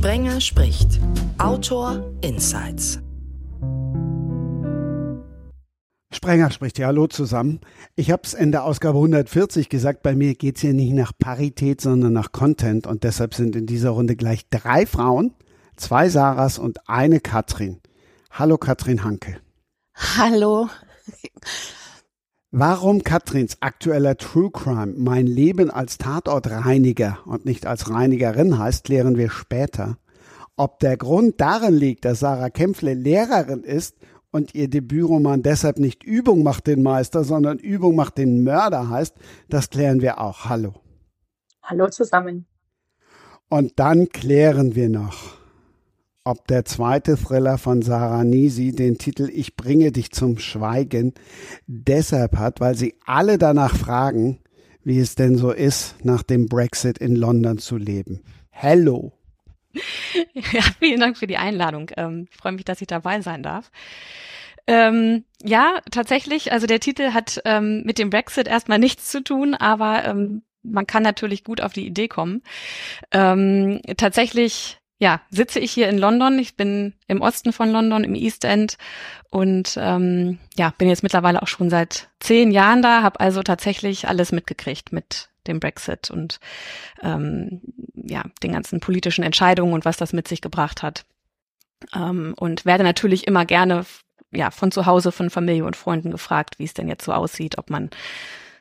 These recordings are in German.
Sprenger spricht. Autor Insights. Sprenger spricht ja, hallo zusammen. Ich habe es in der Ausgabe 140 gesagt, bei mir geht es hier nicht nach Parität, sondern nach Content und deshalb sind in dieser Runde gleich drei Frauen, zwei Sarahs und eine Katrin. Hallo Katrin Hanke. Hallo. Warum Katrins aktueller True Crime mein Leben als Tatortreiniger und nicht als Reinigerin heißt, klären wir später. Ob der Grund darin liegt, dass Sarah Kämpfle Lehrerin ist und ihr Debütroman deshalb nicht Übung macht den Meister, sondern Übung macht den Mörder heißt, das klären wir auch. Hallo. Hallo zusammen. Und dann klären wir noch, ob der zweite Thriller von Sarah Nisi den Titel Ich bringe dich zum Schweigen deshalb hat, weil sie alle danach fragen, wie es denn so ist, nach dem Brexit in London zu leben. Hello. Ja, vielen Dank für die Einladung. Ähm, ich freue mich, dass ich dabei sein darf. Ähm, ja, tatsächlich, also der Titel hat ähm, mit dem Brexit erstmal nichts zu tun, aber ähm, man kann natürlich gut auf die Idee kommen. Ähm, tatsächlich, ja, sitze ich hier in London. Ich bin im Osten von London, im East End und ähm, ja, bin jetzt mittlerweile auch schon seit zehn Jahren da, habe also tatsächlich alles mitgekriegt mit dem Brexit und ähm, ja, den ganzen politischen Entscheidungen und was das mit sich gebracht hat. Ähm, und werde natürlich immer gerne ja, von zu Hause, von Familie und Freunden gefragt, wie es denn jetzt so aussieht, ob man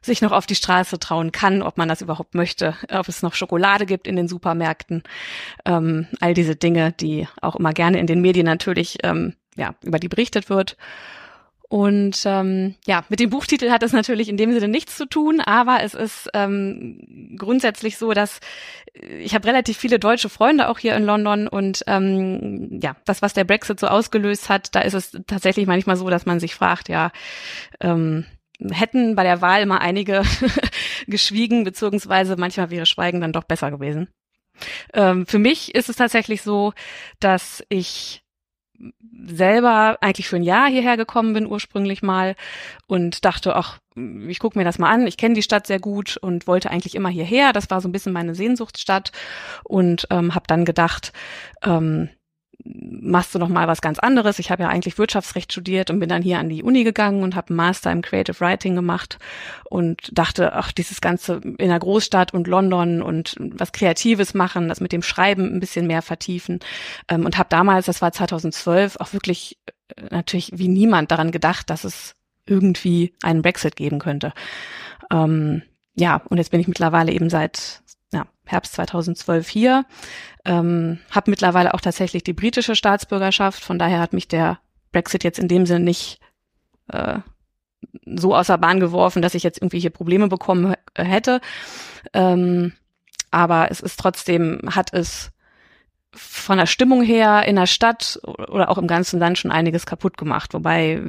sich noch auf die Straße trauen kann, ob man das überhaupt möchte, ob es noch Schokolade gibt in den Supermärkten, ähm, all diese Dinge, die auch immer gerne in den Medien natürlich ähm, ja über die berichtet wird. Und ähm, ja, mit dem Buchtitel hat es natürlich in dem Sinne nichts zu tun, aber es ist ähm, grundsätzlich so, dass ich habe relativ viele deutsche Freunde auch hier in London und ähm, ja, das, was der Brexit so ausgelöst hat, da ist es tatsächlich manchmal so, dass man sich fragt, ja, ähm, hätten bei der Wahl mal einige geschwiegen, beziehungsweise manchmal wäre Schweigen dann doch besser gewesen. Ähm, für mich ist es tatsächlich so, dass ich selber eigentlich für ein Jahr hierher gekommen bin ursprünglich mal und dachte, ach, ich gucke mir das mal an, ich kenne die Stadt sehr gut und wollte eigentlich immer hierher. Das war so ein bisschen meine Sehnsuchtsstadt und ähm, habe dann gedacht, ähm, machst du noch mal was ganz anderes. Ich habe ja eigentlich Wirtschaftsrecht studiert und bin dann hier an die Uni gegangen und habe einen Master im Creative Writing gemacht und dachte, ach, dieses ganze in der Großstadt und London und was Kreatives machen, das mit dem Schreiben ein bisschen mehr vertiefen ähm, und habe damals, das war 2012, auch wirklich äh, natürlich wie niemand daran gedacht, dass es irgendwie einen Brexit geben könnte. Ähm, ja, und jetzt bin ich mittlerweile eben seit Herbst 2012 hier, ähm, habe mittlerweile auch tatsächlich die britische Staatsbürgerschaft. Von daher hat mich der Brexit jetzt in dem Sinne nicht äh, so außer Bahn geworfen, dass ich jetzt irgendwie hier Probleme bekommen hätte. Ähm, aber es ist trotzdem, hat es von der Stimmung her in der Stadt oder auch im ganzen Land schon einiges kaputt gemacht. Wobei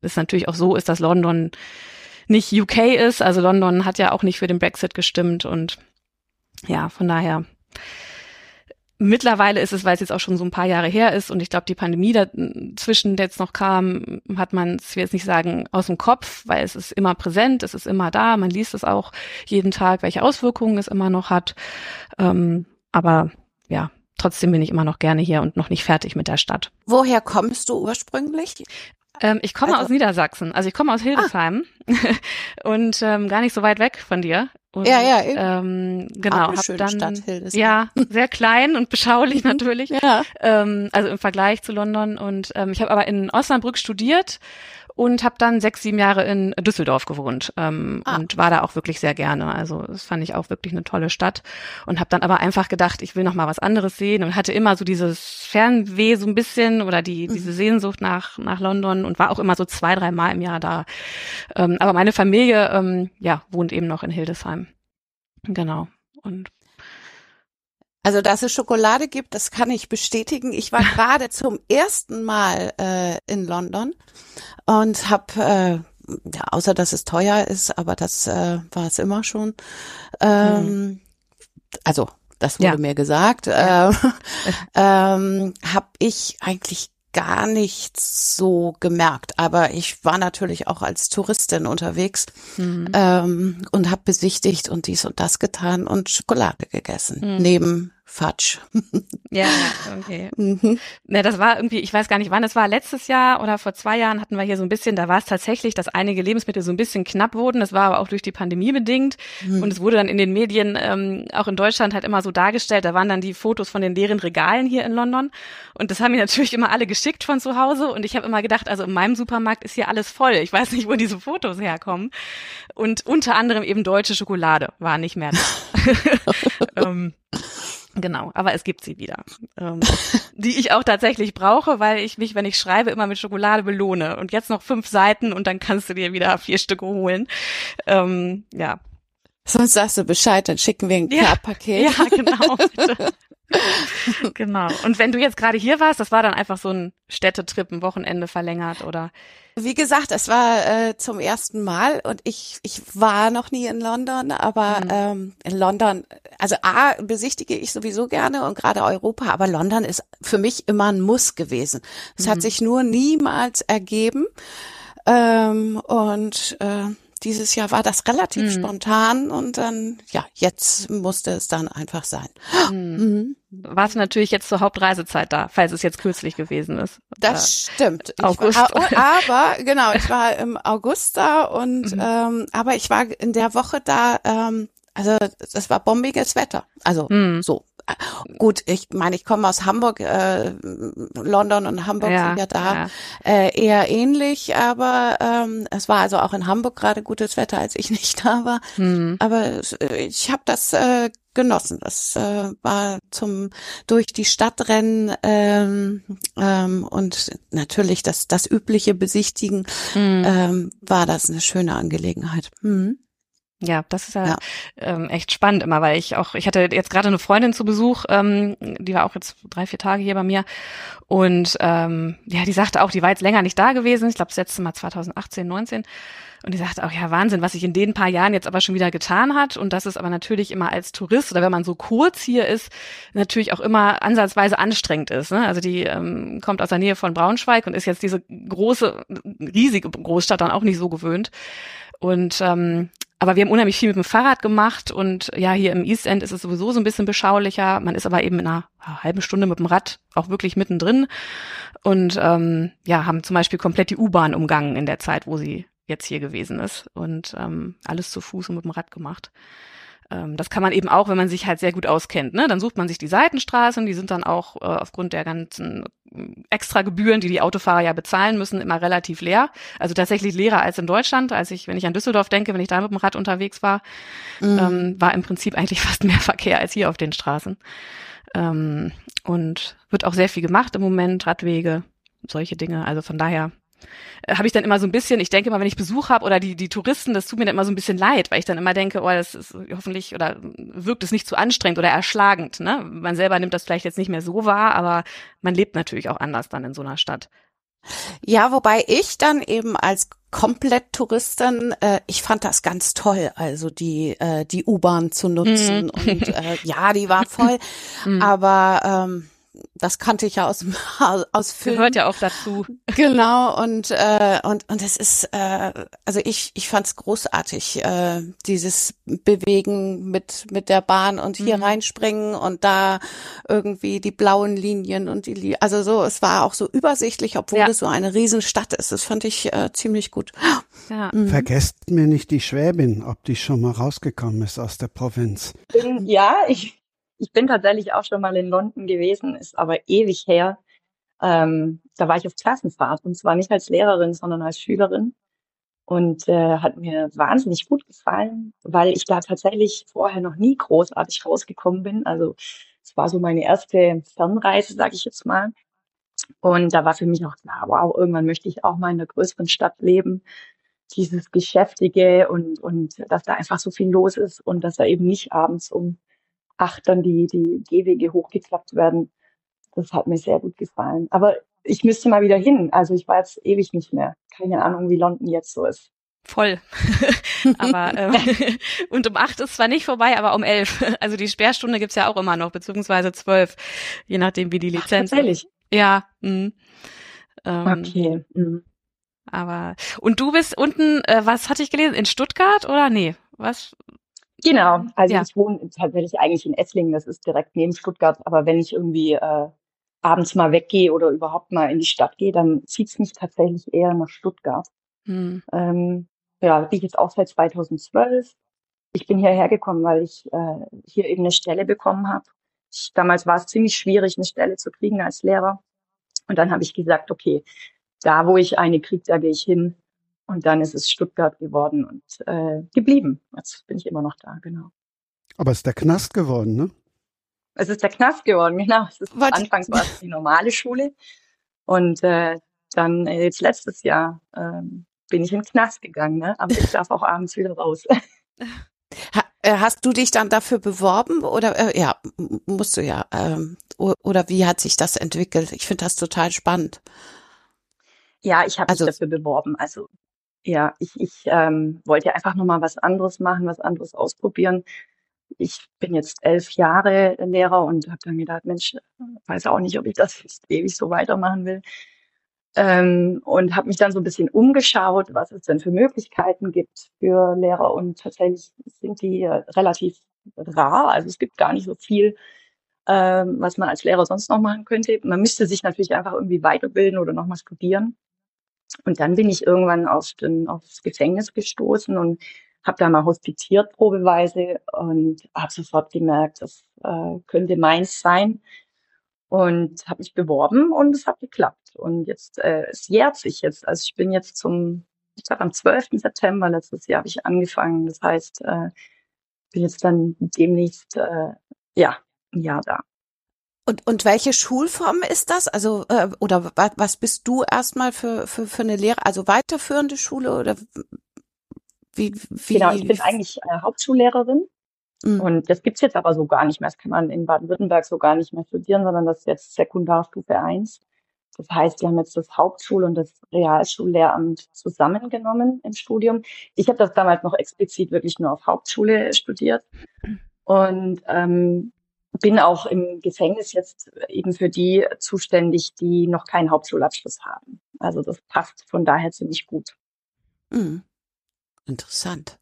es natürlich auch so ist, dass London nicht UK ist. Also London hat ja auch nicht für den Brexit gestimmt und ja, von daher. Mittlerweile ist es, weil es jetzt auch schon so ein paar Jahre her ist und ich glaube, die Pandemie dazwischen jetzt noch kam, hat man es, will jetzt nicht sagen, aus dem Kopf, weil es ist immer präsent, es ist immer da, man liest es auch jeden Tag, welche Auswirkungen es immer noch hat. Ähm, aber ja, trotzdem bin ich immer noch gerne hier und noch nicht fertig mit der Stadt. Woher kommst du ursprünglich? Ähm, ich komme also, aus Niedersachsen, also ich komme aus ah. Hildesheim ah. und ähm, gar nicht so weit weg von dir. Und, ja, ja, ähm, genau. Hab dann, Stadt, ja, sehr klein und beschaulich natürlich. ja. Ähm, also im Vergleich zu London. Und ähm, ich habe aber in Osnabrück studiert und habe dann sechs, sieben Jahre in Düsseldorf gewohnt ähm, ah. und war da auch wirklich sehr gerne. Also das fand ich auch wirklich eine tolle Stadt und habe dann aber einfach gedacht, ich will noch mal was anderes sehen und hatte immer so dieses Fernweh so ein bisschen oder die mhm. diese Sehnsucht nach nach London und war auch immer so zwei, drei Mal im Jahr da. Ähm, aber meine Familie ähm, ja wohnt eben noch in Hildesheim. Genau und also, dass es Schokolade gibt, das kann ich bestätigen. Ich war gerade zum ersten Mal äh, in London und habe, äh, ja, außer dass es teuer ist, aber das äh, war es immer schon. Ähm, hm. Also, das wurde ja. mir gesagt. Äh, ähm, habe ich eigentlich gar nichts so gemerkt. Aber ich war natürlich auch als Touristin unterwegs mhm. ähm, und habe besichtigt und dies und das getan und Schokolade gegessen. Mhm. Neben Fatsch. Ja, okay. Mhm. Ne, das war irgendwie, ich weiß gar nicht wann, es war letztes Jahr oder vor zwei Jahren hatten wir hier so ein bisschen, da war es tatsächlich, dass einige Lebensmittel so ein bisschen knapp wurden. Das war aber auch durch die Pandemie bedingt. Mhm. Und es wurde dann in den Medien, ähm, auch in Deutschland, halt immer so dargestellt. Da waren dann die Fotos von den leeren Regalen hier in London. Und das haben mir natürlich immer alle geschickt von zu Hause. Und ich habe immer gedacht, also in meinem Supermarkt ist hier alles voll. Ich weiß nicht, wo diese Fotos herkommen. Und unter anderem eben deutsche Schokolade war nicht mehr da. ähm, Genau, aber es gibt sie wieder, ähm, die ich auch tatsächlich brauche, weil ich mich, wenn ich schreibe, immer mit Schokolade belohne. Und jetzt noch fünf Seiten und dann kannst du dir wieder vier Stücke holen. Ähm, ja. Sonst sagst du Bescheid, dann schicken wir ein ja, Paket. Ja, genau. genau. Und wenn du jetzt gerade hier warst, das war dann einfach so ein Städtetrip, ein Wochenende verlängert oder? Wie gesagt, es war äh, zum ersten Mal und ich, ich war noch nie in London, aber mhm. ähm, in London, also A, besichtige ich sowieso gerne und gerade Europa, aber London ist für mich immer ein Muss gewesen. Es mhm. hat sich nur niemals ergeben. Ähm, und äh, dieses Jahr war das relativ mhm. spontan und dann, ja, jetzt musste es dann einfach sein. Mhm. Mhm. Warst du natürlich jetzt zur Hauptreisezeit da, falls es jetzt kürzlich gewesen ist. Das stimmt. August. War, aber genau, ich war im August da und mhm. ähm, aber ich war in der Woche da, ähm, also das war bombiges Wetter. Also mhm. so Gut, ich meine, ich komme aus Hamburg, äh, London und Hamburg ja, sind ja da ja. Äh, eher ähnlich, aber ähm, es war also auch in Hamburg gerade gutes Wetter, als ich nicht da war. Mhm. Aber ich habe das äh, genossen. Das äh, war zum durch die Stadt rennen ähm, ähm, und natürlich das das übliche Besichtigen mhm. ähm, war das eine schöne Angelegenheit. Mhm. Ja, das ist ja, ja. Ähm, echt spannend immer, weil ich auch, ich hatte jetzt gerade eine Freundin zu Besuch, ähm, die war auch jetzt drei, vier Tage hier bei mir und ähm, ja, die sagte auch, die war jetzt länger nicht da gewesen, ich glaube das letzte Mal 2018, 19 und die sagte auch, ja Wahnsinn, was sich in den paar Jahren jetzt aber schon wieder getan hat und das ist aber natürlich immer als Tourist oder wenn man so kurz hier ist, natürlich auch immer ansatzweise anstrengend ist. Ne? Also die ähm, kommt aus der Nähe von Braunschweig und ist jetzt diese große, riesige Großstadt dann auch nicht so gewöhnt. Und ähm, aber wir haben unheimlich viel mit dem Fahrrad gemacht und ja, hier im East End ist es sowieso so ein bisschen beschaulicher. Man ist aber eben in einer halben Stunde mit dem Rad auch wirklich mittendrin und ähm, ja, haben zum Beispiel komplett die U-Bahn umgangen in der Zeit, wo sie jetzt hier gewesen ist und ähm, alles zu Fuß und mit dem Rad gemacht. Ähm, das kann man eben auch, wenn man sich halt sehr gut auskennt. Ne? Dann sucht man sich die Seitenstraßen, die sind dann auch äh, aufgrund der ganzen extra Gebühren, die die Autofahrer ja bezahlen müssen, immer relativ leer. Also tatsächlich leerer als in Deutschland. Als ich, wenn ich an Düsseldorf denke, wenn ich da mit dem Rad unterwegs war, mhm. ähm, war im Prinzip eigentlich fast mehr Verkehr als hier auf den Straßen. Ähm, und wird auch sehr viel gemacht im Moment, Radwege, solche Dinge. Also von daher äh, habe ich dann immer so ein bisschen, ich denke immer, wenn ich Besuch habe oder die, die Touristen, das tut mir dann immer so ein bisschen leid, weil ich dann immer denke, oh, das ist hoffentlich oder wirkt es nicht zu anstrengend oder erschlagend. Ne? Man selber nimmt das vielleicht jetzt nicht mehr so wahr, aber man lebt natürlich auch anders dann in so einer Stadt. Ja, wobei ich dann eben als komplett Touristin, äh, ich fand das ganz toll, also die äh, die U-Bahn zu nutzen mhm. und äh, ja, die war voll, mhm. aber ähm, das kannte ich ja aus aus Filmen. Gehört ja auch dazu. Genau und äh, und und es ist äh, also ich ich fand's großartig äh, dieses Bewegen mit mit der Bahn und hier mhm. reinspringen und da irgendwie die blauen Linien und die also so es war auch so übersichtlich, obwohl ja. es so eine Riesenstadt ist. Das fand ich äh, ziemlich gut. Ja. Mhm. Vergesst mir nicht die Schwäbin, ob die schon mal rausgekommen ist aus der Provinz. Ja, ich ich bin tatsächlich auch schon mal in London gewesen, ist aber ewig her. Ähm, da war ich auf Klassenfahrt und zwar nicht als Lehrerin, sondern als Schülerin. Und äh, hat mir wahnsinnig gut gefallen, weil ich da tatsächlich vorher noch nie großartig rausgekommen bin. Also es war so meine erste Fernreise, sage ich jetzt mal. Und da war für mich auch klar, wow, irgendwann möchte ich auch mal in einer größeren Stadt leben. Dieses Geschäftige und, und dass da einfach so viel los ist und dass da eben nicht abends um acht dann die, die Gehwege hochgeklappt werden. Das hat mir sehr gut gefallen. Aber ich müsste mal wieder hin. Also ich war jetzt ewig nicht mehr. Keine Ahnung, wie London jetzt so ist. Voll. aber ähm, und um acht ist zwar nicht vorbei, aber um elf. Also die Sperrstunde gibt's ja auch immer noch, beziehungsweise zwölf, je nachdem wie die Lizenz. Ach, tatsächlich. Ja. Mh. Ähm, okay. Mhm. Aber und du bist unten, äh, was hatte ich gelesen? In Stuttgart oder nee? Was? Genau, also ja. ich wohne tatsächlich eigentlich in Esslingen, das ist direkt neben Stuttgart, aber wenn ich irgendwie äh, abends mal weggehe oder überhaupt mal in die Stadt gehe, dann zieht's mich tatsächlich eher nach Stuttgart. Hm. Ähm, ja, bin ich jetzt auch seit 2012. Ich bin hierher gekommen, weil ich äh, hier eben eine Stelle bekommen habe. Damals war es ziemlich schwierig, eine Stelle zu kriegen als Lehrer. Und dann habe ich gesagt, okay, da wo ich eine kriege, da gehe ich hin. Und dann ist es Stuttgart geworden und äh, geblieben. Jetzt bin ich immer noch da, genau. Aber es ist der Knast geworden, ne? Es ist der Knast geworden, genau. Es ist, anfangs war es die normale Schule. Und äh, dann äh, jetzt letztes Jahr ähm, bin ich in den Knast gegangen, ne? aber ich darf auch abends wieder raus. Äh, hast du dich dann dafür beworben oder äh, ja, musst du ja. Ähm, oder wie hat sich das entwickelt? Ich finde das total spannend. Ja, ich habe also, mich dafür beworben. Also ja, ich, ich ähm, wollte einfach nochmal was anderes machen, was anderes ausprobieren. Ich bin jetzt elf Jahre Lehrer und habe dann gedacht, Mensch, weiß auch nicht, ob ich das jetzt ewig so weitermachen will. Ähm, und habe mich dann so ein bisschen umgeschaut, was es denn für Möglichkeiten gibt für Lehrer. Und tatsächlich sind die relativ rar. Also es gibt gar nicht so viel, ähm, was man als Lehrer sonst noch machen könnte. Man müsste sich natürlich einfach irgendwie weiterbilden oder nochmal studieren. Und dann bin ich irgendwann auf den, aufs Gefängnis gestoßen und habe da mal hospitiert probeweise und habe sofort gemerkt, das äh, könnte meins sein und habe mich beworben und es hat geklappt. Und jetzt, äh, es jährt sich jetzt. Also ich bin jetzt zum, ich glaube am 12. September letztes Jahr habe ich angefangen. Das heißt, äh, bin jetzt dann demnächst, äh, ja, ein Jahr da. Und, und welche Schulform ist das? Also, äh, oder was, was bist du erstmal für, für, für eine Lehre? Also weiterführende Schule oder wie, wie? Genau, ich bin eigentlich äh, Hauptschullehrerin. Mhm. Und das gibt's jetzt aber so gar nicht mehr. Das kann man in Baden-Württemberg so gar nicht mehr studieren, sondern das ist jetzt Sekundarstufe 1. Das heißt, die haben jetzt das Hauptschul- und das Realschullehramt zusammengenommen im Studium. Ich habe das damals noch explizit wirklich nur auf Hauptschule studiert. Und ähm, bin auch im Gefängnis jetzt eben für die zuständig, die noch keinen Hauptschulabschluss haben. Also das passt von daher ziemlich gut. Mhm. Interessant.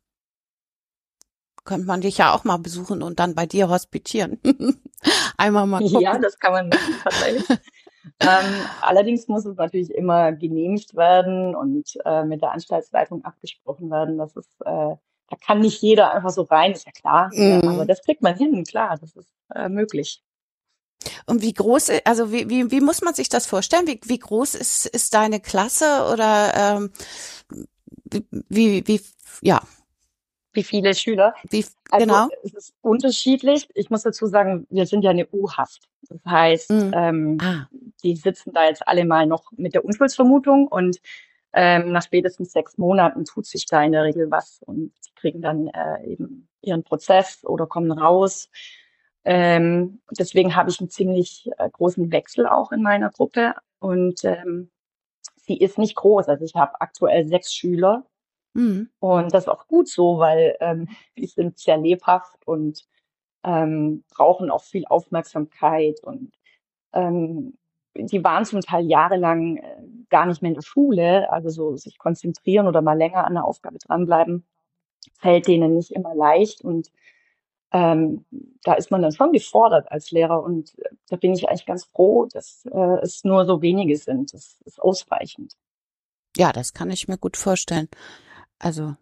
Könnte man dich ja auch mal besuchen und dann bei dir hospitieren. Einmal mal gucken. Ja, das kann man tatsächlich. ähm, allerdings muss es natürlich immer genehmigt werden und äh, mit der Anstaltsleitung abgesprochen werden. Das ist äh, da kann nicht jeder einfach so rein, ist ja klar. Mhm. Aber das kriegt man hin, klar, das ist äh, möglich. Und wie groß, also wie, wie, wie muss man sich das vorstellen? Wie, wie groß ist, ist deine Klasse oder ähm, wie, wie, ja. Wie viele Schüler? Wie, also, genau. Es ist unterschiedlich. Ich muss dazu sagen, wir sind ja eine U-Haft. Das heißt, mhm. ähm, ah. die sitzen da jetzt alle mal noch mit der Unschuldsvermutung und ähm, nach spätestens sechs Monaten tut sich da in der Regel was und sie kriegen dann äh, eben ihren Prozess oder kommen raus. Ähm, deswegen habe ich einen ziemlich äh, großen Wechsel auch in meiner Gruppe und ähm, sie ist nicht groß. Also ich habe aktuell sechs Schüler mhm. und das ist auch gut so, weil ähm, die sind sehr lebhaft und ähm, brauchen auch viel Aufmerksamkeit und ähm, die waren zum Teil jahrelang äh, gar nicht mehr in der Schule, also so sich konzentrieren oder mal länger an der Aufgabe dranbleiben, fällt denen nicht immer leicht und ähm, da ist man dann schon gefordert als Lehrer und äh, da bin ich eigentlich ganz froh, dass äh, es nur so wenige sind. Das ist ausreichend. Ja, das kann ich mir gut vorstellen. Also.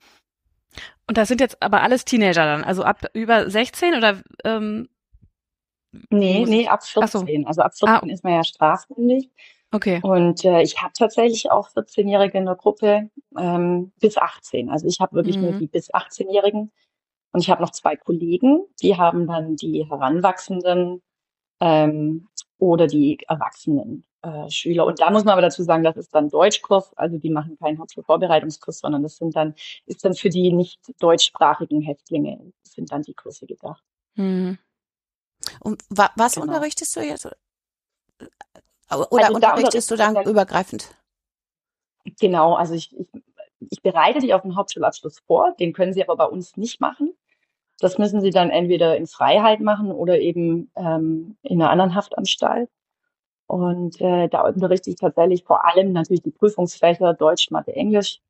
Und das sind jetzt aber alles Teenager dann, also ab über 16 oder ähm, Nee, nee, ab 14. So. Also ab 14 ah. ist man ja strafmündig. Okay. Und äh, ich habe tatsächlich auch 14-Jährige in der Gruppe ähm, bis 18. Also ich habe wirklich mhm. nur die bis 18-Jährigen. Und ich habe noch zwei Kollegen, die haben dann die Heranwachsenden ähm, oder die erwachsenen äh, Schüler. Und da muss man aber dazu sagen, das ist dann Deutschkurs, also die machen keinen Hauptschulvorbereitungskurs, sondern das sind dann, ist dann für die nicht deutschsprachigen Häftlinge, sind dann die Kurse gedacht. Mhm. Und wa was genau. unterrichtest du jetzt? Oder also unterrichtest du dann übergreifend? Genau, also ich, ich, ich bereite die auf den Hauptschulabschluss vor, den können sie aber bei uns nicht machen. Das müssen sie dann entweder in Freiheit machen oder eben ähm, in einer anderen Haftanstalt. Und äh, da unterrichte ich tatsächlich vor allem natürlich die Prüfungsfächer Deutsch, Mathe, Englisch,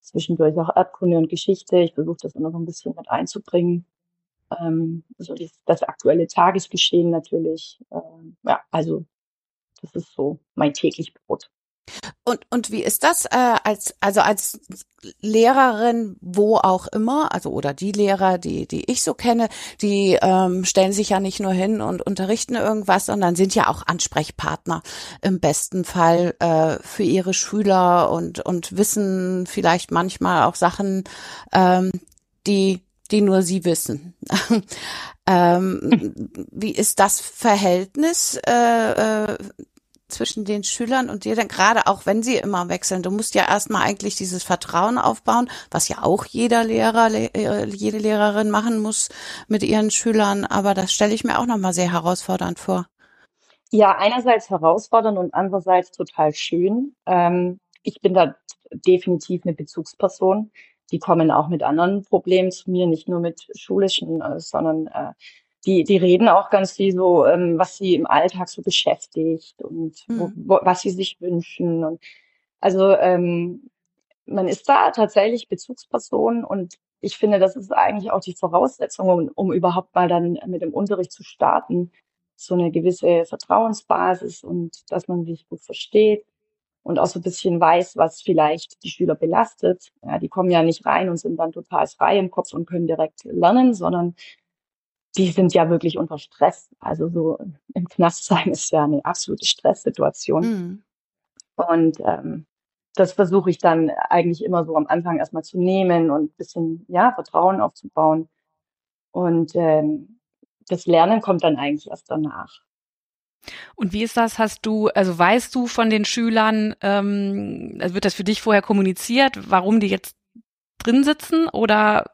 zwischendurch auch Erdkunde und Geschichte. Ich versuche das immer so ein bisschen mit einzubringen. Ähm, so das, das aktuelle Tagesgeschehen natürlich. Ähm, ja, also das ist so mein täglich Brot. Und, und wie ist das äh, als also als Lehrerin wo auch immer also oder die Lehrer die die ich so kenne die ähm, stellen sich ja nicht nur hin und unterrichten irgendwas sondern sind ja auch Ansprechpartner im besten Fall äh, für ihre Schüler und und wissen vielleicht manchmal auch Sachen ähm, die die nur sie wissen. ähm, wie ist das Verhältnis äh, äh, zwischen den Schülern und dir denn gerade auch wenn sie immer wechseln? Du musst ja erstmal eigentlich dieses Vertrauen aufbauen, was ja auch jeder Lehrer, äh, jede Lehrerin machen muss mit ihren Schülern, aber das stelle ich mir auch nochmal sehr herausfordernd vor. Ja, einerseits herausfordernd und andererseits total schön. Ähm, ich bin da definitiv eine Bezugsperson. Die kommen auch mit anderen Problemen zu mir, nicht nur mit schulischen, äh, sondern äh, die, die reden auch ganz viel so, ähm, was sie im Alltag so beschäftigt und wo, hm. wo, was sie sich wünschen. Und also ähm, man ist da tatsächlich Bezugsperson und ich finde, das ist eigentlich auch die Voraussetzung, um, um überhaupt mal dann mit dem Unterricht zu starten. So eine gewisse Vertrauensbasis und dass man sich gut versteht und auch so ein bisschen weiß, was vielleicht die Schüler belastet. Ja, die kommen ja nicht rein und sind dann total frei im Kopf und können direkt lernen, sondern die sind ja wirklich unter Stress. Also so im Knast sein ist ja eine absolute Stresssituation. Mhm. Und ähm, das versuche ich dann eigentlich immer so am Anfang erstmal zu nehmen und bisschen ja Vertrauen aufzubauen. Und ähm, das Lernen kommt dann eigentlich erst danach. Und wie ist das? Hast du, also weißt du von den Schülern, ähm, also wird das für dich vorher kommuniziert, warum die jetzt drin sitzen oder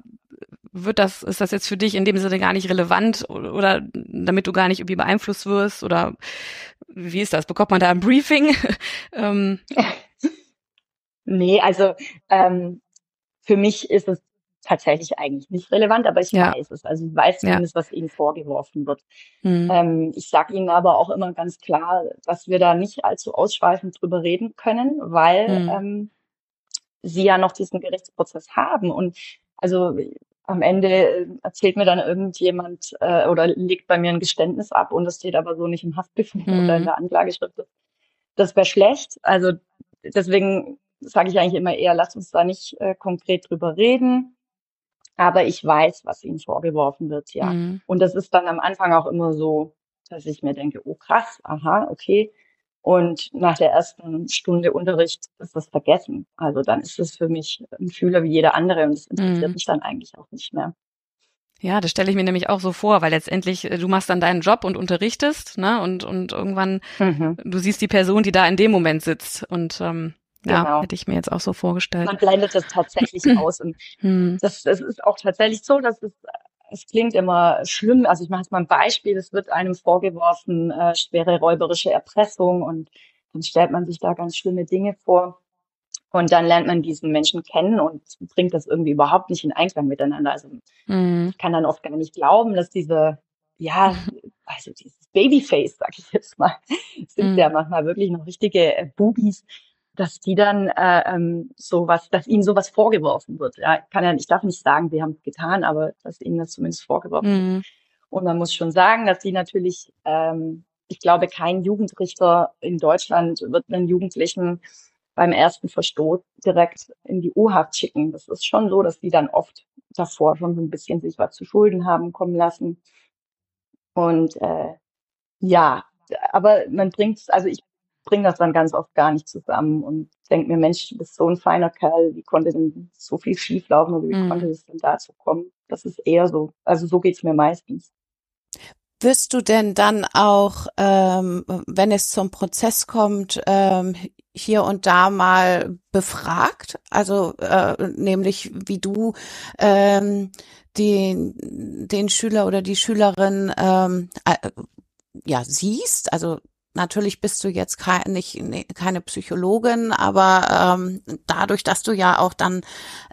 wird das, ist das jetzt für dich in dem Sinne gar nicht relevant oder, oder damit du gar nicht irgendwie beeinflusst wirst oder wie ist das? Bekommt man da ein Briefing? ähm. Nee, also ähm, für mich ist es tatsächlich eigentlich nicht relevant, aber ich ja. weiß es. Also ich weiß zumindest, ja. was ihnen vorgeworfen wird. Mhm. Ähm, ich sage ihnen aber auch immer ganz klar, dass wir da nicht allzu ausschweifend drüber reden können, weil mhm. ähm, sie ja noch diesen Gerichtsprozess haben. Und also am Ende äh, erzählt mir dann irgendjemand äh, oder legt bei mir ein Geständnis ab und das steht aber so nicht im Haftbefehl mhm. oder in der Anklageschrift. Das, das wäre schlecht. Also deswegen sage ich eigentlich immer eher, lass uns da nicht äh, konkret drüber reden. Aber ich weiß, was ihnen vorgeworfen wird, ja. Mhm. Und das ist dann am Anfang auch immer so, dass ich mir denke, oh krass, aha, okay. Und nach der ersten Stunde Unterricht ist das vergessen. Also dann ist es für mich ein Schüler wie jeder andere und es interessiert mhm. mich dann eigentlich auch nicht mehr. Ja, das stelle ich mir nämlich auch so vor, weil letztendlich äh, du machst dann deinen Job und unterrichtest, ne? Und und irgendwann mhm. du siehst die Person, die da in dem Moment sitzt und ähm, ja, genau. hätte ich mir jetzt auch so vorgestellt. Man blendet das tatsächlich aus und mhm. das, das ist auch tatsächlich so, dass es es klingt immer schlimm. Also ich mache jetzt mal ein Beispiel. Es wird einem vorgeworfen, äh, schwere räuberische Erpressung und dann stellt man sich da ganz schlimme Dinge vor. Und dann lernt man diesen Menschen kennen und bringt das irgendwie überhaupt nicht in Einklang miteinander. Also mhm. ich kann dann oft gar nicht glauben, dass diese, ja, also dieses Babyface, sag ich jetzt mal, sind mhm. ja manchmal wirklich noch richtige äh, Bubis, dass die dann äh, ähm, sowas, dass ihnen sowas vorgeworfen wird. Ja, ich kann ja, ich darf nicht sagen, sie haben es getan, aber dass ihnen das zumindest vorgeworfen mhm. wird. Und man muss schon sagen, dass sie natürlich, ähm, ich glaube, kein Jugendrichter in Deutschland wird einen Jugendlichen beim ersten Verstoß direkt in die U-Haft schicken. Das ist schon so, dass die dann oft davor schon so ein bisschen sich was zu Schulden haben kommen lassen. Und äh, ja, aber man bringt, also ich bringe das dann ganz oft gar nicht zusammen und denke mir, Mensch, du bist so ein feiner Kerl, wie konnte denn so viel schieflaufen oder wie mhm. konnte es denn dazu kommen? Das ist eher so, also so geht's mir meistens. Wirst du denn dann auch, ähm, wenn es zum Prozess kommt, ähm, hier und da mal befragt? Also äh, nämlich wie du ähm, den, den Schüler oder die Schülerin ähm, äh, ja siehst, also Natürlich bist du jetzt kein, nicht, keine Psychologin, aber ähm, dadurch, dass du ja auch dann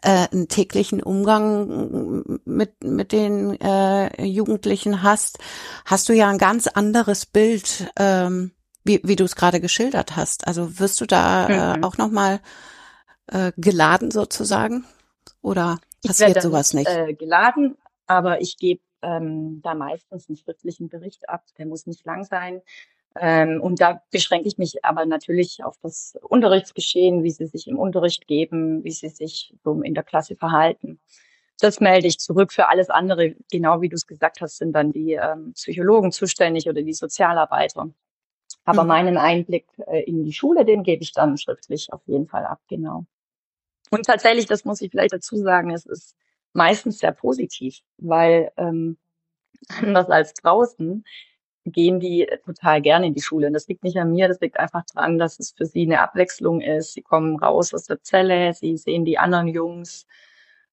äh, einen täglichen Umgang mit, mit den äh, Jugendlichen hast, hast du ja ein ganz anderes Bild, ähm, wie, wie du es gerade geschildert hast. Also wirst du da äh, mhm. auch nochmal äh, geladen sozusagen? Oder passiert sowas nicht? Äh, geladen, aber ich gebe ähm, da meistens einen schriftlichen Bericht ab. Der muss nicht lang sein. Ähm, und da beschränke ich mich aber natürlich auf das Unterrichtsgeschehen, wie sie sich im Unterricht geben, wie sie sich so in der Klasse verhalten. Das melde ich zurück. Für alles andere, genau wie du es gesagt hast, sind dann die ähm, Psychologen zuständig oder die Sozialarbeiter. Aber mhm. meinen Einblick äh, in die Schule, den gebe ich dann schriftlich auf jeden Fall ab, genau. Und tatsächlich, das muss ich vielleicht dazu sagen, es ist meistens sehr positiv, weil ähm, anders als draußen gehen die total gerne in die Schule. Und das liegt nicht an mir, das liegt einfach daran, dass es für sie eine Abwechslung ist. Sie kommen raus aus der Zelle, sie sehen die anderen Jungs.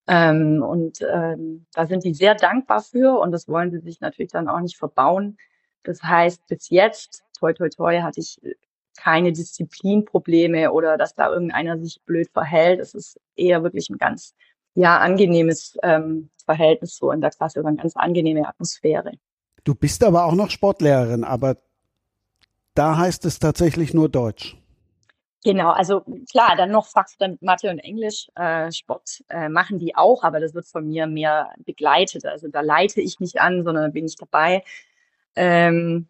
Ähm, und ähm, da sind die sehr dankbar für und das wollen sie sich natürlich dann auch nicht verbauen. Das heißt, bis jetzt, toi toi toi, hatte ich keine Disziplinprobleme oder dass da irgendeiner sich blöd verhält. Es ist eher wirklich ein ganz ja angenehmes ähm, Verhältnis so in der Klasse oder eine ganz angenehme Atmosphäre. Du bist aber auch noch Sportlehrerin, aber da heißt es tatsächlich nur Deutsch. Genau, also klar, dann noch Fachfremd Mathe und Englisch, äh, Sport äh, machen die auch, aber das wird von mir mehr begleitet. Also da leite ich nicht an, sondern bin ich dabei. Ähm,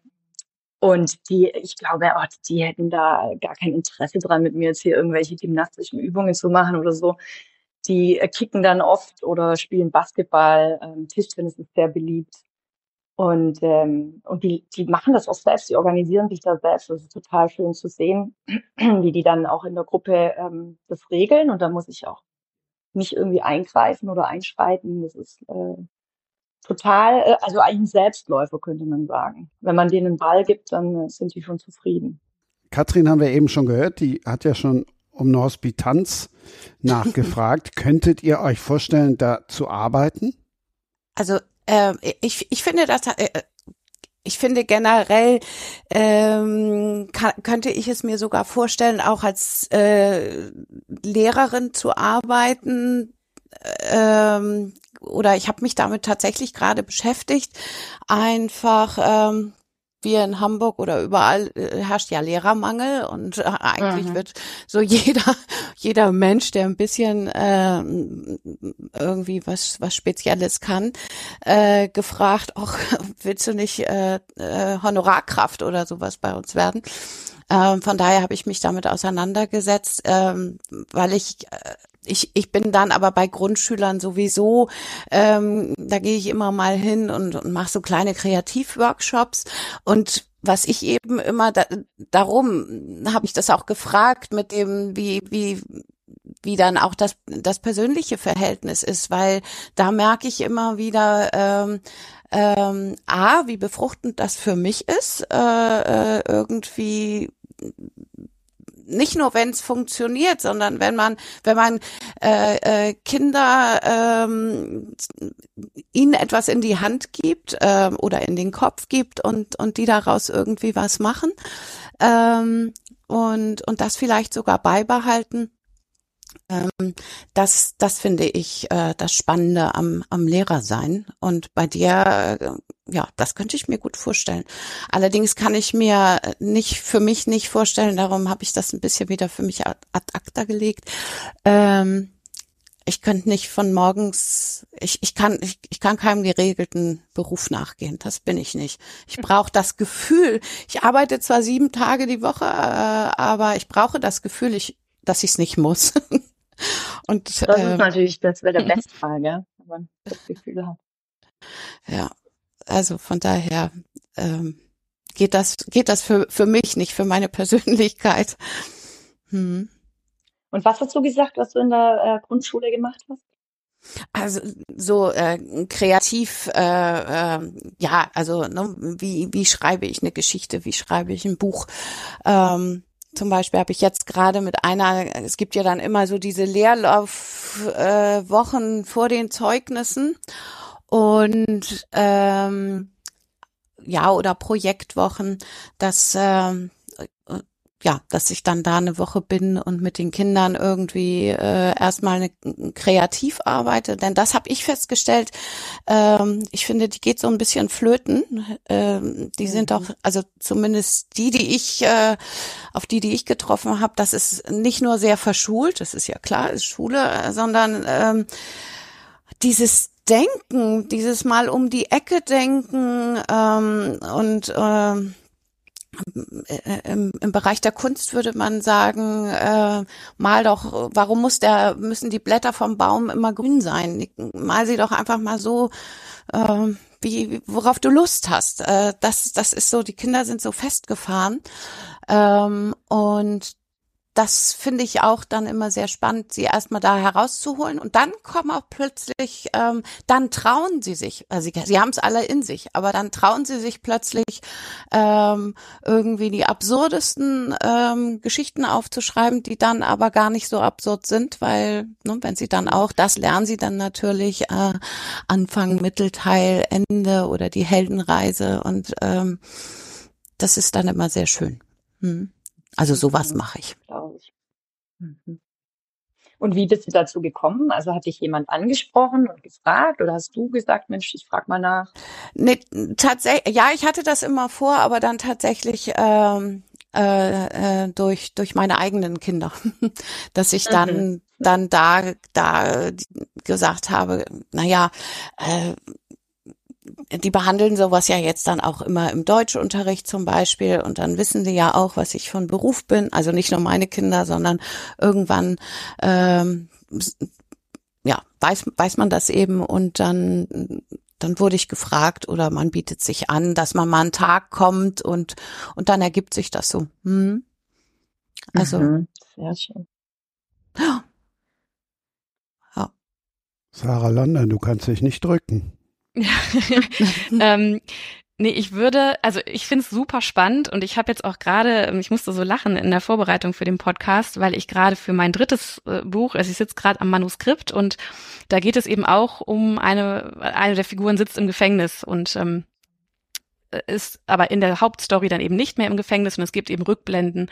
und die, ich glaube, oh, die hätten da gar kein Interesse dran, mit mir jetzt hier irgendwelche gymnastischen Übungen zu machen oder so. Die äh, kicken dann oft oder spielen Basketball. Ähm, Tischtennis ist sehr beliebt. Und, ähm, und die, die machen das auch selbst, die organisieren sich da selbst. Das ist total schön zu sehen, wie die dann auch in der Gruppe ähm, das regeln. Und da muss ich auch nicht irgendwie eingreifen oder einschreiten. Das ist äh, total, äh, also eigentlich ein Selbstläufer, könnte man sagen. Wenn man denen einen Ball gibt, dann äh, sind die schon zufrieden. Katrin haben wir eben schon gehört, die hat ja schon um eine Hospitanz nachgefragt. Könntet ihr euch vorstellen, da zu arbeiten? Also äh, ich, ich finde das, äh, ich finde generell ähm, kann, könnte ich es mir sogar vorstellen, auch als äh, Lehrerin zu arbeiten. Ähm, oder ich habe mich damit tatsächlich gerade beschäftigt, einfach ähm, wir in Hamburg oder überall äh, herrscht ja Lehrermangel und äh, eigentlich mhm. wird so jeder jeder Mensch, der ein bisschen äh, irgendwie was was Spezielles kann, äh, gefragt, auch willst du nicht äh, äh, Honorarkraft oder sowas bei uns werden? Ähm, von daher habe ich mich damit auseinandergesetzt, ähm, weil ich äh, ich, ich bin dann aber bei Grundschülern sowieso, ähm, da gehe ich immer mal hin und, und mache so kleine Kreativworkshops. Und was ich eben immer da, darum habe ich das auch gefragt mit dem wie wie wie dann auch das das persönliche Verhältnis ist, weil da merke ich immer wieder ähm, ähm, a wie befruchtend das für mich ist äh, äh, irgendwie nicht nur wenn es funktioniert, sondern wenn man, wenn man äh, äh, Kinder ähm, ihnen etwas in die Hand gibt äh, oder in den Kopf gibt und und die daraus irgendwie was machen ähm, und und das vielleicht sogar beibehalten ähm, das, das finde ich äh, das Spannende am, am Lehrer sein. Und bei dir, äh, ja, das könnte ich mir gut vorstellen. Allerdings kann ich mir nicht für mich nicht vorstellen, darum habe ich das ein bisschen wieder für mich ad, acta gelegt. Ähm, ich könnte nicht von morgens, ich, ich kann, ich, ich kann keinem geregelten Beruf nachgehen. Das bin ich nicht. Ich brauche das Gefühl. Ich arbeite zwar sieben Tage die Woche, äh, aber ich brauche das Gefühl, ich, dass ich es nicht muss. Und, das ähm, ist natürlich, das wäre der Bestfall, ja, wenn man das Gefühl hat. Ja, also von daher ähm, geht das, geht das für, für mich nicht, für meine Persönlichkeit. Hm. Und was hast du gesagt, was du in der äh, Grundschule gemacht hast? Also so äh, kreativ, äh, äh, ja, also ne, wie wie schreibe ich eine Geschichte, wie schreibe ich ein Buch, ähm, zum Beispiel habe ich jetzt gerade mit einer, es gibt ja dann immer so diese Leerlaufwochen äh, vor den Zeugnissen. Und ähm, ja oder Projektwochen, dass ähm, ja, dass ich dann da eine Woche bin und mit den Kindern irgendwie äh, erstmal eine, kreativ arbeite. Denn das habe ich festgestellt. Ähm, ich finde, die geht so ein bisschen flöten. Ähm, die mhm. sind doch, also zumindest die, die ich, äh, auf die, die ich getroffen habe, das ist nicht nur sehr verschult, das ist ja klar, ist Schule, sondern ähm, dieses Denken, dieses Mal um die Ecke denken ähm, und ähm, im, im Bereich der Kunst würde man sagen, äh, mal doch, warum muss der, müssen die Blätter vom Baum immer grün sein? Mal sie doch einfach mal so, äh, wie, worauf du Lust hast. Äh, das, das ist so, die Kinder sind so festgefahren. Ähm, und das finde ich auch dann immer sehr spannend, sie erstmal da herauszuholen. Und dann kommen auch plötzlich, ähm, dann trauen sie sich, also sie, sie haben es alle in sich, aber dann trauen sie sich plötzlich ähm, irgendwie die absurdesten ähm, Geschichten aufzuschreiben, die dann aber gar nicht so absurd sind, weil, ne, wenn sie dann auch, das lernen sie dann natürlich, äh, Anfang, Mittelteil, Ende oder die Heldenreise und ähm, das ist dann immer sehr schön. Hm. Also sowas mache ich. Mhm. Und wie bist du dazu gekommen? Also hat dich jemand angesprochen und gefragt oder hast du gesagt, Mensch, ich frag mal nach? Nee, tatsächlich, ja, ich hatte das immer vor, aber dann tatsächlich ähm, äh, äh, durch durch meine eigenen Kinder, dass ich dann mhm. dann da da gesagt habe, na ja, äh, die behandeln sowas ja jetzt dann auch immer im Deutschunterricht zum Beispiel und dann wissen sie ja auch, was ich von Beruf bin. Also nicht nur meine Kinder, sondern irgendwann ähm, ja weiß weiß man das eben und dann dann wurde ich gefragt oder man bietet sich an, dass man mal einen Tag kommt und und dann ergibt sich das so. Hm? Also mhm, sehr schön. Ja. ja. Sarah London, du kannst dich nicht drücken. ähm, nee, ich würde, also ich finde es super spannend und ich habe jetzt auch gerade, ähm, ich musste so lachen in der Vorbereitung für den Podcast, weil ich gerade für mein drittes äh, Buch, also ich sitze gerade am Manuskript und da geht es eben auch um eine, eine der Figuren sitzt im Gefängnis und ähm, ist aber in der Hauptstory dann eben nicht mehr im Gefängnis und es gibt eben Rückblenden.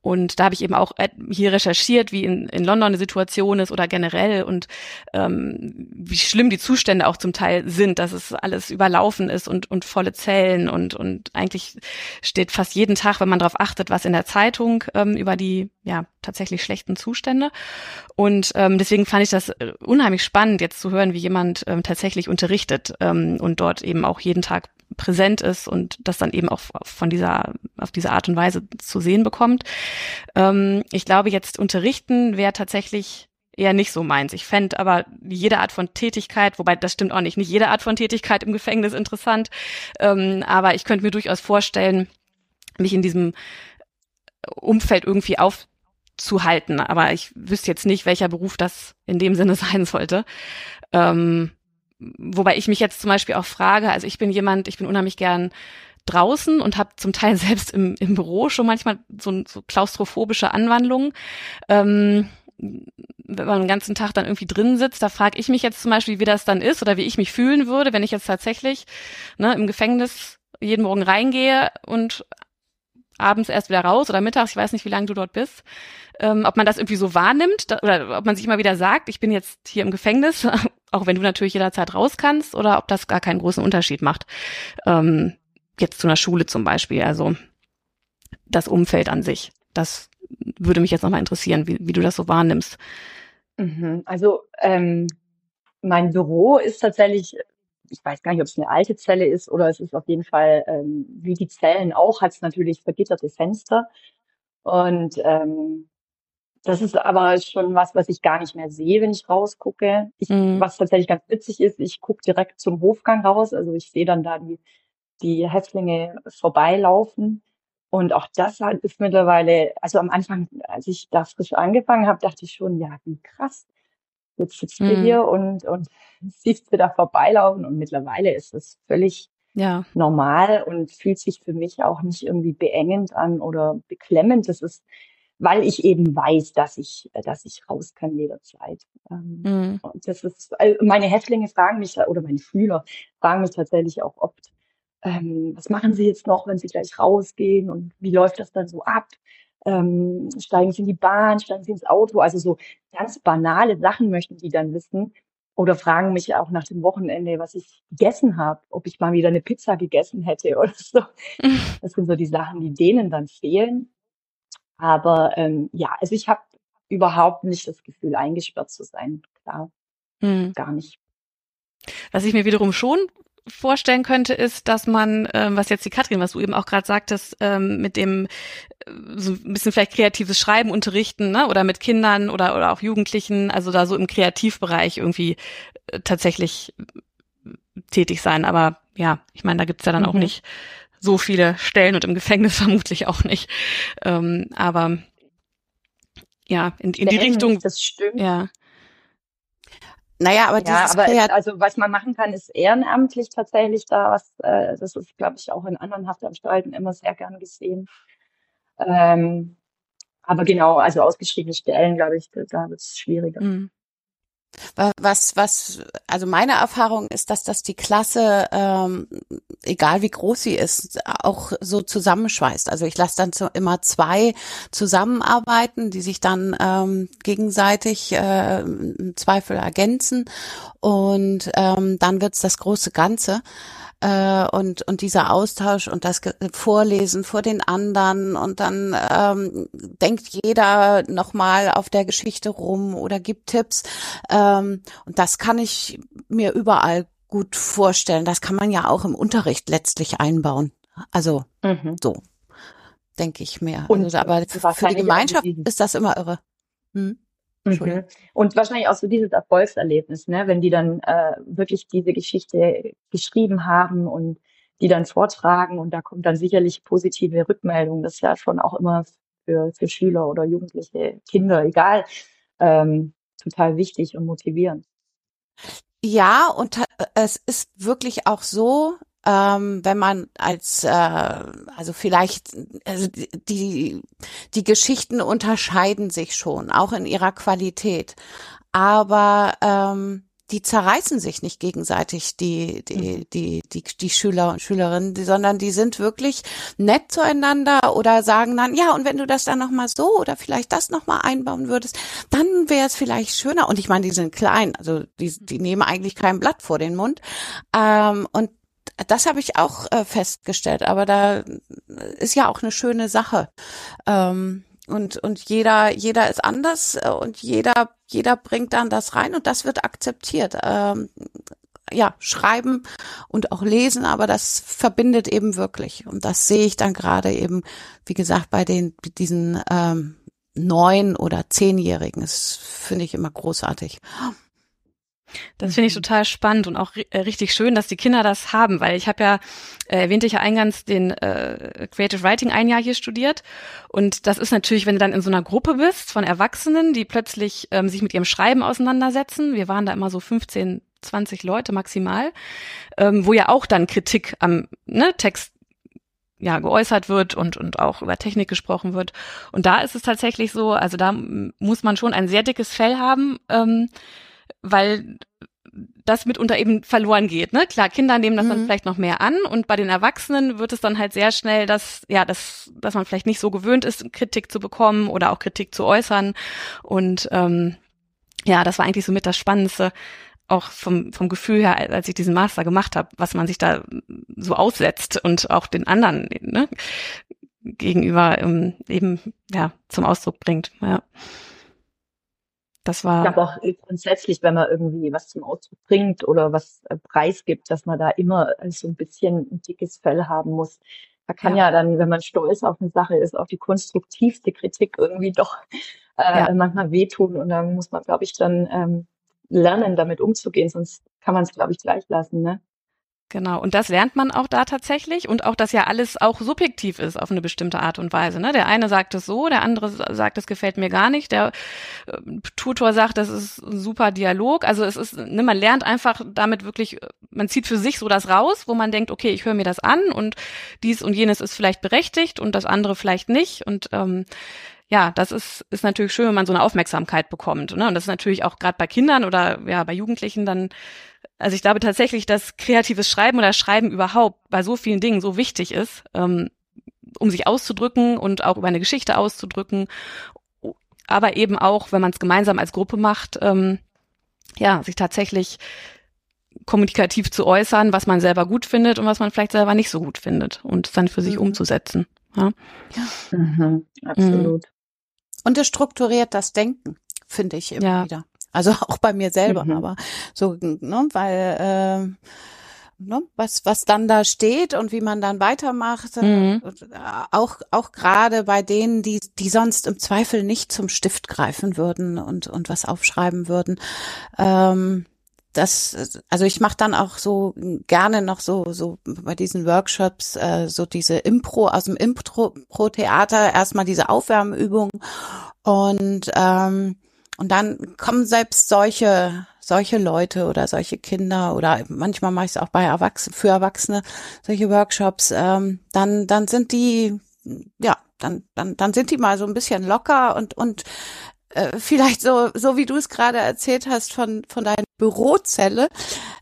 Und da habe ich eben auch hier recherchiert, wie in, in London eine Situation ist oder generell und ähm, wie schlimm die Zustände auch zum Teil sind, dass es alles überlaufen ist und, und volle Zellen und, und eigentlich steht fast jeden Tag, wenn man darauf achtet, was in der Zeitung ähm, über die ja tatsächlich schlechten Zustände. Und ähm, deswegen fand ich das äh, unheimlich spannend, jetzt zu hören, wie jemand ähm, tatsächlich unterrichtet ähm, und dort eben auch jeden Tag präsent ist und das dann eben auch von dieser, auf diese Art und Weise zu sehen bekommt. Ähm, ich glaube, jetzt unterrichten wäre tatsächlich eher nicht so meins. Ich fände aber jede Art von Tätigkeit, wobei das stimmt auch nicht, nicht jede Art von Tätigkeit im Gefängnis interessant, ähm, aber ich könnte mir durchaus vorstellen, mich in diesem Umfeld irgendwie aufzuhalten. Aber ich wüsste jetzt nicht, welcher Beruf das in dem Sinne sein sollte. Ähm, wobei ich mich jetzt zum Beispiel auch frage, also ich bin jemand, ich bin unheimlich gern draußen und habe zum Teil selbst im, im Büro schon manchmal so, so klaustrophobische Anwandlungen. Ähm, wenn man den ganzen Tag dann irgendwie drin sitzt, da frage ich mich jetzt zum Beispiel, wie das dann ist oder wie ich mich fühlen würde, wenn ich jetzt tatsächlich ne, im Gefängnis jeden Morgen reingehe und abends erst wieder raus oder mittags, ich weiß nicht, wie lange du dort bist, ähm, ob man das irgendwie so wahrnimmt da, oder ob man sich immer wieder sagt, ich bin jetzt hier im Gefängnis auch wenn du natürlich jederzeit raus kannst, oder ob das gar keinen großen Unterschied macht. Ähm, jetzt zu einer Schule zum Beispiel, also das Umfeld an sich. Das würde mich jetzt nochmal interessieren, wie, wie du das so wahrnimmst. Mhm. Also ähm, mein Büro ist tatsächlich, ich weiß gar nicht, ob es eine alte Zelle ist oder es ist auf jeden Fall, ähm, wie die Zellen auch, hat es natürlich vergitterte Fenster. Und ähm, das ist aber schon was, was ich gar nicht mehr sehe, wenn ich rausgucke. Ich, mhm. Was tatsächlich ganz witzig ist, ich gucke direkt zum Hofgang raus. Also ich sehe dann da die, die Häftlinge vorbeilaufen. Und auch das halt ist mittlerweile, also am Anfang, als ich da frisch angefangen habe, dachte ich schon, ja, wie krass. Jetzt sitzt mhm. du hier und, und siehst du da vorbeilaufen. Und mittlerweile ist es völlig ja. normal und fühlt sich für mich auch nicht irgendwie beengend an oder beklemmend. Das ist, weil ich eben weiß, dass ich, dass ich raus kann jederzeit. Ähm, mhm. Und das ist, also meine Häftlinge fragen mich oder meine Schüler fragen mich tatsächlich auch oft, ähm, was machen Sie jetzt noch, wenn Sie gleich rausgehen und wie läuft das dann so ab? Ähm, steigen Sie in die Bahn, steigen Sie ins Auto? Also so ganz banale Sachen möchten die dann wissen oder fragen mich auch nach dem Wochenende, was ich gegessen habe, ob ich mal wieder eine Pizza gegessen hätte oder so. Das sind so die Sachen, die denen dann fehlen. Aber ähm, ja, also ich habe überhaupt nicht das Gefühl, eingesperrt zu sein. Klar, mhm. gar nicht. Was ich mir wiederum schon vorstellen könnte, ist, dass man, ähm, was jetzt die Katrin, was du eben auch gerade sagtest, ähm, mit dem äh, so ein bisschen vielleicht kreatives Schreiben unterrichten, ne? oder mit Kindern oder oder auch Jugendlichen, also da so im Kreativbereich irgendwie äh, tatsächlich äh, tätig sein. Aber ja, ich meine, da gibt's ja dann mhm. auch nicht so viele Stellen und im Gefängnis vermutlich auch nicht. Ähm, aber ja, in, in die Richtung. Das stimmt. Ja. Naja, aber ja, aber es, also was man machen kann, ist ehrenamtlich tatsächlich da was, äh, das ist, glaube ich, auch in anderen Haftanstalten immer sehr gern gesehen. Ähm, aber genau, also ausgeschriebene Stellen, glaube ich, da wird es schwieriger. Mhm. Was, was, also meine Erfahrung ist, dass das die Klasse, ähm, egal wie groß sie ist, auch so zusammenschweißt. Also ich lasse dann so immer zwei zusammenarbeiten, die sich dann ähm, gegenseitig äh, im Zweifel ergänzen und ähm, dann wird's das große Ganze äh, und, und dieser Austausch und das Vorlesen vor den anderen und dann ähm, denkt jeder nochmal auf der Geschichte rum oder gibt Tipps. Ähm, und das kann ich mir überall gut vorstellen. Das kann man ja auch im Unterricht letztlich einbauen. Also mhm. so, denke ich mir. Und also, aber für die Gemeinschaft ist das immer irre. Hm? Mhm. Und wahrscheinlich auch so dieses Erfolgserlebnis, ne? wenn die dann äh, wirklich diese Geschichte geschrieben haben und die dann vortragen und da kommt dann sicherlich positive Rückmeldung. Das ist ja schon auch immer für, für Schüler oder Jugendliche, Kinder, egal, ähm, total wichtig und motivierend. Ja, und es ist wirklich auch so, ähm, wenn man als, äh, also vielleicht, also die, die Geschichten unterscheiden sich schon, auch in ihrer Qualität. Aber ähm, die zerreißen sich nicht gegenseitig, die, die, mhm. die, die, die Schüler und Schülerinnen, sondern die sind wirklich nett zueinander oder sagen dann, ja, und wenn du das dann nochmal so oder vielleicht das nochmal einbauen würdest, dann wäre es vielleicht schöner. Und ich meine, die sind klein, also die, die nehmen eigentlich kein Blatt vor den Mund. Ähm, und das habe ich auch äh, festgestellt, aber da ist ja auch eine schöne Sache. Ähm, und, und jeder, jeder ist anders äh, und jeder, jeder bringt dann das rein und das wird akzeptiert. Ähm, ja, schreiben und auch lesen, aber das verbindet eben wirklich. Und das sehe ich dann gerade eben, wie gesagt, bei den, diesen ähm, neun oder zehnjährigen. Das finde ich immer großartig. Das finde ich mhm. total spannend und auch äh, richtig schön, dass die Kinder das haben, weil ich habe ja, äh, erwähnte ich ja eingangs, den äh, Creative Writing ein Jahr hier studiert. Und das ist natürlich, wenn du dann in so einer Gruppe bist von Erwachsenen, die plötzlich ähm, sich mit ihrem Schreiben auseinandersetzen. Wir waren da immer so 15, 20 Leute maximal, ähm, wo ja auch dann Kritik am ne, Text ja geäußert wird und und auch über Technik gesprochen wird und da ist es tatsächlich so also da muss man schon ein sehr dickes Fell haben ähm, weil das mitunter eben verloren geht. Ne? Klar, Kinder nehmen das mhm. dann vielleicht noch mehr an und bei den Erwachsenen wird es dann halt sehr schnell, dass ja, dass dass man vielleicht nicht so gewöhnt ist, Kritik zu bekommen oder auch Kritik zu äußern. Und ähm, ja, das war eigentlich so mit das Spannendste, auch vom vom Gefühl her, als ich diesen Master gemacht habe, was man sich da so aussetzt und auch den anderen ne, gegenüber ähm, eben ja zum Ausdruck bringt. Ja. Das war. Ich glaube auch grundsätzlich, wenn man irgendwie was zum Ausdruck bringt oder was äh, preisgibt, dass man da immer so ein bisschen ein dickes Fell haben muss. Da kann ja. ja dann, wenn man stolz auf eine Sache ist, auch die konstruktivste Kritik irgendwie doch äh, ja. manchmal wehtun. Und da muss man, glaube ich, dann ähm, lernen, damit umzugehen, sonst kann man es, glaube ich, gleich lassen. Ne? Genau, und das lernt man auch da tatsächlich und auch, dass ja alles auch subjektiv ist auf eine bestimmte Art und Weise. Ne? Der eine sagt es so, der andere sagt, es gefällt mir gar nicht, der äh, Tutor sagt, das ist ein super Dialog. Also es ist, ne, man lernt einfach damit wirklich, man zieht für sich so das raus, wo man denkt, okay, ich höre mir das an und dies und jenes ist vielleicht berechtigt und das andere vielleicht nicht. Und ähm, ja, das ist, ist natürlich schön, wenn man so eine Aufmerksamkeit bekommt. Ne? Und das ist natürlich auch gerade bei Kindern oder ja bei Jugendlichen dann also ich glaube tatsächlich, dass kreatives Schreiben oder Schreiben überhaupt bei so vielen Dingen so wichtig ist, ähm, um sich auszudrücken und auch über eine Geschichte auszudrücken, aber eben auch, wenn man es gemeinsam als Gruppe macht, ähm, ja, sich tatsächlich kommunikativ zu äußern, was man selber gut findet und was man vielleicht selber nicht so gut findet und es dann für sich mhm. umzusetzen. Ja, ja. Mhm, absolut. Und es strukturiert das Denken, finde ich immer ja. wieder. Also auch bei mir selber, Mhm. aber so, ne, weil äh, ne, was was dann da steht und wie man dann weitermacht, äh, Mhm. auch auch gerade bei denen, die die sonst im Zweifel nicht zum Stift greifen würden und und was aufschreiben würden. Ähm, das, also ich mache dann auch so gerne noch so so bei diesen Workshops äh, so diese Impro aus dem Impro-Theater erstmal diese Aufwärmübung und ähm, und dann kommen selbst solche solche Leute oder solche Kinder oder manchmal mache ich es auch bei Erwachsenen für Erwachsene solche Workshops. Ähm, dann dann sind die ja dann dann dann sind die mal so ein bisschen locker und und äh, vielleicht so, so wie du es gerade erzählt hast von, von deiner Bürozelle,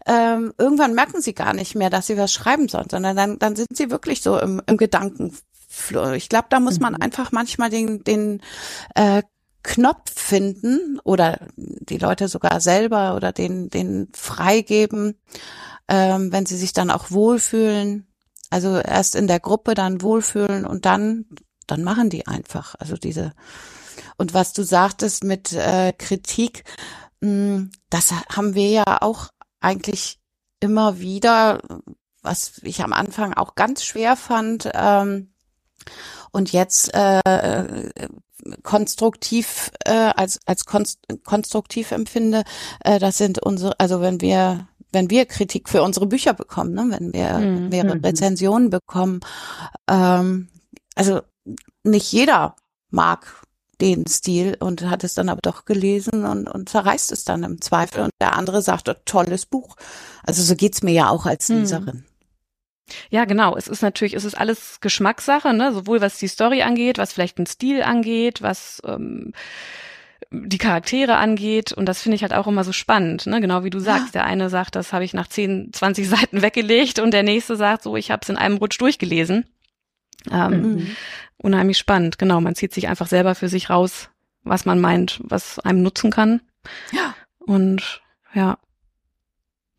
ähm, irgendwann merken sie gar nicht mehr, dass sie was schreiben sollen, sondern dann, dann sind sie wirklich so im, im Gedankenflow. Ich glaube, da muss man Mhm. einfach manchmal den, den äh, Knopf finden oder die Leute sogar selber oder den, den freigeben, ähm, wenn sie sich dann auch wohlfühlen. Also erst in der Gruppe dann wohlfühlen und dann, dann machen die einfach. Also diese und was du sagtest mit äh, Kritik, mh, das haben wir ja auch eigentlich immer wieder, was ich am Anfang auch ganz schwer fand. Ähm, und jetzt äh, konstruktiv äh, als als konst konstruktiv empfinde, äh, das sind unsere, also wenn wir wenn wir Kritik für unsere Bücher bekommen, ne, wenn wir Mhm. mehrere Mhm. Rezensionen bekommen, ähm, also nicht jeder mag den Stil und hat es dann aber doch gelesen und, und zerreißt es dann im Zweifel und der andere sagt, oh, tolles Buch. Also so geht's mir ja auch als Mhm. Ja, genau. Es ist natürlich, es ist alles Geschmackssache, ne? sowohl was die Story angeht, was vielleicht den Stil angeht, was ähm, die Charaktere angeht. Und das finde ich halt auch immer so spannend, ne? Genau wie du sagst. Der eine sagt, das habe ich nach 10, 20 Seiten weggelegt und der nächste sagt so, ich habe es in einem Rutsch durchgelesen. Ähm, Mhm. Unheimlich spannend, genau. Man zieht sich einfach selber für sich raus, was man meint, was einem nutzen kann. Ja. Und ja,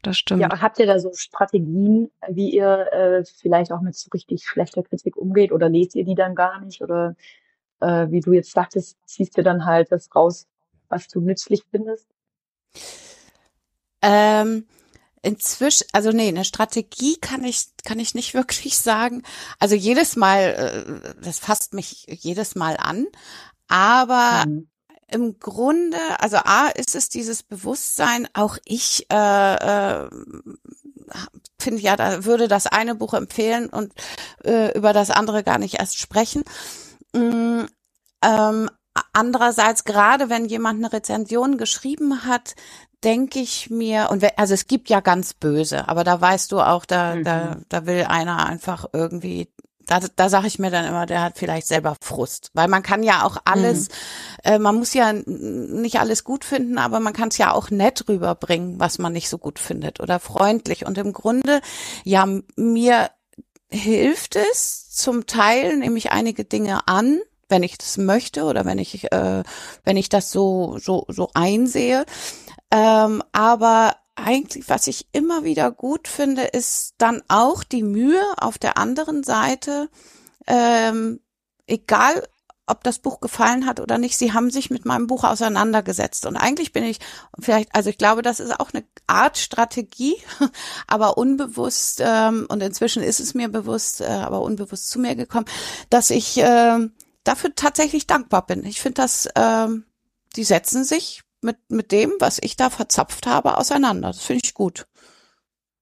das stimmt. Ja, habt ihr da so Strategien, wie ihr äh, vielleicht auch mit so richtig schlechter Kritik umgeht oder lest ihr die dann gar nicht oder äh, wie du jetzt sagtest, ziehst du dann halt das raus, was du nützlich findest? Ähm, inzwischen, also nee, eine Strategie kann ich, kann ich nicht wirklich sagen. Also jedes Mal, äh, das fasst mich jedes Mal an. Aber Mhm. Im Grunde, also A, ist es dieses Bewusstsein, auch ich äh, äh, finde ja, da würde das eine Buch empfehlen und äh, über das andere gar nicht erst sprechen. Mm, ähm, andererseits, gerade wenn jemand eine Rezension geschrieben hat, denke ich mir, und we- also es gibt ja ganz böse, aber da weißt du auch, da, da, Mhm. da will einer einfach irgendwie, da, da sage ich mir dann immer, der hat vielleicht selber Frust. Weil man kann ja auch alles, äh, man muss ja nicht alles gut finden, aber man kann es ja auch nett rüberbringen, was man nicht so gut findet oder freundlich. Und im Grunde, ja, mir hilft es zum Teil, nehme ich einige Dinge an, wenn ich das möchte oder wenn ich, äh, wenn ich das so, so, so einsehe. Ähm, aber eigentlich, was ich immer wieder gut finde, ist dann auch die Mühe auf der anderen Seite, ähm, egal ob das Buch gefallen hat oder nicht, sie haben sich mit meinem Buch auseinandergesetzt. Und eigentlich bin ich vielleicht, also ich glaube, das ist auch eine Art Strategie, aber unbewusst, ähm, und inzwischen ist es mir bewusst, äh, aber unbewusst zu mir gekommen, dass ich ähm, dafür tatsächlich dankbar bin. Ich finde das, ähm, die setzen sich mit, mit dem, was ich da verzapft habe, auseinander. Das finde ich gut.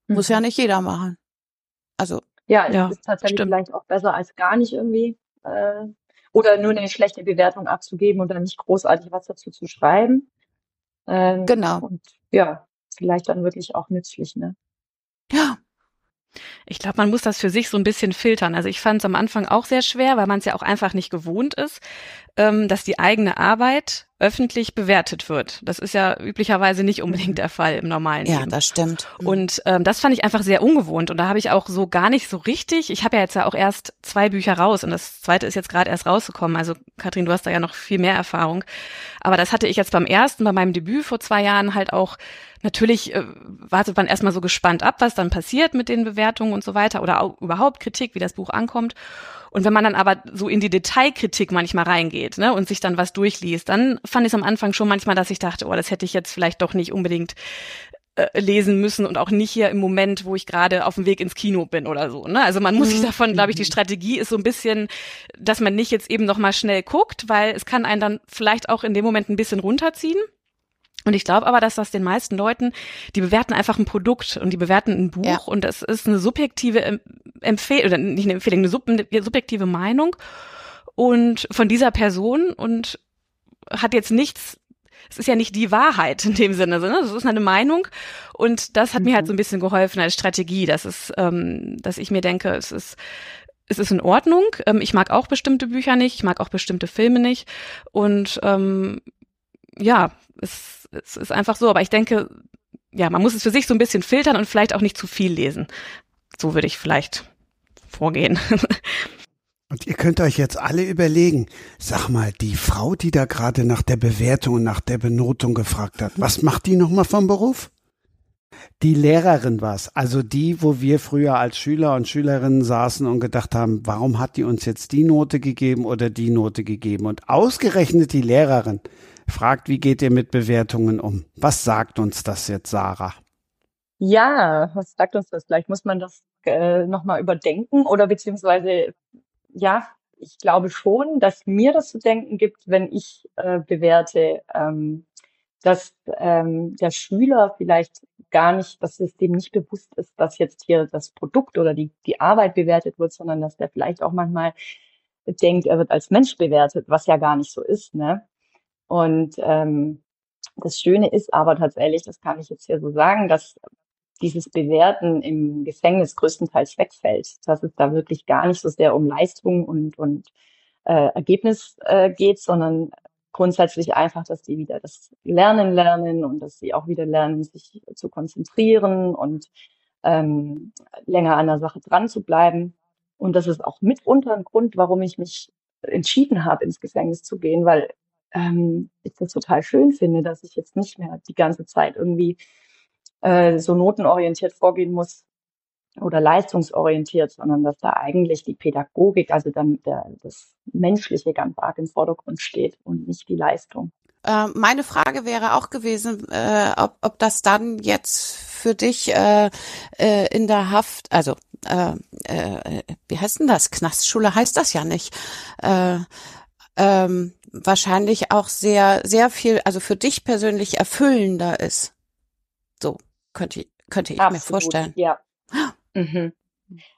Muss ja nicht jeder machen. Also, Ja, es Ja, ist tatsächlich stimmt. vielleicht auch besser als gar nicht irgendwie. Äh, oder nur eine schlechte Bewertung abzugeben und dann nicht großartig was dazu zu schreiben. Ähm, genau. Und ja, vielleicht dann wirklich auch nützlich, ne? Ja. Ich glaube, man muss das für sich so ein bisschen filtern. Also ich fand es am Anfang auch sehr schwer, weil man es ja auch einfach nicht gewohnt ist, ähm, dass die eigene Arbeit öffentlich bewertet wird. Das ist ja üblicherweise nicht unbedingt der Fall im normalen Ja, Leben. das stimmt. Und ähm, das fand ich einfach sehr ungewohnt. Und da habe ich auch so gar nicht so richtig. Ich habe ja jetzt ja auch erst zwei Bücher raus und das zweite ist jetzt gerade erst rausgekommen. Also Katrin, du hast da ja noch viel mehr Erfahrung. Aber das hatte ich jetzt beim ersten, bei meinem Debüt vor zwei Jahren halt auch. Natürlich äh, wartet man erstmal so gespannt ab, was dann passiert mit den Bewertungen und so weiter oder auch überhaupt Kritik, wie das Buch ankommt. Und wenn man dann aber so in die Detailkritik manchmal reingeht ne, und sich dann was durchliest, dann fand ich es am Anfang schon manchmal, dass ich dachte, oh, das hätte ich jetzt vielleicht doch nicht unbedingt äh, lesen müssen und auch nicht hier im Moment, wo ich gerade auf dem Weg ins Kino bin oder so. Ne? Also man muss sich mhm. davon, glaube ich, die mhm. Strategie ist so ein bisschen, dass man nicht jetzt eben noch mal schnell guckt, weil es kann einen dann vielleicht auch in dem Moment ein bisschen runterziehen. Und ich glaube aber, dass das den meisten Leuten, die bewerten einfach ein Produkt und die bewerten ein Buch ja. und das ist eine subjektive Empfehlung, oder nicht eine Empfehlung, eine, sub eine subjektive Meinung und von dieser Person und hat jetzt nichts es ist ja nicht die Wahrheit in dem Sinne, sondern es ist eine Meinung. Und das hat mhm. mir halt so ein bisschen geholfen als Strategie, dass es, ähm, dass ich mir denke, es ist es ist in Ordnung. Ähm, ich mag auch bestimmte Bücher nicht, ich mag auch bestimmte Filme nicht. Und ähm, ja, es, es ist einfach so. Aber ich denke, ja, man muss es für sich so ein bisschen filtern und vielleicht auch nicht zu viel lesen. So würde ich vielleicht vorgehen. Und ihr könnt euch jetzt alle überlegen, sag mal, die Frau, die da gerade nach der Bewertung und nach der Benotung gefragt hat, was macht die nochmal vom Beruf? Die Lehrerin war's, also die, wo wir früher als Schüler und Schülerinnen saßen und gedacht haben, warum hat die uns jetzt die Note gegeben oder die Note gegeben? Und ausgerechnet die Lehrerin fragt, wie geht ihr mit Bewertungen um? Was sagt uns das jetzt, Sarah? Ja, was sagt uns das? Vielleicht muss man das äh, nochmal überdenken oder beziehungsweise ja, ich glaube schon, dass mir das zu denken gibt, wenn ich äh, bewerte, ähm, dass ähm, der Schüler vielleicht gar nicht, dass es dem nicht bewusst ist, dass jetzt hier das Produkt oder die, die Arbeit bewertet wird, sondern dass der vielleicht auch manchmal denkt, er wird als Mensch bewertet, was ja gar nicht so ist. Ne? Und ähm, das Schöne ist aber tatsächlich, das kann ich jetzt hier so sagen, dass dieses Bewerten im Gefängnis größtenteils wegfällt, dass es da wirklich gar nicht so sehr um Leistung und, und äh, Ergebnis äh, geht, sondern grundsätzlich einfach, dass die wieder das Lernen lernen und dass sie auch wieder lernen, sich zu konzentrieren und ähm, länger an der Sache dran zu bleiben. Und das ist auch mitunter ein Grund, warum ich mich entschieden habe, ins Gefängnis zu gehen, weil ähm, ich das total schön finde, dass ich jetzt nicht mehr die ganze Zeit irgendwie äh, so notenorientiert vorgehen muss oder leistungsorientiert, sondern dass da eigentlich die Pädagogik, also dann der, das Menschliche ganz arg im Vordergrund steht und nicht die Leistung. Äh, meine Frage wäre auch gewesen, äh, ob, ob das dann jetzt für dich äh, äh, in der Haft, also äh, äh, wie heißt denn das? Knastschule heißt das ja nicht. Äh, ähm, wahrscheinlich auch sehr, sehr viel, also für dich persönlich erfüllender ist. So. Könnte, könnte ich Absolut, mir vorstellen. Ja. Mhm.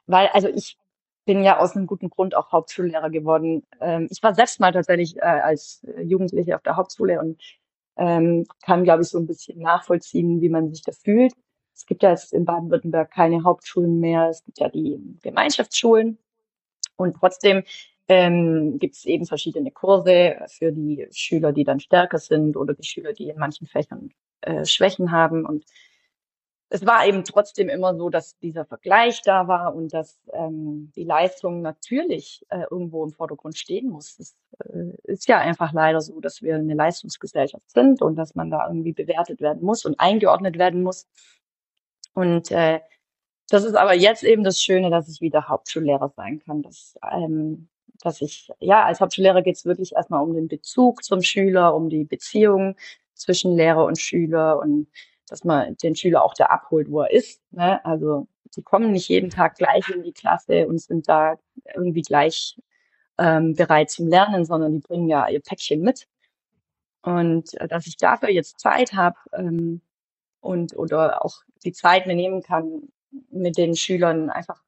Weil, also ich bin ja aus einem guten Grund auch Hauptschullehrer geworden. Ähm, ich war selbst mal tatsächlich äh, als Jugendliche auf der Hauptschule und ähm, kann, glaube ich, so ein bisschen nachvollziehen, wie man sich da fühlt. Es gibt ja jetzt in Baden-Württemberg keine Hauptschulen mehr. Es gibt ja die Gemeinschaftsschulen. Und trotzdem ähm, gibt es eben verschiedene Kurse für die Schüler, die dann stärker sind oder die Schüler, die in manchen Fächern äh, Schwächen haben. Und es war eben trotzdem immer so, dass dieser Vergleich da war und dass ähm, die Leistung natürlich äh, irgendwo im Vordergrund stehen muss. Es äh, ist ja einfach leider so, dass wir eine Leistungsgesellschaft sind und dass man da irgendwie bewertet werden muss und eingeordnet werden muss. Und äh, das ist aber jetzt eben das Schöne, dass ich wieder Hauptschullehrer sein kann. Dass, ähm, dass ich, ja, als Hauptschullehrer geht es wirklich erstmal um den Bezug zum Schüler, um die Beziehung zwischen Lehrer und Schüler und dass man den Schüler auch da abholt, wo er ist. Ne? Also die kommen nicht jeden Tag gleich in die Klasse und sind da irgendwie gleich ähm, bereit zum Lernen, sondern die bringen ja ihr Päckchen mit. Und äh, dass ich dafür jetzt Zeit habe ähm, und oder auch die Zeit mir nehmen kann, mit den Schülern einfach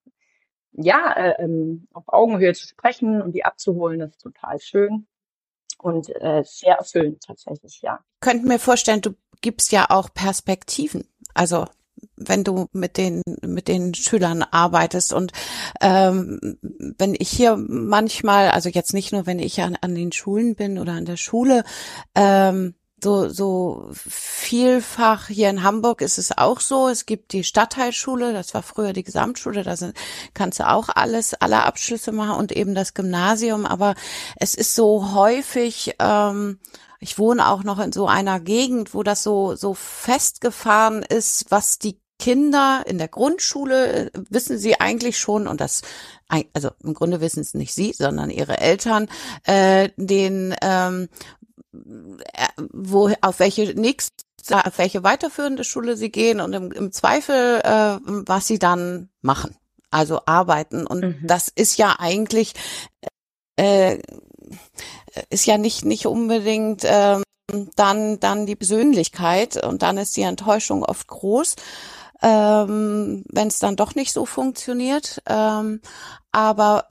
ja äh, ähm, auf Augenhöhe zu sprechen und die abzuholen, das ist total schön und äh, sehr erfüllend tatsächlich, ja. Könnten mir vorstellen, du gibst ja auch Perspektiven. Also wenn du mit den mit den Schülern arbeitest und ähm, wenn ich hier manchmal, also jetzt nicht nur wenn ich an, an den Schulen bin oder an der Schule, ähm, so, so vielfach hier in Hamburg ist es auch so. Es gibt die Stadtteilschule, das war früher die Gesamtschule, da sind, kannst du auch alles, alle Abschlüsse machen und eben das Gymnasium. Aber es ist so häufig, ähm, ich wohne auch noch in so einer Gegend, wo das so, so festgefahren ist, was die Kinder in der Grundschule äh, wissen sie eigentlich schon und das also im Grunde wissen es nicht sie, sondern ihre Eltern, äh, den ähm, äh, wo auf welche nächste auf welche weiterführende Schule sie gehen und im, im Zweifel äh, was sie dann machen, also arbeiten und mhm. das ist ja eigentlich äh, ist ja nicht nicht unbedingt ähm, dann dann die Persönlichkeit und dann ist die Enttäuschung oft groß ähm, wenn es dann doch nicht so funktioniert. Ähm, aber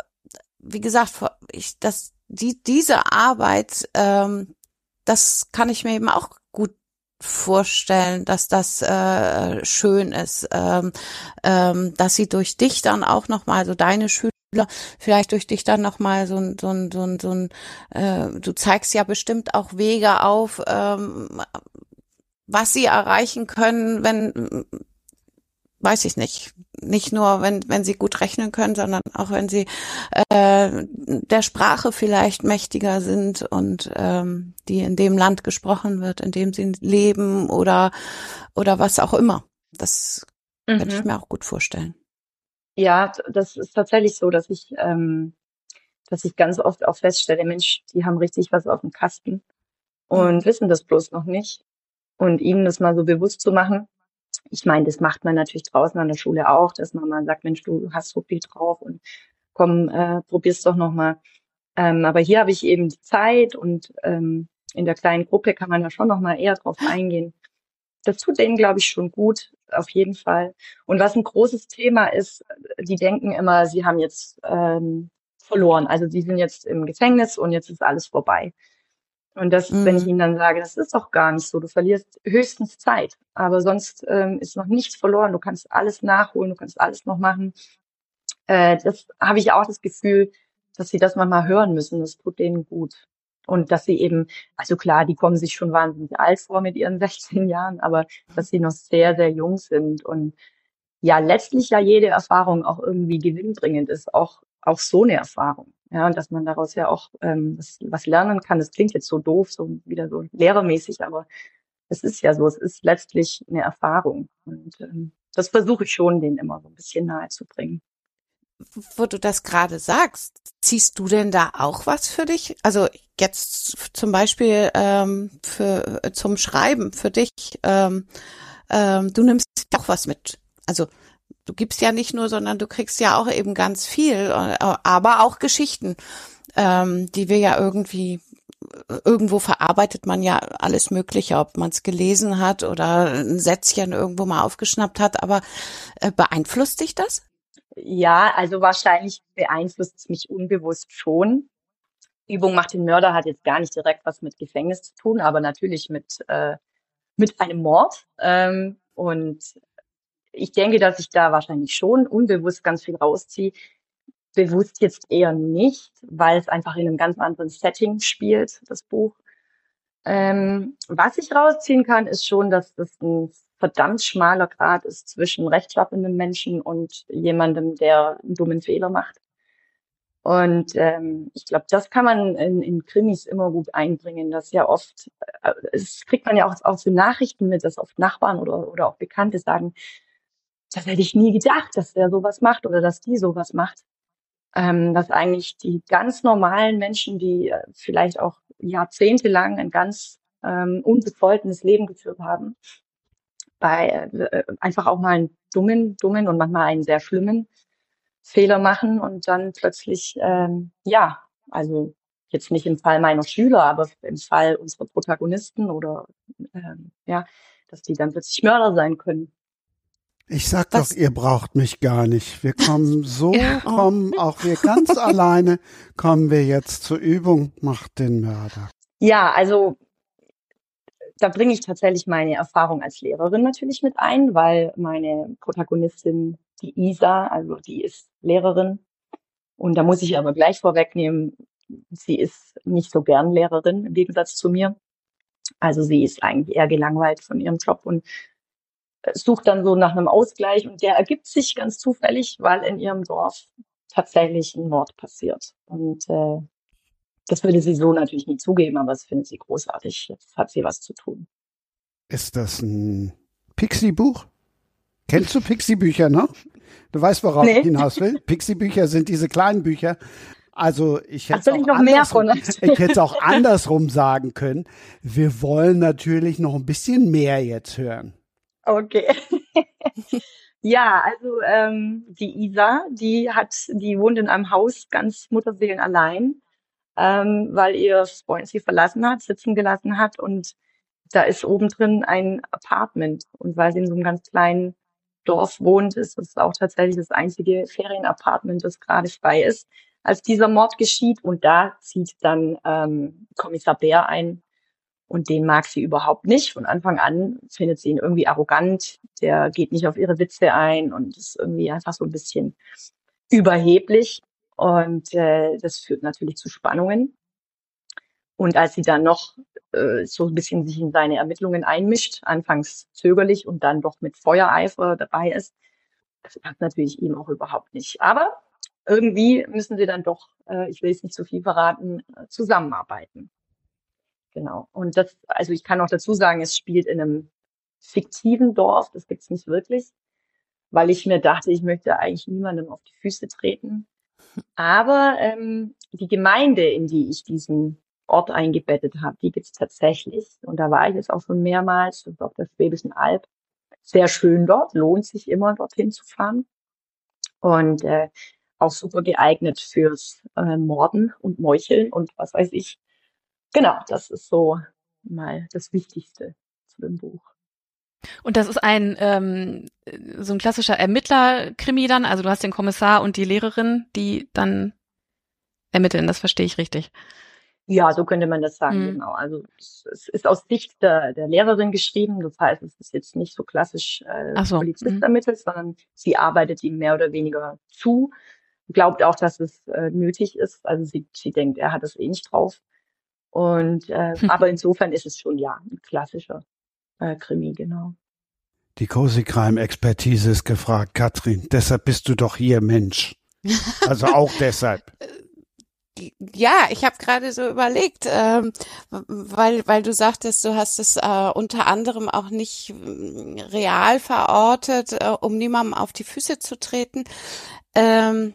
wie gesagt, ich, das, die, diese Arbeit, ähm, das kann ich mir eben auch gut vorstellen, dass das äh, schön ist, ähm, ähm, dass sie durch dich dann auch noch mal so deine Schüler vielleicht durch dich dann noch mal so ein so ein so ein, so ein äh, du zeigst ja bestimmt auch Wege auf, ähm, was sie erreichen können, wenn weiß ich nicht. Nicht nur, wenn, wenn sie gut rechnen können, sondern auch wenn sie äh, der Sprache vielleicht mächtiger sind und ähm, die in dem Land gesprochen wird, in dem sie leben oder oder was auch immer. Das mhm. könnte ich mir auch gut vorstellen. Ja, das ist tatsächlich so, dass ich, ähm, dass ich ganz oft auch feststelle, Mensch, die haben richtig was auf dem Kasten und mhm. wissen das bloß noch nicht. Und ihnen das mal so bewusst zu machen, ich meine, das macht man natürlich draußen an der Schule auch, dass man mal sagt, Mensch, du hast so viel drauf und komm, äh, probier's doch nochmal. Ähm, aber hier habe ich eben die Zeit und ähm, in der kleinen Gruppe kann man da schon nochmal eher drauf eingehen. Das tut denen, glaube ich, schon gut, auf jeden Fall. Und was ein großes Thema ist, die denken immer, sie haben jetzt ähm, verloren. Also sie sind jetzt im Gefängnis und jetzt ist alles vorbei. Und das, mhm. wenn ich mhm. ihnen dann sage, das ist doch gar nicht so, du verlierst höchstens Zeit, aber sonst ähm, ist noch nichts verloren, du kannst alles nachholen, du kannst alles noch machen. Äh, das habe ich auch das Gefühl, dass sie das manchmal hören müssen, das tut denen gut. Und dass sie eben, also klar, die kommen sich schon wahnsinnig alt vor mit ihren 16 Jahren, aber dass sie noch sehr, sehr jung sind und ja, letztlich ja jede Erfahrung auch irgendwie gewinnbringend ist, auch, auch so eine Erfahrung. Ja, und dass man daraus ja auch ähm, was, was lernen kann. Das klingt jetzt so doof, so wieder so lehrermäßig, aber es ist ja so, es ist letztlich eine Erfahrung. Und ähm, das versuche ich schon, denen immer so ein bisschen nahe zu bringen. Wo du das gerade sagst, ziehst du denn da auch was für dich? Also jetzt zum Beispiel ähm, für zum Schreiben für dich. Ähm, ähm, du nimmst auch was mit. Also du gibst ja nicht nur, sondern du kriegst ja auch eben ganz viel, äh, aber auch Geschichten, ähm, die wir ja irgendwie irgendwo verarbeitet man ja alles Mögliche, ob man es gelesen hat oder ein Sätzchen irgendwo mal aufgeschnappt hat. Aber äh, beeinflusst dich das? Ja, also wahrscheinlich beeinflusst es mich unbewusst schon. Übung macht den Mörder hat jetzt gar nicht direkt was mit Gefängnis zu tun, aber natürlich mit äh, mit einem Mord. Ähm, und ich denke, dass ich da wahrscheinlich schon unbewusst ganz viel rausziehe. Bewusst jetzt eher nicht, weil es einfach in einem ganz anderen Setting spielt, das Buch. Ähm, was ich rausziehen kann, ist schon, dass das ein verdammt schmaler Grad ist zwischen rechtschaffenden Menschen und jemandem, der einen dummen Fehler macht. Und ähm, ich glaube, das kann man in, in Krimis immer gut einbringen. Das ja oft, äh, es kriegt man ja auch aus den Nachrichten mit, dass oft Nachbarn oder, oder auch Bekannte sagen, das hätte ich nie gedacht, dass der sowas macht oder dass die sowas macht. Ähm, dass eigentlich die ganz normalen Menschen, die äh, vielleicht auch jahrzehntelang ein ganz ähm, unbefoltenes Leben geführt haben, bei äh, einfach auch mal einen dummen, dummen und manchmal einen sehr schlimmen Fehler machen und dann plötzlich, ähm, ja, also jetzt nicht im Fall meiner Schüler, aber im Fall unserer Protagonisten oder ähm, ja, dass die dann plötzlich Mörder sein können. Ich sag Was? doch, ihr braucht mich gar nicht. Wir kommen so, ja. kommen auch wir ganz alleine, kommen wir jetzt zur Übung, macht den Mörder. Ja, also da bringe ich tatsächlich meine Erfahrung als Lehrerin natürlich mit ein, weil meine Protagonistin, die Isa, also die ist Lehrerin. Und da muss ich aber gleich vorwegnehmen, sie ist nicht so gern Lehrerin im Gegensatz zu mir. Also sie ist eigentlich eher gelangweilt von ihrem Job und sucht dann so nach einem Ausgleich und der ergibt sich ganz zufällig, weil in ihrem Dorf tatsächlich ein Mord passiert. Und äh, das würde sie so natürlich nie zugeben, aber das findet sie großartig. Jetzt hat sie was zu tun. Ist das ein Pixie-Buch? Kennst du Pixie-Bücher noch? Du weißt, worauf nee. ich hinaus will. Pixie-Bücher sind diese kleinen Bücher. Also ich hätte, es auch andersrum sagen können. Wir wollen natürlich noch ein bisschen mehr jetzt hören. Okay. ja, also ähm, die Isa, die hat, die wohnt in einem Haus ganz Mutterseelen allein, ähm, weil ihr Freund sie verlassen hat, sitzen gelassen hat und da ist oben drin ein Apartment und weil sie in so einem ganz kleinen Dorf wohnt, ist es auch tatsächlich das einzige Ferienapartment, das gerade frei ist, als dieser Mord geschieht. Und da zieht dann ähm, Kommissar Bär ein und den mag sie überhaupt nicht. Von Anfang an findet sie ihn irgendwie arrogant, der geht nicht auf ihre Witze ein und ist irgendwie einfach so ein bisschen überheblich. Und äh, das führt natürlich zu Spannungen. Und als sie dann noch äh, so ein bisschen sich in seine Ermittlungen einmischt, anfangs zögerlich und dann doch mit Feuereifer dabei ist, das passt natürlich ihm auch überhaupt nicht. Aber irgendwie müssen sie dann doch, äh, ich will es nicht so viel verraten, äh, zusammenarbeiten. Genau. Und das, also ich kann auch dazu sagen, es spielt in einem fiktiven Dorf, das gibt's nicht wirklich, weil ich mir dachte, ich möchte eigentlich niemandem auf die Füße treten. Aber ähm, die Gemeinde, in die ich diesen Ort eingebettet habe. Die gibt's tatsächlich. Und da war ich jetzt auch schon mehrmals auf der Schwäbischen Alb. Sehr schön dort, lohnt sich immer dorthin zu fahren. Und äh, auch super geeignet fürs äh, Morden und Meucheln und was weiß ich. Genau, das ist so mal das Wichtigste zu dem Buch. Und das ist ein ähm, so ein klassischer Ermittlerkrimi dann. Also du hast den Kommissar und die Lehrerin, die dann ermitteln. Das verstehe ich richtig. Ja, so könnte man das sagen, mhm. genau. Also es, ist aus Sicht der, der Lehrerin geschrieben. Das heißt, es ist jetzt nicht so klassisch äh, so. Polizist mhm. ermittelt, sondern sie arbeitet ihm mehr oder weniger zu, glaubt auch, dass es äh, nötig ist. Also sie, sie denkt, er hat es eh nicht drauf. Und äh, hm. aber insofern ist es schon ja ein klassischer äh, Krimi, genau. Die Cozy Crime Expertise ist gefragt, Katrin. Deshalb bist du doch hier Mensch. Also auch deshalb. Ja, ich habe gerade so überlegt, ähm, weil weil du sagtest, du hast es äh, unter anderem auch nicht äh, real verortet, äh, um niemandem auf die Füße zu treten. Ähm,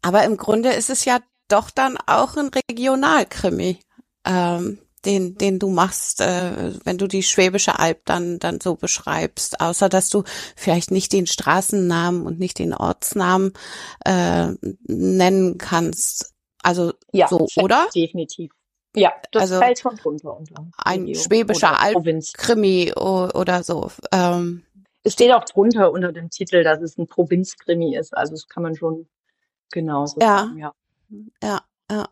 aber im Grunde ist es ja doch dann auch ein Regionalkrimi, ähm, den den du machst, äh, wenn du die Schwäbische Alb dann dann so beschreibst, außer dass du vielleicht nicht den Straßennamen und nicht den Ortsnamen äh, nennen kannst also ja, so, oder? Definitiv. Ja, das also fällt schon drunter. Unter ein Video schwäbischer Alpkrimi oder so. Ähm. Es steht auch drunter unter dem Titel, dass es ein Provinzkrimi ist. Also das kann man schon genauso ja. sagen. Ja, ja, ja.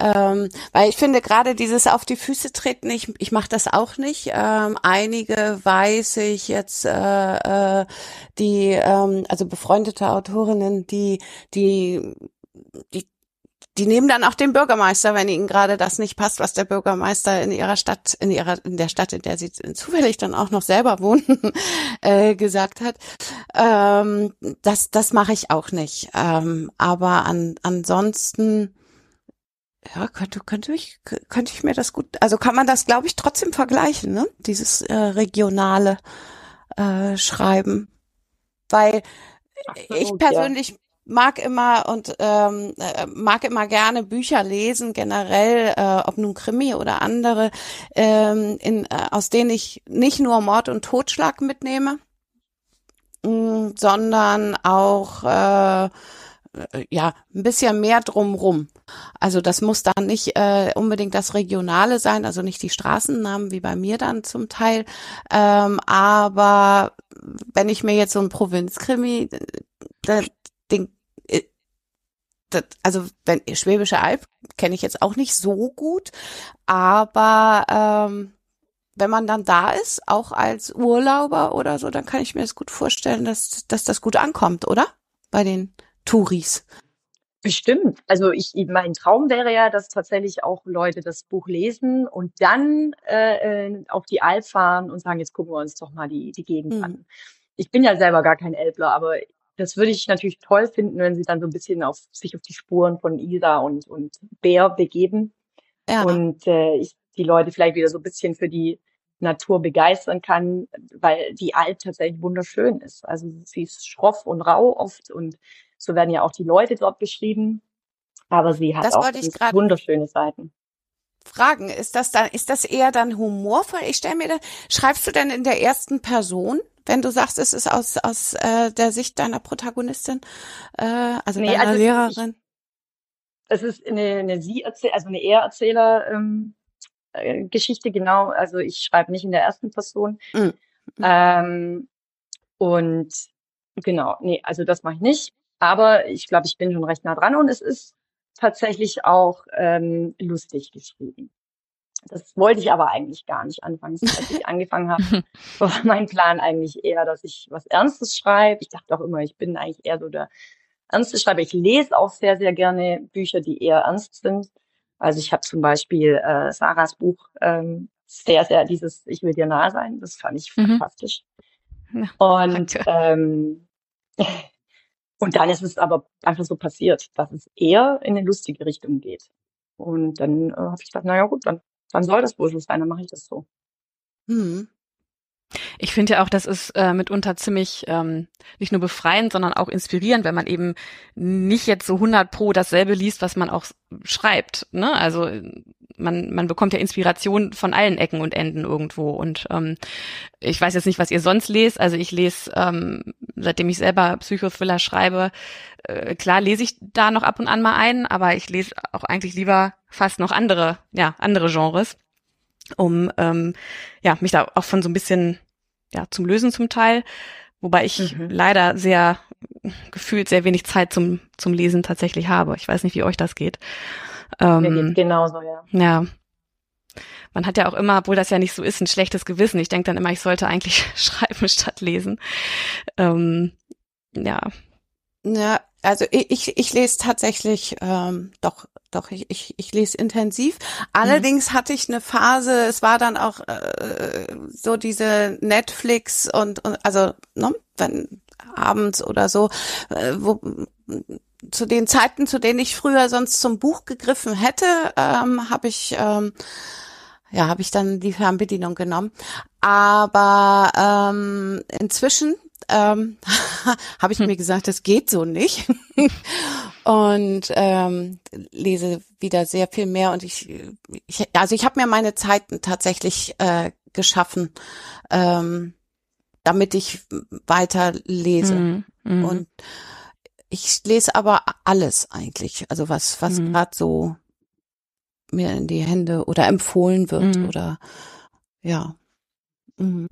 Ähm, weil ich finde gerade dieses auf die Füße treten, ich, ich mache das auch nicht. Ähm, einige weiß ich jetzt, äh, äh, die, ähm, also befreundete Autorinnen, die, die, die die nehmen dann auch den Bürgermeister, wenn ihnen gerade das nicht passt, was der Bürgermeister in ihrer Stadt, in ihrer, in der Stadt, in der sie zufällig dann auch noch selber wohnen, äh, gesagt hat. Ähm, das, das mache ich auch nicht. Ähm, aber an, ansonsten, ja, könnte, könnte ich, könnte ich mir das gut, also kann man das, glaube ich, trotzdem vergleichen, ne? Dieses äh, regionale äh, Schreiben. Weil Absolut, ich persönlich ja mag immer und ähm, äh, mag immer gerne Bücher lesen generell, äh, ob nun Krimi oder andere, ähm, in, äh, aus denen ich nicht nur Mord und Totschlag mitnehme, mh, mm, sondern auch äh, ja, ein bisschen mehr drumrum. Also das muss dann nicht äh, unbedingt das Regionale sein, also nicht die Straßennamen wie bei mir dann zum Teil. Ähm, aber wenn ich mir jetzt so ein Provinzkrimi, äh, den das, also wenn Schwäbische Alb kenne ich jetzt auch nicht so gut, aber ähm, wenn man dann da ist, auch als Urlauber oder so, dann kann ich mir das gut vorstellen, dass, dass das gut ankommt, oder? Bei den Touris. Bestimmt. Also ich, mein Traum wäre ja, dass tatsächlich auch Leute das Buch lesen und dann äh, äh auf die Alp fahren und sagen, jetzt gucken wir uns doch mal die, die Gegend mhm. an. Ich bin ja selber gar kein Elbler, aber das würde ich natürlich toll finden, wenn sie dann so ein bisschen auf sich auf die Spuren von Isa und, und Bär begeben. Ja. Und äh, ich die Leute vielleicht wieder so ein bisschen für die Natur begeistern kann, weil die Alp tatsächlich wunderschön ist. Also sie ist schroff und rau oft und so werden ja auch die Leute dort beschrieben. Aber sie hat Das auch ich wunderschöne Seiten. Fragen, ist das dann, ist das eher dann humorvoll? Ich stelle mir da, schreibst du denn in der ersten Person, wenn du sagst, es ist aus, aus äh, der Sicht deiner Protagonistin, äh, also Nee, deiner also ich- Lehrerin? Es ist eine, eine sie erzähl also eine er Erzähler ähm, äh, Geschichte genau. Also ich schreibe nicht in der ersten Person. Mhm. Ähm, und genau, nee, also das mache ich nicht. Aber ich glaube, ich bin schon recht nah dran und es ist tatsächlich auch ähm, lustig geschrieben. Das wollte ich aber eigentlich gar nicht anfangs, als ich angefangen habe. War mein Plan eigentlich eher, dass ich was Ernstes schreibe. Ich dachte auch immer, ich bin eigentlich eher so der ernste Schreiber. Ich lese auch sehr, sehr gerne Bücher, die eher ernst sind. Also ich habe zum Beispiel äh, Sarahs Buch ähm, sehr, sehr dieses Ich will dir nahe sein. Das fand ich Mhm. fantastisch. Ja, Und danke. ähm, und dann ist es aber einfach so passiert, dass es eher in eine lustige Richtung geht. Und dann äh, habe ich gedacht, naja gut, dann, dann soll das wohl so sein, dann mache ich das so. Hm. Ich finde ja auch, das ist äh, mitunter ziemlich ähm, nicht nur befreiend, sondern auch inspirierend, wenn man eben nicht jetzt so 100 pro dasselbe liest, was man auch schreibt. Ne? Also äh, man, man bekommt ja Inspiration von allen Ecken und Enden irgendwo. Und ähm, ich weiß jetzt nicht, was ihr sonst lest. Also ich lese, ähm, seitdem ich selber Psychothriller schreibe, äh, klar lese ich da noch ab und an mal ein, aber ich lese auch eigentlich lieber fast noch andere, ja, andere Genres um ähm, ja mich da auch von so ein bisschen ja zum Lösen zum Teil, wobei ich Mhm. leider sehr gefühlt sehr wenig Zeit zum zum Lesen tatsächlich habe. Ich weiß nicht, wie euch das geht. Mir Ähm, geht's genauso, ja. ja. Man hat ja auch immer, obwohl das ja nicht so ist, ein schlechtes Gewissen. Ich denke dann immer, ich sollte eigentlich schreiben statt lesen. Ähm, ja. Ja, also ich, ich, ich lese tatsächlich, ähm, doch, doch, ich, ich, ich lese intensiv. Allerdings hatte ich eine Phase, es war dann auch äh, so diese Netflix und, und also, ne, wenn abends oder so, äh, wo zu den Zeiten, zu denen ich früher sonst zum Buch gegriffen hätte, ähm, habe ich ähm, ja, habe ich dann die Fernbedienung genommen. Aber ähm, inzwischen ähm, habe ich mir gesagt, das geht so nicht. und ähm, lese wieder sehr viel mehr. Und ich, ich also ich habe mir meine Zeiten tatsächlich äh, geschaffen, ähm, damit ich weiter lese. Mhm. Mhm. Und ich lese aber alles eigentlich, also was, was Mhm. gerade so mir in die Hände oder empfohlen wird oder ja. Mhm.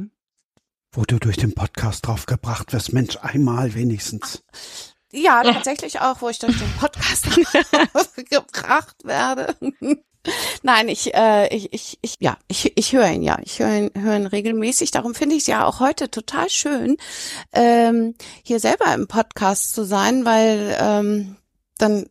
Wo du durch den Podcast draufgebracht wirst, Mensch, einmal wenigstens. Ja, tatsächlich auch, wo ich durch den Podcast gebracht werde. Nein, ich, äh, ich, ich, ich, ja, ich, ich höre ihn ja. Ich höre ihn, höre ihn regelmäßig. Darum finde ich es ja auch heute total schön, ähm, hier selber im Podcast zu sein, weil ähm, dann,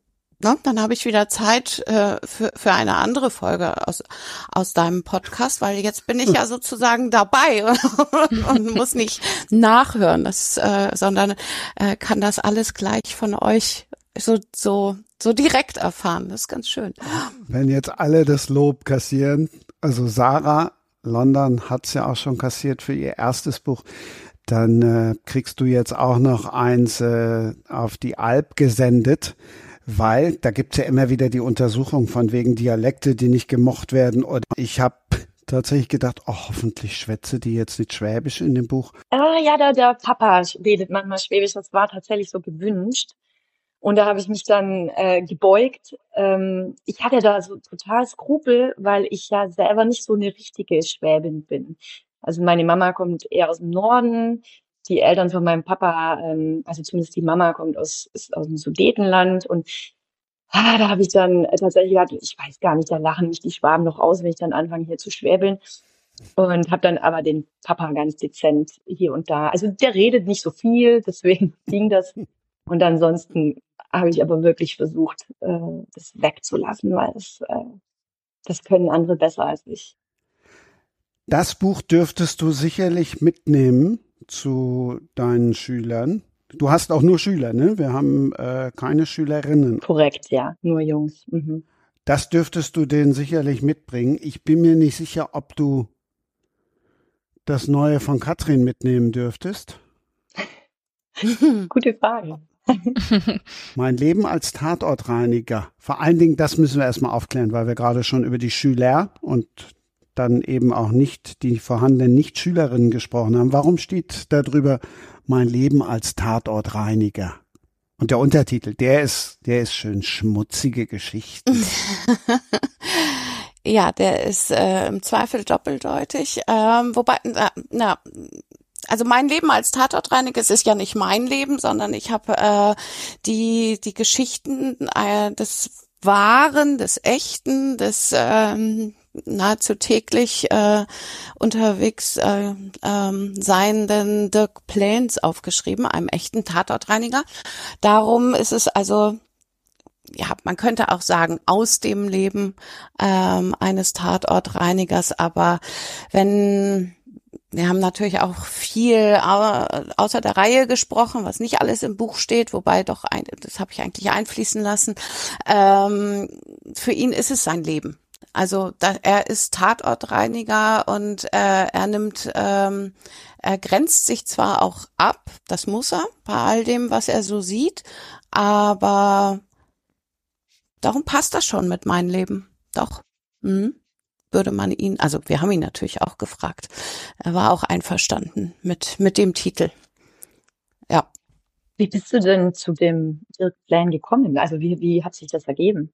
ne, dann habe ich wieder Zeit äh, für, für eine andere Folge aus, aus deinem Podcast, weil jetzt bin ich ja sozusagen dabei und, und muss nicht nachhören, das, äh, sondern äh, kann das alles gleich von euch so, so, so direkt erfahren. Das ist ganz schön. Wenn jetzt alle das Lob kassieren, also Sarah London hat's ja auch schon kassiert für ihr erstes Buch, dann äh, kriegst du jetzt auch noch eins äh, auf die Alp gesendet, weil da gibt's ja immer wieder die Untersuchung von wegen Dialekte, die nicht gemocht werden. Oder ich habe tatsächlich gedacht, oh, hoffentlich schwätze die jetzt nicht Schwäbisch in dem Buch. Ah, ja, der, der Papa redet manchmal Schwäbisch, das war tatsächlich so gewünscht. Und da habe ich mich dann äh, gebeugt. Ähm, ich hatte da so total Skrupel, weil ich ja selber nicht so eine richtige Schwäbin bin. Also meine Mama kommt eher aus dem Norden, die Eltern von meinem Papa, ähm, also zumindest die Mama kommt aus, ist aus dem Sudetenland und ah, da habe ich dann tatsächlich gedacht, ich weiß gar nicht, da lachen mich die Schwaben noch aus, wenn ich dann anfange hier zu schwäbeln. Und habe dann aber den Papa ganz dezent hier und da. Also der redet nicht so viel, deswegen ging das. Und ansonsten habe ich aber wirklich versucht, äh, das wegzulassen, weil das, äh, das können andere besser als ich. Das Buch dürftest du sicherlich mitnehmen zu deinen Schülern. Du hast auch nur Schüler, ne? Wir haben äh, keine Schülerinnen. Korrekt, ja, nur Jungs. Mhm. Das dürftest du denen sicherlich mitbringen. Ich bin mir nicht sicher, ob du das Neue von Katrin mitnehmen dürftest? Gute Frage. mein Leben als Tatortreiniger. Vor allen Dingen, das müssen wir erstmal aufklären, weil wir gerade schon über die Schüler und dann eben auch nicht die vorhandenen Nichtschülerinnen gesprochen haben. Warum steht da drüber mein Leben als Tatortreiniger? Und der Untertitel, der ist, der ist schön schmutzige Geschichten. ja, der ist äh, im Zweifel doppeldeutig. Ähm, wobei, na, na, also mein Leben als Tatortreiniger, es ist ja nicht mein Leben, sondern ich habe äh, die die Geschichten äh, des Wahren, des Echten, des ähm, nahezu täglich äh, unterwegs äh, ähm, seienden Dirk Plains aufgeschrieben, einem echten Tatortreiniger. Darum ist es also ja, man könnte auch sagen, aus dem Leben ähm, eines Tatortreinigers, aber wenn wir haben natürlich auch viel außer der Reihe gesprochen, was nicht alles im Buch steht, wobei doch, ein, das habe ich eigentlich einfließen lassen. Ähm, für ihn ist es sein Leben. Also da, er ist Tatortreiniger und äh, er nimmt, ähm, er grenzt sich zwar auch ab, das muss er bei all dem, was er so sieht, aber darum passt das schon mit meinem Leben. Doch. Mhm würde man ihn, also wir haben ihn natürlich auch gefragt. Er war auch einverstanden mit, mit dem Titel. Ja. Wie bist du denn zu dem Dirk Plan gekommen? Also wie, wie hat sich das ergeben?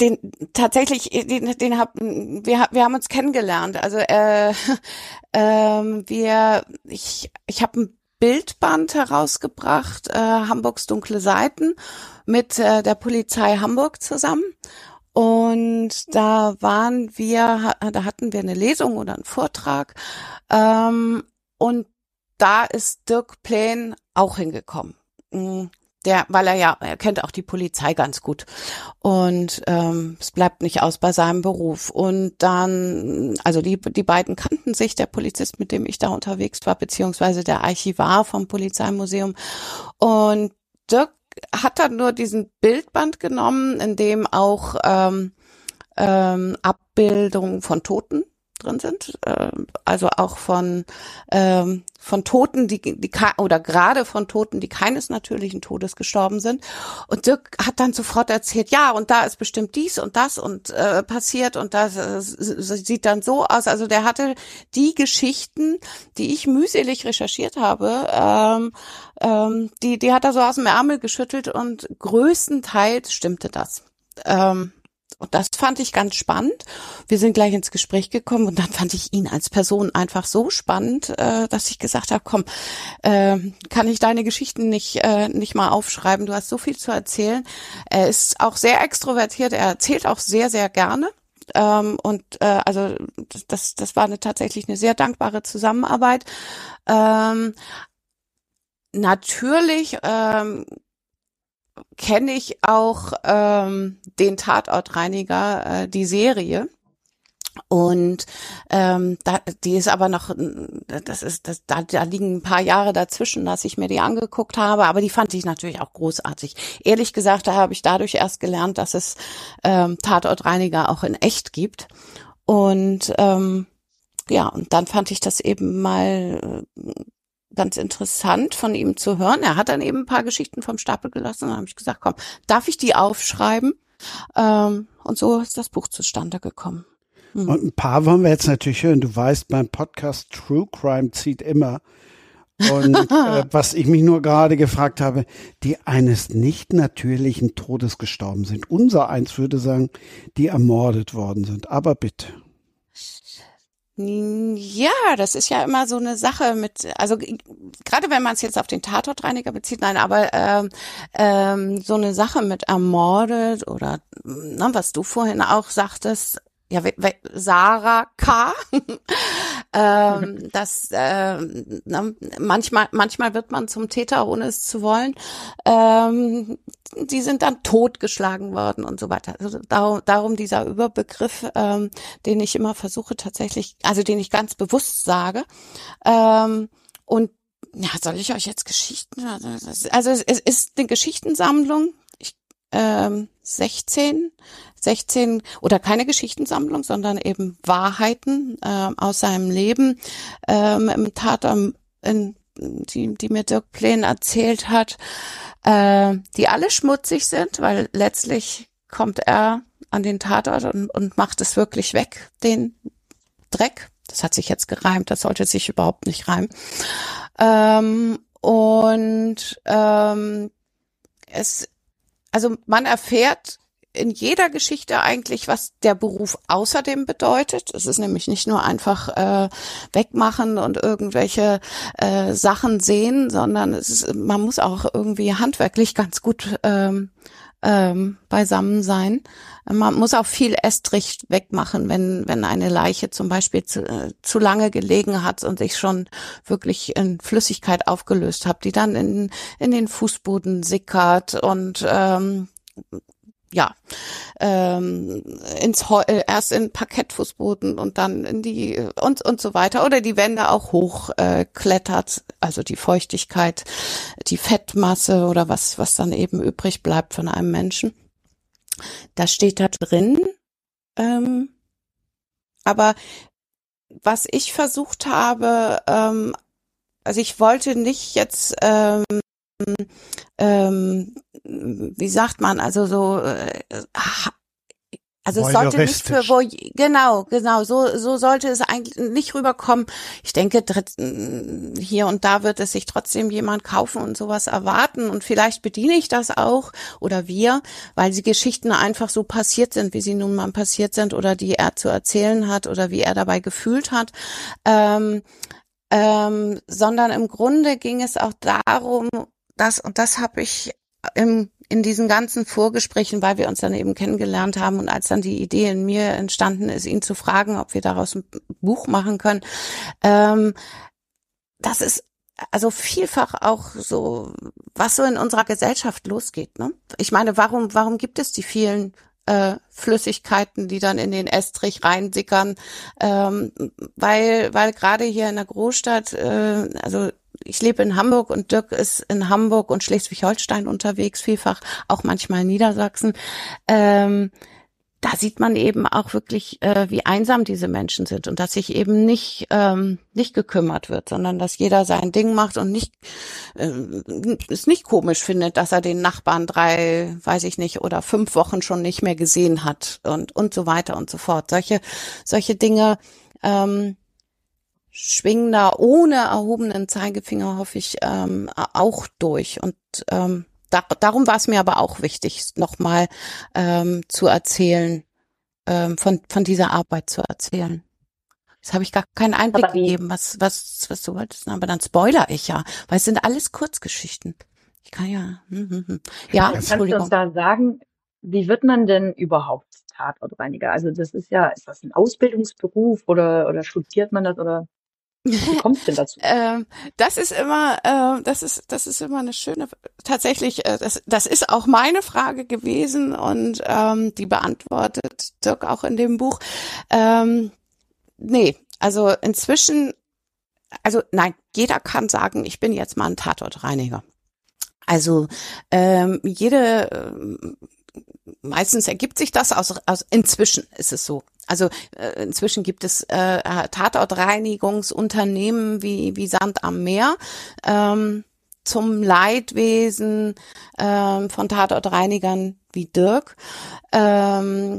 Den tatsächlich, den, den hab, wir, wir haben uns kennengelernt. Also äh, äh, wir, ich, ich habe ein Bildband herausgebracht, äh, Hamburgs dunkle Seiten, mit äh, der Polizei Hamburg zusammen. Und da waren wir, da hatten wir eine Lesung oder einen Vortrag. Ähm, und da ist Dirk Plähn auch hingekommen. Der, weil er ja, er kennt auch die Polizei ganz gut. Und ähm, es bleibt nicht aus bei seinem Beruf. Und dann, also die, die beiden kannten sich, der Polizist, mit dem ich da unterwegs war, beziehungsweise der Archivar vom Polizeimuseum. Und Dirk hat er nur diesen Bildband genommen, in dem auch ähm, ähm, Abbildungen von Toten drin sind, äh, also auch von ähm, von Toten, die die oder gerade von Toten, die keines natürlichen Todes gestorben sind. Und Dirk hat dann sofort erzählt, ja, und da ist bestimmt dies und das und äh, passiert und das äh, sieht dann so aus. Also der hatte die Geschichten, die ich mühselig recherchiert habe, ähm, ähm, die die hat er so aus dem Ärmel geschüttelt und größtenteils stimmte das. Ähm, und das fand ich ganz spannend. Wir sind gleich ins Gespräch gekommen und dann fand ich ihn als Person einfach so spannend, äh, dass ich gesagt habe, komm, äh, kann ich deine Geschichten nicht, äh, nicht mal aufschreiben? Du hast so viel zu erzählen. Er ist auch sehr extrovertiert, er erzählt auch sehr, sehr gerne. Ähm, und äh, also das, das war eine, tatsächlich eine sehr dankbare Zusammenarbeit. Ähm, natürlich ähm, kenne ich auch ähm, den Tatortreiniger, äh, die Serie. Und ähm, da, die ist aber noch, das ist, das, da, da liegen ein paar Jahre dazwischen, dass ich mir die angeguckt habe, aber die fand ich natürlich auch großartig. Ehrlich gesagt, da habe ich dadurch erst gelernt, dass es ähm, Tatortreiniger auch in echt gibt. Und ähm, ja, und dann fand ich das eben mal äh, ganz interessant von ihm zu hören. Er hat dann eben ein paar Geschichten vom Stapel gelassen. Dann habe ich gesagt, komm, darf ich die aufschreiben? Ähm, und so ist das Buch zustande gekommen. Hm. Und ein paar wollen wir jetzt natürlich hören. Du weißt, beim Podcast True Crime zieht immer. Und äh, was ich mich nur gerade gefragt habe, die eines nicht natürlichen Todes gestorben sind. Unser eins würde sagen, die ermordet worden sind. Aber bitte. Ja, das ist ja immer so eine Sache mit, also gerade wenn man es jetzt auf den Tatortreiniger bezieht, nein, aber ähm, ähm, so eine Sache mit ermordet oder na, was du vorhin auch sagtest, ja, Sarah K. ähm, das äh, manchmal manchmal wird man zum Täter ohne es zu wollen. Ähm, die sind dann totgeschlagen worden und so weiter. Also darum, darum dieser Überbegriff, ähm, den ich immer versuche tatsächlich, also den ich ganz bewusst sage. Ähm, und ja, soll ich euch jetzt Geschichten? Also es ist eine Geschichtensammlung ähm, 16, 16 oder keine Geschichtensammlung, sondern eben Wahrheiten äh, aus seinem Leben ähm, im Tatort, in, die, die mir Dirk Plähn erzählt hat, äh, die alle schmutzig sind, weil letztlich kommt er an den Tatort und, und macht es wirklich weg, den Dreck. Das hat sich jetzt gereimt, das sollte sich überhaupt nicht reimen. Ähm, und ähm, es, also man erfährt in jeder Geschichte eigentlich, was der Beruf außerdem bedeutet. Es ist nämlich nicht nur einfach äh, wegmachen und irgendwelche äh, Sachen sehen, sondern es ist, man muss auch irgendwie handwerklich ganz gut ähm, ähm, beisammen sein. Man muss auch viel Estrich wegmachen, wenn, wenn eine Leiche zum Beispiel zu, äh, zu lange gelegen hat und sich schon wirklich in Flüssigkeit aufgelöst hat, die dann in, in den Fußboden sickert und ähm, ja, ähm, ins Heu äh, erst in Parkettfußboden und dann in die und und so weiter oder die Wände auch hochklettert, äh, also die Feuchtigkeit, die Fettmasse oder was was dann eben übrig bleibt von einem Menschen. Das steht da drin. Ähm, aber was ich versucht habe, ähm, also ich wollte nicht jetzt ähm, ähm, wie sagt man, also so, äh, also es sollte nicht für wo genau, genau, so so sollte es eigentlich nicht rüberkommen. Ich denke, hier und da wird es sich trotzdem jemand kaufen und sowas erwarten und vielleicht bediene ich das auch oder wir, weil die Geschichten einfach so passiert sind, wie sie nun mal passiert sind oder die er zu erzählen hat oder wie er dabei gefühlt hat. Ähm, ähm, sondern im Grunde ging es auch darum, das und das habe ich im, in diesen ganzen Vorgesprächen, weil wir uns dann eben kennengelernt haben und als dann die Idee in mir entstanden ist, ihn zu fragen, ob wir daraus ein Buch machen können, ähm, das ist also vielfach auch so, was so in unserer Gesellschaft losgeht. Ne? Ich meine, warum, warum gibt es die vielen äh, Flüssigkeiten, die dann in den Estrich reinsickern? Ähm, weil, weil gerade hier in der Großstadt, äh, also ich lebe in Hamburg und Dirk ist in Hamburg und Schleswig-Holstein unterwegs, vielfach auch manchmal in Niedersachsen. Ähm, da sieht man eben auch wirklich, äh, wie einsam diese Menschen sind und dass sich eben nicht ähm, nicht gekümmert wird, sondern dass jeder sein Ding macht und nicht äh, es nicht komisch findet, dass er den Nachbarn drei, weiß ich nicht, oder fünf Wochen schon nicht mehr gesehen hat und und so weiter und so fort. Solche solche Dinge ähm, schwingen da ohne erhobenen Zeigefinger, hoffe ich, ähm, auch durch. Und ähm, da, darum war es mir aber auch wichtig, nochmal ähm, zu erzählen, ähm, von, von dieser Arbeit zu erzählen. Jetzt habe ich gar keinen Einblick gegeben, was, was, was du wolltest, aber dann spoiler ich ja, weil es sind alles Kurzgeschichten. Ich kann ja. Hm, hm, hm. Ja, Kannst du uns da sagen, wie wird man denn überhaupt Tatortreiniger? Also das ist ja, ist das ein Ausbildungsberuf oder, oder studiert man das oder? Wie kommst denn dazu? ähm, das ist immer, äh, das ist, das ist immer eine schöne, tatsächlich, äh, das, das ist auch meine Frage gewesen und ähm, die beantwortet Dirk auch in dem Buch. Ähm, nee, also inzwischen, also nein, jeder kann sagen, ich bin jetzt mal ein Tatortreiniger. Also ähm, jede, meistens ergibt sich das aus, aus inzwischen ist es so. Also äh, inzwischen gibt es äh, Tatortreinigungsunternehmen wie, wie Sand am Meer. Ähm, zum Leidwesen ähm, von Tatortreinigern wie Dirk. Ähm,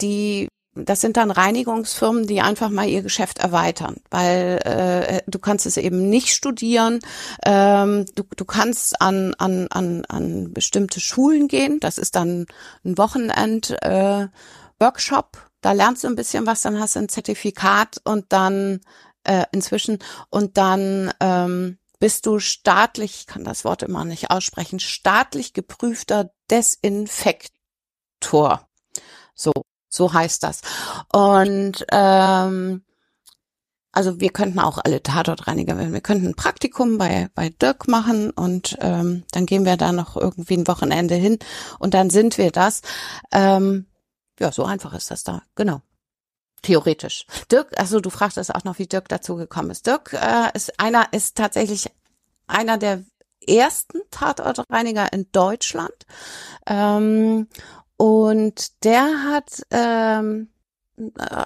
die das sind dann Reinigungsfirmen, die einfach mal ihr Geschäft erweitern, weil äh, du kannst es eben nicht studieren. Ähm, du, du kannst an, an, an, an bestimmte Schulen gehen. Das ist dann ein Wochenend äh, da lernst du ein bisschen was, dann hast du ein Zertifikat und dann äh, inzwischen und dann ähm, bist du staatlich, ich kann das Wort immer nicht aussprechen, staatlich geprüfter Desinfektor. So, so heißt das. Und ähm, also wir könnten auch alle Tatortreiniger werden. Wir könnten ein Praktikum bei, bei Dirk machen und ähm, dann gehen wir da noch irgendwie ein Wochenende hin und dann sind wir das. Ähm, ja, so einfach ist das da. Genau. Theoretisch. Dirk, also du fragtest auch noch, wie Dirk dazu gekommen ist. Dirk äh, ist einer, ist tatsächlich einer der ersten Tatortreiniger in Deutschland. Ähm, und der hat ähm,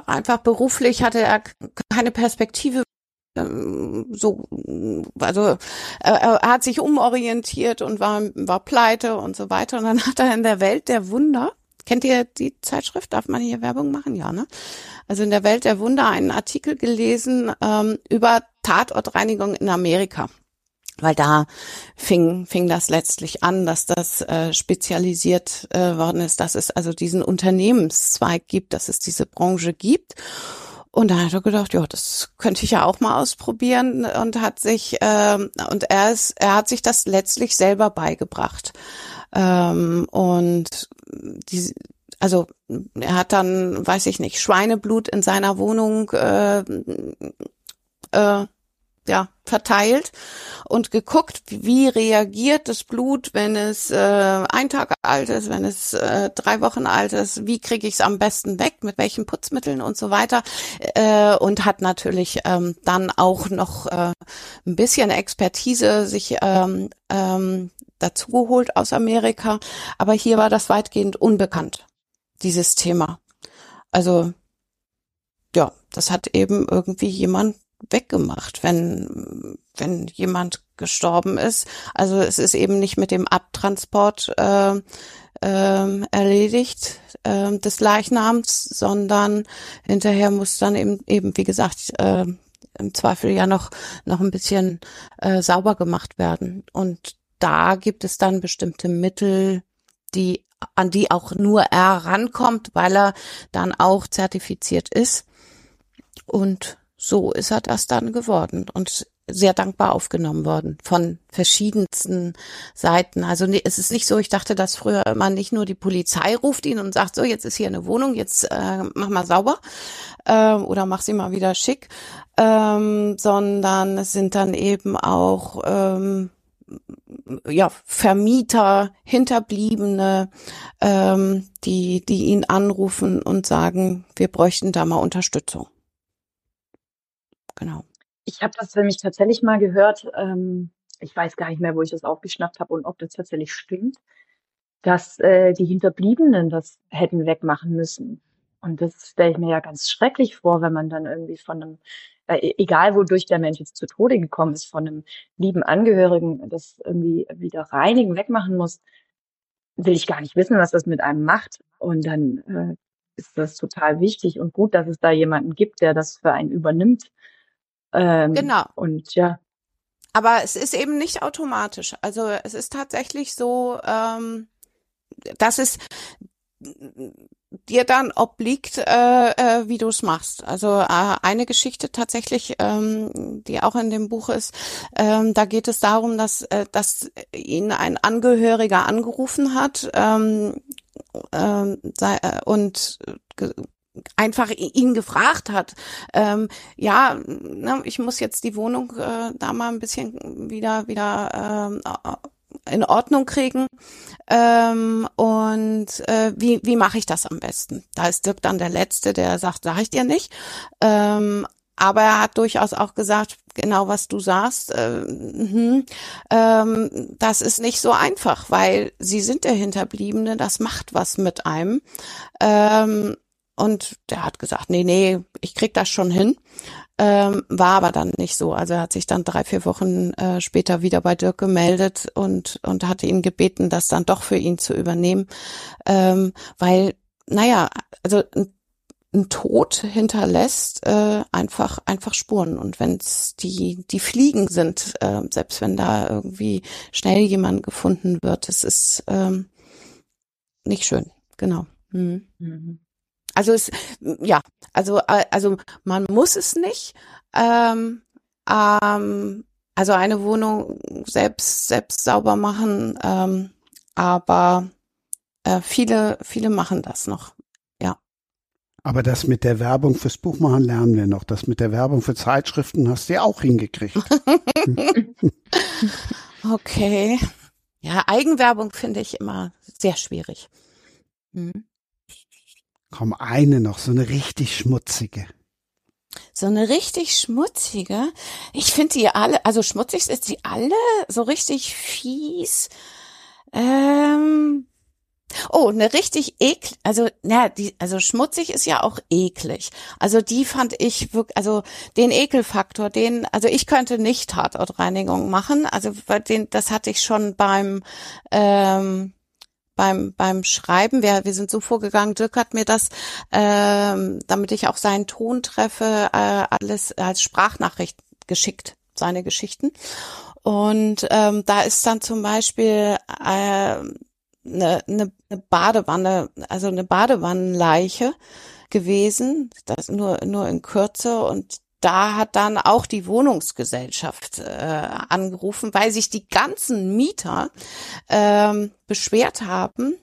einfach beruflich hatte er keine Perspektive ähm, so, also er, hat sich umorientiert und war, war pleite und so weiter. Und dann hat er in der Welt der Wunder, kennt ihr die Zeitschrift? Darf man hier Werbung machen? Ja, ne? Also in der Welt der Wunder einen Artikel gelesen ähm, über Tatortreinigung in Amerika weil da fing, fing das letztlich an, dass das äh, spezialisiert äh, worden ist, dass es also diesen Unternehmenszweig gibt, dass es diese Branche gibt. Und da hat er gedacht, ja, das könnte ich ja auch mal ausprobieren und hat sich ähm, und er ist, er hat sich das letztlich selber beigebracht ähm, und die, also er hat dann, weiß ich nicht, Schweineblut in seiner Wohnung äh, äh, ja, verteilt und geguckt, wie reagiert das Blut, wenn es äh, ein Tag alt ist, wenn es äh, drei Wochen alt ist, wie kriege ich es am besten weg, mit welchen Putzmitteln und so weiter. Äh, und hat natürlich ähm, dann auch noch äh, ein bisschen Expertise sich ähm, ähm, dazu geholt aus Amerika. Aber hier war das weitgehend unbekannt, dieses Thema. Also ja, das hat eben irgendwie jemand weggemacht, wenn, wenn jemand gestorben ist. Also es ist eben nicht mit dem Abtransport äh, äh, erledigt äh, des Leichnams, sondern hinterher muss dann eben, eben wie gesagt, äh, im Zweifel ja noch, noch ein bisschen äh, sauber gemacht werden. Und da gibt es dann bestimmte Mittel, die an die auch nur er rankommt, weil er dann auch zertifiziert ist. Und so ist er das dann geworden und sehr dankbar aufgenommen worden von verschiedensten Seiten. Also es ist nicht so, ich dachte, dass früher immer nicht nur die Polizei ruft ihn und sagt, so jetzt ist hier eine Wohnung, jetzt äh, mach mal sauber äh, oder mach sie mal wieder schick, ähm, sondern es sind dann eben auch ähm, ja, Vermieter, Hinterbliebene, ähm, die, die ihn anrufen und sagen, wir bräuchten da mal Unterstützung genau. Ich habe das nämlich tatsächlich mal gehört, ähm, ich weiß gar nicht mehr, wo ich das aufgeschnappt habe und ob das tatsächlich stimmt, dass äh, die Hinterbliebenen das hätten wegmachen müssen. Und das stelle ich mir ja ganz schrecklich vor, wenn man dann irgendwie von einem, äh, e-, egal wodurch der Mensch jetzt zu Tode gekommen ist, von einem lieben Angehörigen das irgendwie wieder reinigen, wegmachen muss, will ich gar nicht wissen, was das mit einem macht. Und dann äh, ist das total wichtig und gut, dass es da jemanden gibt, der das für einen übernimmt ähm, genau. Und ja. Aber es ist eben nicht automatisch. Also es ist tatsächlich so, ähm, dass es dir dann obliegt, äh, äh, wie du es machst. Also äh, eine Geschichte tatsächlich, ähm, die auch in dem Buch ist, ähm, da geht es darum, dass, äh, dass ihn ein Angehöriger angerufen hat ähm, ähm, sei, äh, und einfach ihn gefragt hat, ähm, ja, ne, ich muss jetzt die Wohnung äh, da mal ein bisschen wieder wieder ähm, in Ordnung kriegen ähm, und äh, wie wie mache ich das am besten? Da ist Dirk dann der letzte, der sagt, sag ich dir nicht. Ähm, aber er hat durchaus auch gesagt, genau was du sagst, äh, mh, ähm, das ist nicht so einfach, weil sie sind der Hinterbliebene, das macht was mit einem. Ähm, und der hat gesagt, nee, nee, ich krieg das schon hin. Ähm, war aber dann nicht so. Also er hat sich dann drei, vier Wochen äh, später wieder bei Dirk gemeldet und, und hatte ihn gebeten, das dann doch für ihn zu übernehmen. Ähm, weil, naja, also ein, ein Tod hinterlässt äh, einfach einfach Spuren und wenn es die die Fliegen sind, äh, selbst wenn da irgendwie schnell jemand gefunden wird, es ist ähm, nicht schön, genau. Mhm. Mhm. Also es, ja, also, äh, also man muss es nicht. Ähm, ähm, also eine Wohnung selbst, selbst sauber machen, ähm, aber äh, viele, viele machen das noch. Ja. Aber das mit der Werbung fürs Buch machen lernen wir noch. Das mit der Werbung für Zeitschriften hast du ja auch hingekriegt. okay. Ja, Eigenwerbung finde ich immer sehr schwierig. Hm. Komm, eine noch, so eine richtig schmutzige. so eine richtig schmutzige. Ich finde die alle, also schmutzig ist sie alle so richtig fies. Ähm, Oh, eine richtig eklig, also na, die, also schmutzig ist ja auch eklig. Also die fand ich wirklich, also den Ekelfaktor, den, also ich könnte nicht Tatortreinigung machen. Also den, das hatte ich schon beim ähm, beim beim Schreiben. Wir wir sind so vorgegangen. Dirk hat mir das, ähm, damit ich auch seinen Ton treffe, äh, alles als Sprachnachricht geschickt, seine Geschichten. Und ähm, da ist dann zum Beispiel äh, eine, eine Badewanne, also eine Badewannenleiche gewesen, das nur nur in Kürze und da hat dann auch die Wohnungsgesellschaft äh, angerufen, weil sich die ganzen Mieter ähm, beschwert haben,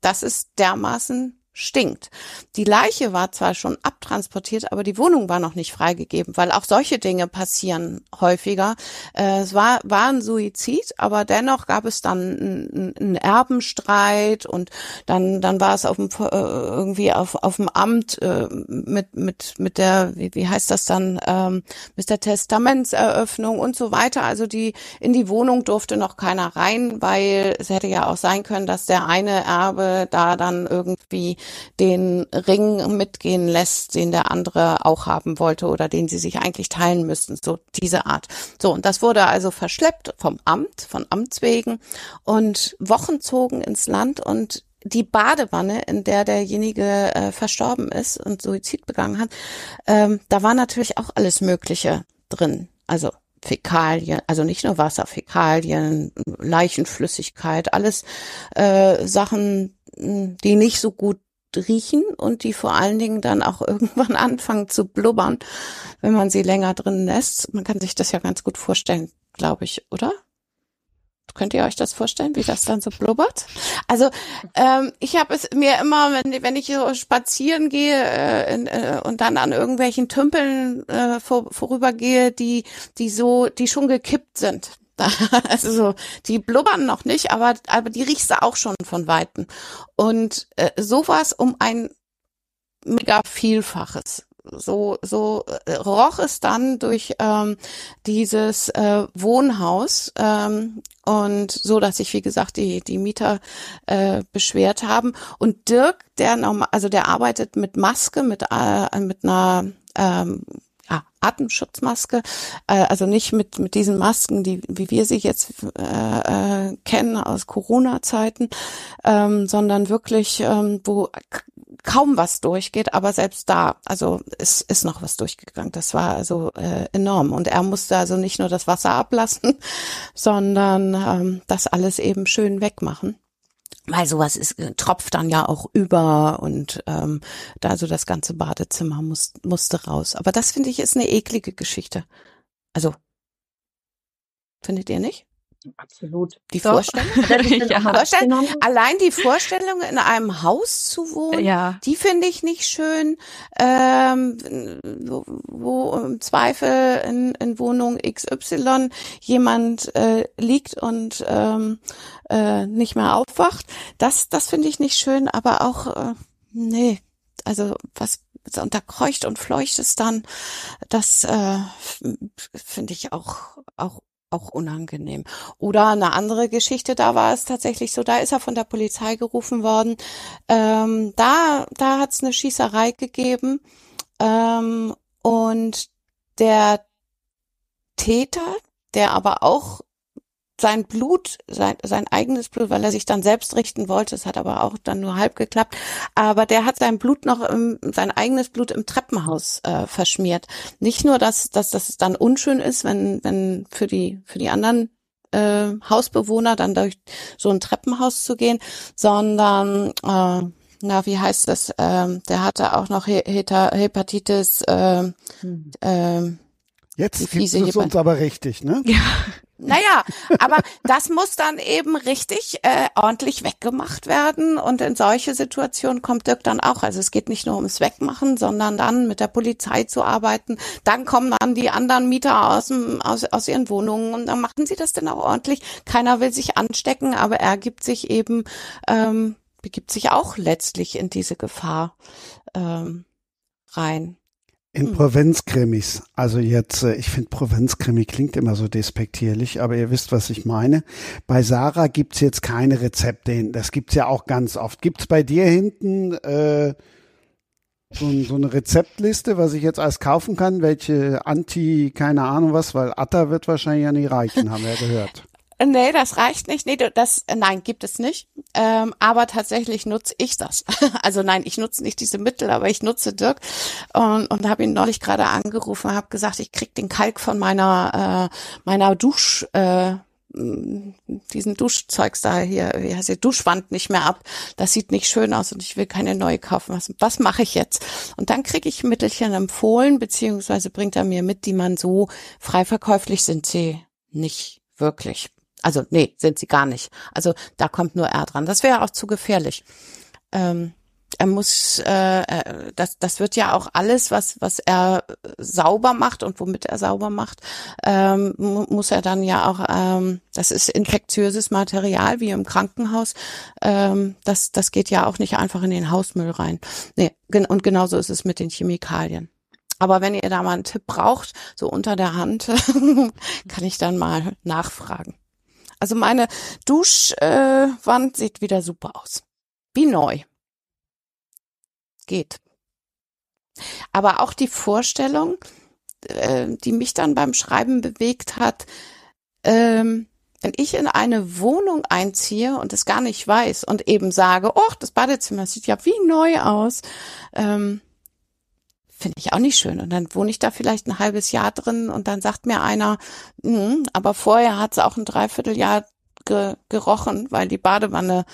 dass es dermaßen stinkt. Die Leiche war zwar schon abtransportiert, aber die Wohnung war noch nicht freigegeben, weil auch solche Dinge passieren häufiger. Äh, es war, war ein Suizid, aber dennoch gab es dann einen Erbenstreit und dann, dann war es auf dem, äh, irgendwie auf, auf dem Amt äh, mit, mit, mit der, wie, wie heißt das dann, ähm, mit der Testamentseröffnung und so weiter. Also die, in die Wohnung durfte noch keiner rein, weil es hätte ja auch sein können, dass der eine Erbe da dann irgendwie den Ring mitgehen lässt, den der andere auch haben wollte oder den sie sich eigentlich teilen müssten, so diese Art. So, und das wurde also verschleppt vom Amt, von Amts wegen und Wochen zogen ins Land und die Badewanne, in der derjenige äh, verstorben ist und Suizid begangen hat, ähm, da war natürlich auch alles Mögliche drin. Also Fäkalien, also nicht nur Wasser, Fäkalien, Leichenflüssigkeit, alles äh, Sachen, die nicht so gut riechen und die vor allen Dingen dann auch irgendwann anfangen zu blubbern, wenn man sie länger drin lässt. Man kann sich das ja ganz gut vorstellen, glaube ich, oder? Könnt ihr euch das vorstellen, wie das dann so blubbert? Also ähm, ich habe es mir immer, wenn, wenn ich so spazieren gehe äh, in, äh, und dann an irgendwelchen Tümpeln äh, vor, vorübergehe, die die so, die schon gekippt sind, also so, die blubbern noch nicht, aber, aber die riechst du auch schon von Weitem. Und äh, sowas um ein mega Vielfaches. So, so äh, roch es dann durch ähm, dieses äh, Wohnhaus ähm, und so, dass sich wie gesagt die die Mieter äh, beschwert haben. Und Dirk, der normal, also der arbeitet mit Maske, mit äh, mit einer ähm, ja, Atemschutzmaske, äh, also nicht mit mit diesen Masken, die wie wir sie jetzt äh, äh, kennen aus Corona-Zeiten, ähm, sondern wirklich, ähm, wo kaum was durchgeht, aber selbst da, also es ist noch was durchgegangen. Das war also äh, enorm und er musste also nicht nur das Wasser ablassen, sondern ähm, das alles eben schön wegmachen weil sowas ist, äh, tropft dann ja auch über und ähm, da so das ganze Badezimmer muss, musste raus. Aber das finde ich ist eine eklige Geschichte. Also, findet ihr nicht? Absolut. Die so. Vorstellung? ja. Vorstellung? Allein die Vorstellung, in einem Haus zu wohnen, ja. die finde ich nicht schön. Ähm, wo, wo im Zweifel in, in Wohnung XY jemand äh, liegt und ähm, äh, nicht mehr aufwacht. Das, das finde ich nicht schön, aber auch, äh, nee, also was und da kreucht und fleucht es dann, das äh, finde ich auch auch auch unangenehm. Oder eine andere Geschichte, da war es tatsächlich so, da ist er von der Polizei gerufen worden. Ähm, da da hat es eine Schießerei gegeben ähm, und der Täter, der aber auch sein Blut, sein, sein eigenes Blut, weil er sich dann selbst richten wollte, es hat aber auch dann nur halb geklappt, aber der hat sein Blut noch, im, sein eigenes Blut im Treppenhaus äh, verschmiert. Nicht nur, dass, dass das dann unschön ist, wenn, wenn für die, für die anderen äh, Hausbewohner dann durch so ein Treppenhaus zu gehen, sondern äh, na, wie heißt das? Ähm, der hatte auch noch Hepatitis. Äh, hm. äh, Jetzt gibt es uns aber richtig, ne? Ja. Naja, aber das muss dann eben richtig äh, ordentlich weggemacht werden und in solche Situationen kommt Dirk dann auch. Also es geht nicht nur ums Wegmachen, sondern dann mit der Polizei zu arbeiten. Dann kommen dann die anderen Mieter aus, dem, aus, aus ihren Wohnungen und dann machen sie das dann auch ordentlich. Keiner will sich anstecken, aber er gibt sich eben, ähm, begibt sich auch letztlich in diese Gefahr ähm, rein. In Provinzkrimis, also jetzt, äh, ich finde Provinzkrimi klingt immer so despektierlich, aber ihr wisst, was ich meine. Bei Sarah gibt's jetzt keine Rezepte hin. Das gibt's ja auch ganz oft. Gibt's bei dir hinten äh, so, so eine Rezeptliste, was ich jetzt alles kaufen kann? Welche Anti, keine Ahnung was, weil Atta wird wahrscheinlich ja nicht reichen, haben wir ja gehört. Nee, das reicht nicht. Nee, das, nein, gibt es nicht. Ähm, aber tatsächlich nutze ich das. Also nein, ich nutze nicht diese Mittel, aber ich nutze Dirk und, und habe ihn neulich gerade angerufen, habe gesagt, ich krieg den Kalk von meiner äh, meiner Dusch äh, diesen Duschzeugs da hier, wie heißt die Duschwand nicht mehr ab. Das sieht nicht schön aus und ich will keine neue kaufen. Was, was mache ich jetzt? Und dann kriege ich Mittelchen empfohlen, beziehungsweise bringt er mir mit, die man so frei verkäuflich sind sie nicht wirklich. Also nee, sind sie gar nicht. Also da kommt nur er dran. Das wäre auch zu gefährlich. Ähm, er muss, äh, äh, das, das wird ja auch alles, was, was er sauber macht und womit er sauber macht, ähm, muss er dann ja auch, ähm, das ist infektiöses Material wie im Krankenhaus, ähm, das, das geht ja auch nicht einfach in den Hausmüll rein. Nee, und genauso ist es mit den Chemikalien. Aber wenn ihr da mal einen Tipp braucht, so unter der Hand, kann ich dann mal nachfragen. Also meine Duschwand sieht wieder super aus. Wie neu. Geht. Aber auch die Vorstellung, äh, die mich dann beim Schreiben bewegt hat, ähm, wenn ich in eine Wohnung einziehe und es gar nicht weiß und eben sage, oh, das Badezimmer sieht ja wie neu aus, ähm, finde ich auch nicht schön. Und dann wohne ich da vielleicht ein halbes Jahr drin und dann sagt mir einer, mh, aber vorher hat es auch ein Dreivierteljahr ge gerochen, weil die Badewanne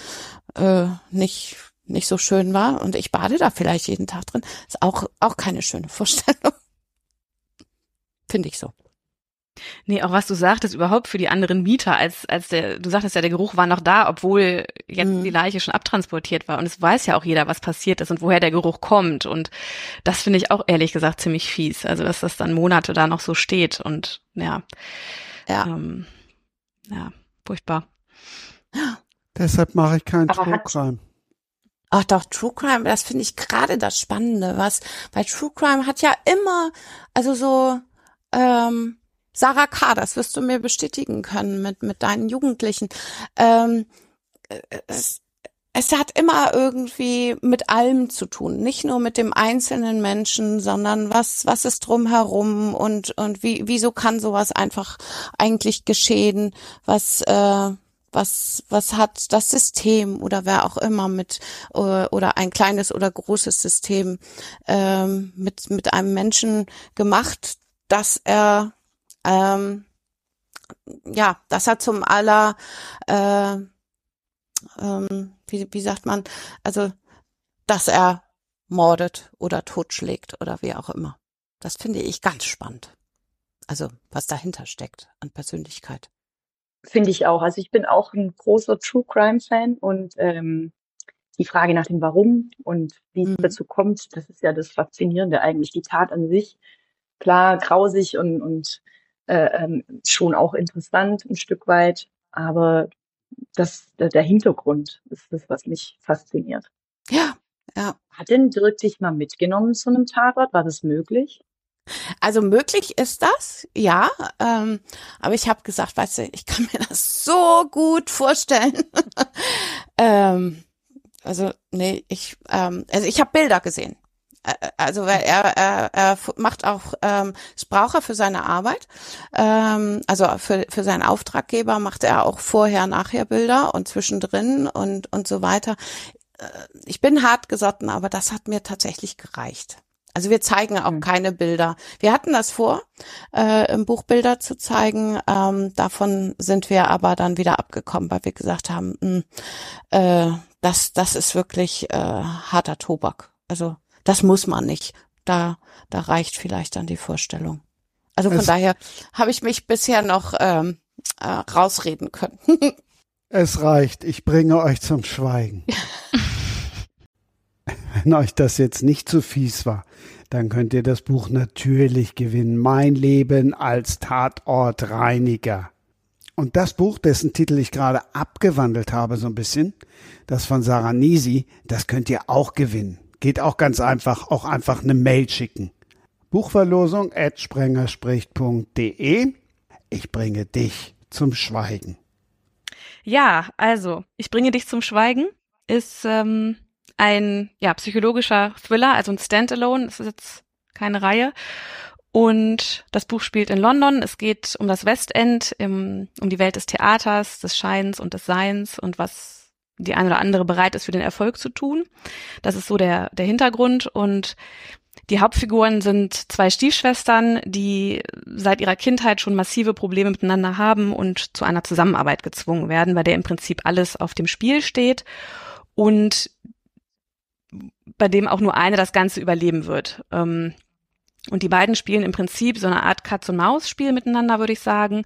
äh, nicht nicht so schön war und ich bade da vielleicht jeden Tag drin. Ist auch auch keine schöne Vorstellung. Finde ich so. Nee, auch was du sagtest, überhaupt für die anderen Mieter, als, als der, du sagtest ja, der Geruch war noch da, obwohl jetzt mhm. die Leiche schon abtransportiert war. Und es weiß ja auch jeder, was passiert ist und woher der Geruch kommt. Und das finde ich auch ehrlich gesagt ziemlich fies. Also, dass das dann Monate da noch so steht und ja. Ja. Ähm, ja, furchtbar. Deshalb mache ich keinen True Crime. Ach doch, True Crime, das finde ich gerade das Spannende, was, weil True Crime hat ja immer, also so, ähm, Sarah K., das wirst du mir bestätigen können mit, mit deinen Jugendlichen. Ähm, es, es hat immer irgendwie mit allem zu tun, nicht nur mit dem einzelnen Menschen, sondern was was ist drumherum und und wie wieso kann sowas einfach eigentlich geschehen? Was äh, was was hat das System oder wer auch immer mit äh, oder ein kleines oder großes System ähm, mit mit einem Menschen gemacht, dass er ähm, ja, das hat zum aller, äh, ähm, wie, wie sagt man, also, dass er mordet oder totschlägt oder wie auch immer. Das finde ich ganz spannend. Also, was dahinter steckt an Persönlichkeit. Finde ich auch. Also ich bin auch ein großer True Crime Fan und ähm, die Frage nach dem Warum und wie es mhm. dazu kommt, das ist ja das Faszinierende eigentlich. Die Tat an sich, klar, grausig und, und äh, ähm, schon auch interessant ein Stück weit, aber das, der Hintergrund ist das, was mich fasziniert. Ja, ja. Hat denn Dirk dich mal mitgenommen zu einem Tatort? War das möglich? Also möglich ist das, ja. Ähm, aber ich habe gesagt, weißt du, ich kann mir das so gut vorstellen. ähm, also nee, ich, ähm, also ich habe Bilder gesehen. Äh, also weil er, er, er macht auch, ähm, das braucht er für seine Arbeit. Ähm, also für, für seinen Auftraggeber macht er auch vorher, nachher Bilder und zwischendrin und, und so weiter. Äh, ich bin hart gesotten, aber das hat mir tatsächlich gereicht. Also wir zeigen auch mhm. keine Bilder. Wir hatten das vor, äh, im Buch Bilder zu zeigen. Ähm, davon sind wir aber dann wieder abgekommen, weil wir gesagt haben, mh, hm, äh, das, das ist wirklich äh, harter Tobak. Also das muss man nicht. Da, da reicht vielleicht dann die Vorstellung. Also von es, daher habe ich mich bisher noch ähm, äh, rausreden können. es reicht. Ich bringe euch zum Schweigen. Wenn euch das jetzt nicht zu fies war, dann könnt ihr das Buch natürlich gewinnen. Mein Leben als Tatortreiniger. Und das Buch, dessen Titel ich gerade abgewandelt habe, so ein bisschen, das von Sarah Nisi, das könnt ihr auch gewinnen. Geht auch ganz einfach, auch einfach eine Mail schicken. Buchverlosung at sprengerspricht.de. Ich bringe dich zum Schweigen. Ja, also, ich bringe dich zum Schweigen ist ähm, ein ja, psychologischer Thriller, also ein Standalone, es ist jetzt keine Reihe. Und das Buch spielt in London. Es geht um das Westend, im, um die Welt des Theaters, des Scheins und des Seins und was die eine oder andere bereit ist für den Erfolg zu tun. Das ist so der, der Hintergrund. Und die Hauptfiguren sind zwei Stiefschwestern, die seit ihrer Kindheit schon massive Probleme miteinander haben und zu einer Zusammenarbeit gezwungen werden, bei der im Prinzip alles auf dem Spiel steht und bei dem auch nur eine das Ganze überleben wird. Ähm, und die beiden spielen im Prinzip so eine Art Katz-und-Maus-Spiel miteinander, würde ich sagen.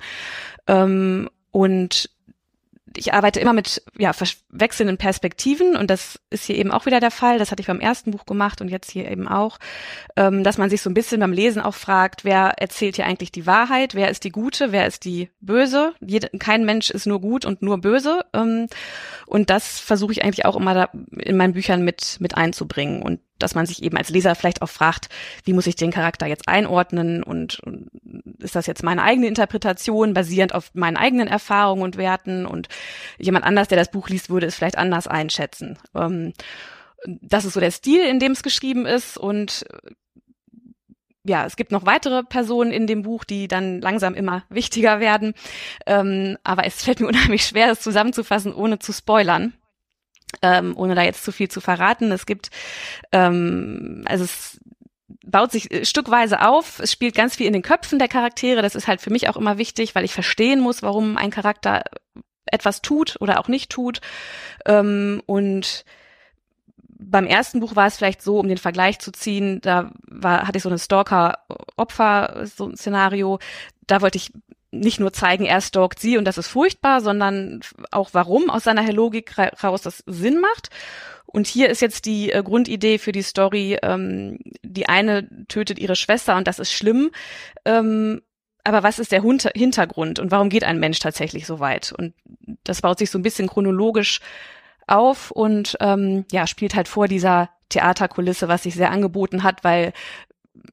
Ähm, und ich arbeite immer mit ja, wechselnden Perspektiven und das ist hier eben auch wieder der Fall. Das hatte ich beim ersten Buch gemacht und jetzt hier eben auch, ähm, dass man sich so ein bisschen beim Lesen auch fragt, wer erzählt hier eigentlich die Wahrheit, wer ist die Gute, wer ist die Böse. Jede, kein Mensch ist nur gut und nur böse. Ähm, und das versuche ich eigentlich auch immer in meinen Büchern mit, mit einzubringen. Und dass man sich eben als Leser vielleicht auch fragt, wie muss ich den Charakter jetzt einordnen und, und, ist das jetzt meine eigene Interpretation basierend auf meinen eigenen Erfahrungen und Werten und jemand anders, der das Buch liest, würde es vielleicht anders einschätzen. Ähm, das ist so der Stil, in dem es geschrieben ist und ja, es gibt noch weitere Personen in dem Buch, die dann langsam immer wichtiger werden. Ähm, aber es fällt mir unheimlich schwer, es zusammenzufassen, ohne zu spoilern ähm, ohne da jetzt zu viel zu verraten. Es gibt, ähm, also es baut sich äh, stückweise auf. Es spielt ganz viel in den Köpfen der Charaktere. Das ist halt für mich auch immer wichtig, weil ich verstehen muss, warum ein Charakter etwas tut oder auch nicht tut. Ähm, und beim ersten Buch war es vielleicht so, um den Vergleich zu ziehen, da war, hatte ich so eine Stalker-Opfer-Szenario. Da wollte ich nicht nur zeigen, er stalkt sie und das ist furchtbar, sondern auch warum aus seiner Logik raus das Sinn macht. Und hier ist jetzt die äh, Grundidee für die Story, ähm, die eine tötet ihre Schwester und das ist schlimm. Ähm, aber was ist der Hunter Hintergrund und warum geht ein Mensch tatsächlich so weit? Und das baut sich so ein bisschen chronologisch auf und ähm, ja, spielt halt vor dieser Theaterkulisse, was sich sehr angeboten hat, weil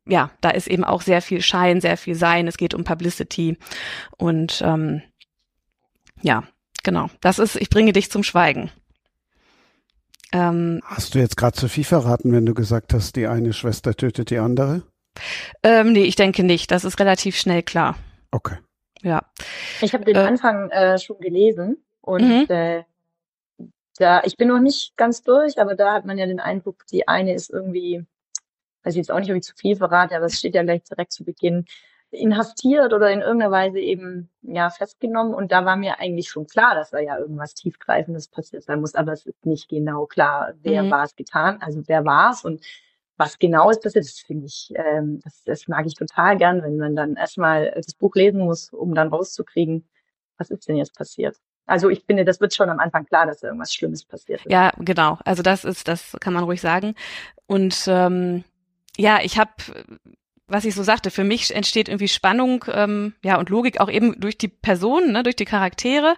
ja, da ist eben auch sehr viel Schein, sehr viel Sein. Es geht um Publicity und ähm, ja, genau. Das ist, ich bringe dich zum Schweigen. Ähm, hast du jetzt gerade zu viel verraten, wenn du gesagt hast, die eine Schwester tötet die andere? Ähm, nee, ich denke nicht. Das ist relativ schnell klar. Okay. Ja. Ich habe den äh, Anfang äh, schon gelesen und mhm. äh, da, ich bin noch nicht ganz durch, aber da hat man ja den Eindruck, die eine ist irgendwie weiß ich jetzt auch nicht, ob ich zu viel verrate, aber es steht ja gleich direkt zu Beginn, inhaftiert oder in irgendeiner Weise eben ja festgenommen. Und da war mir eigentlich schon klar, dass da ja irgendwas tiefgreifendes passiert sein muss. Aber es ist nicht genau klar, wer mhm. war es getan, also wer war es und was genau ist passiert. Das finde ich, ähm, das, das mag ich total gern, wenn man dann erstmal das Buch lesen muss, um dann rauszukriegen, was ist denn jetzt passiert. Also ich finde, das wird schon am Anfang klar, dass irgendwas Schlimmes passiert ist. Ja, genau. Also das ist, das kann man ruhig sagen. Und ähm, ja, ich habe, was ich so sagte, für mich entsteht irgendwie Spannung, ähm, ja und Logik auch eben durch die Personen, ne, durch die Charaktere.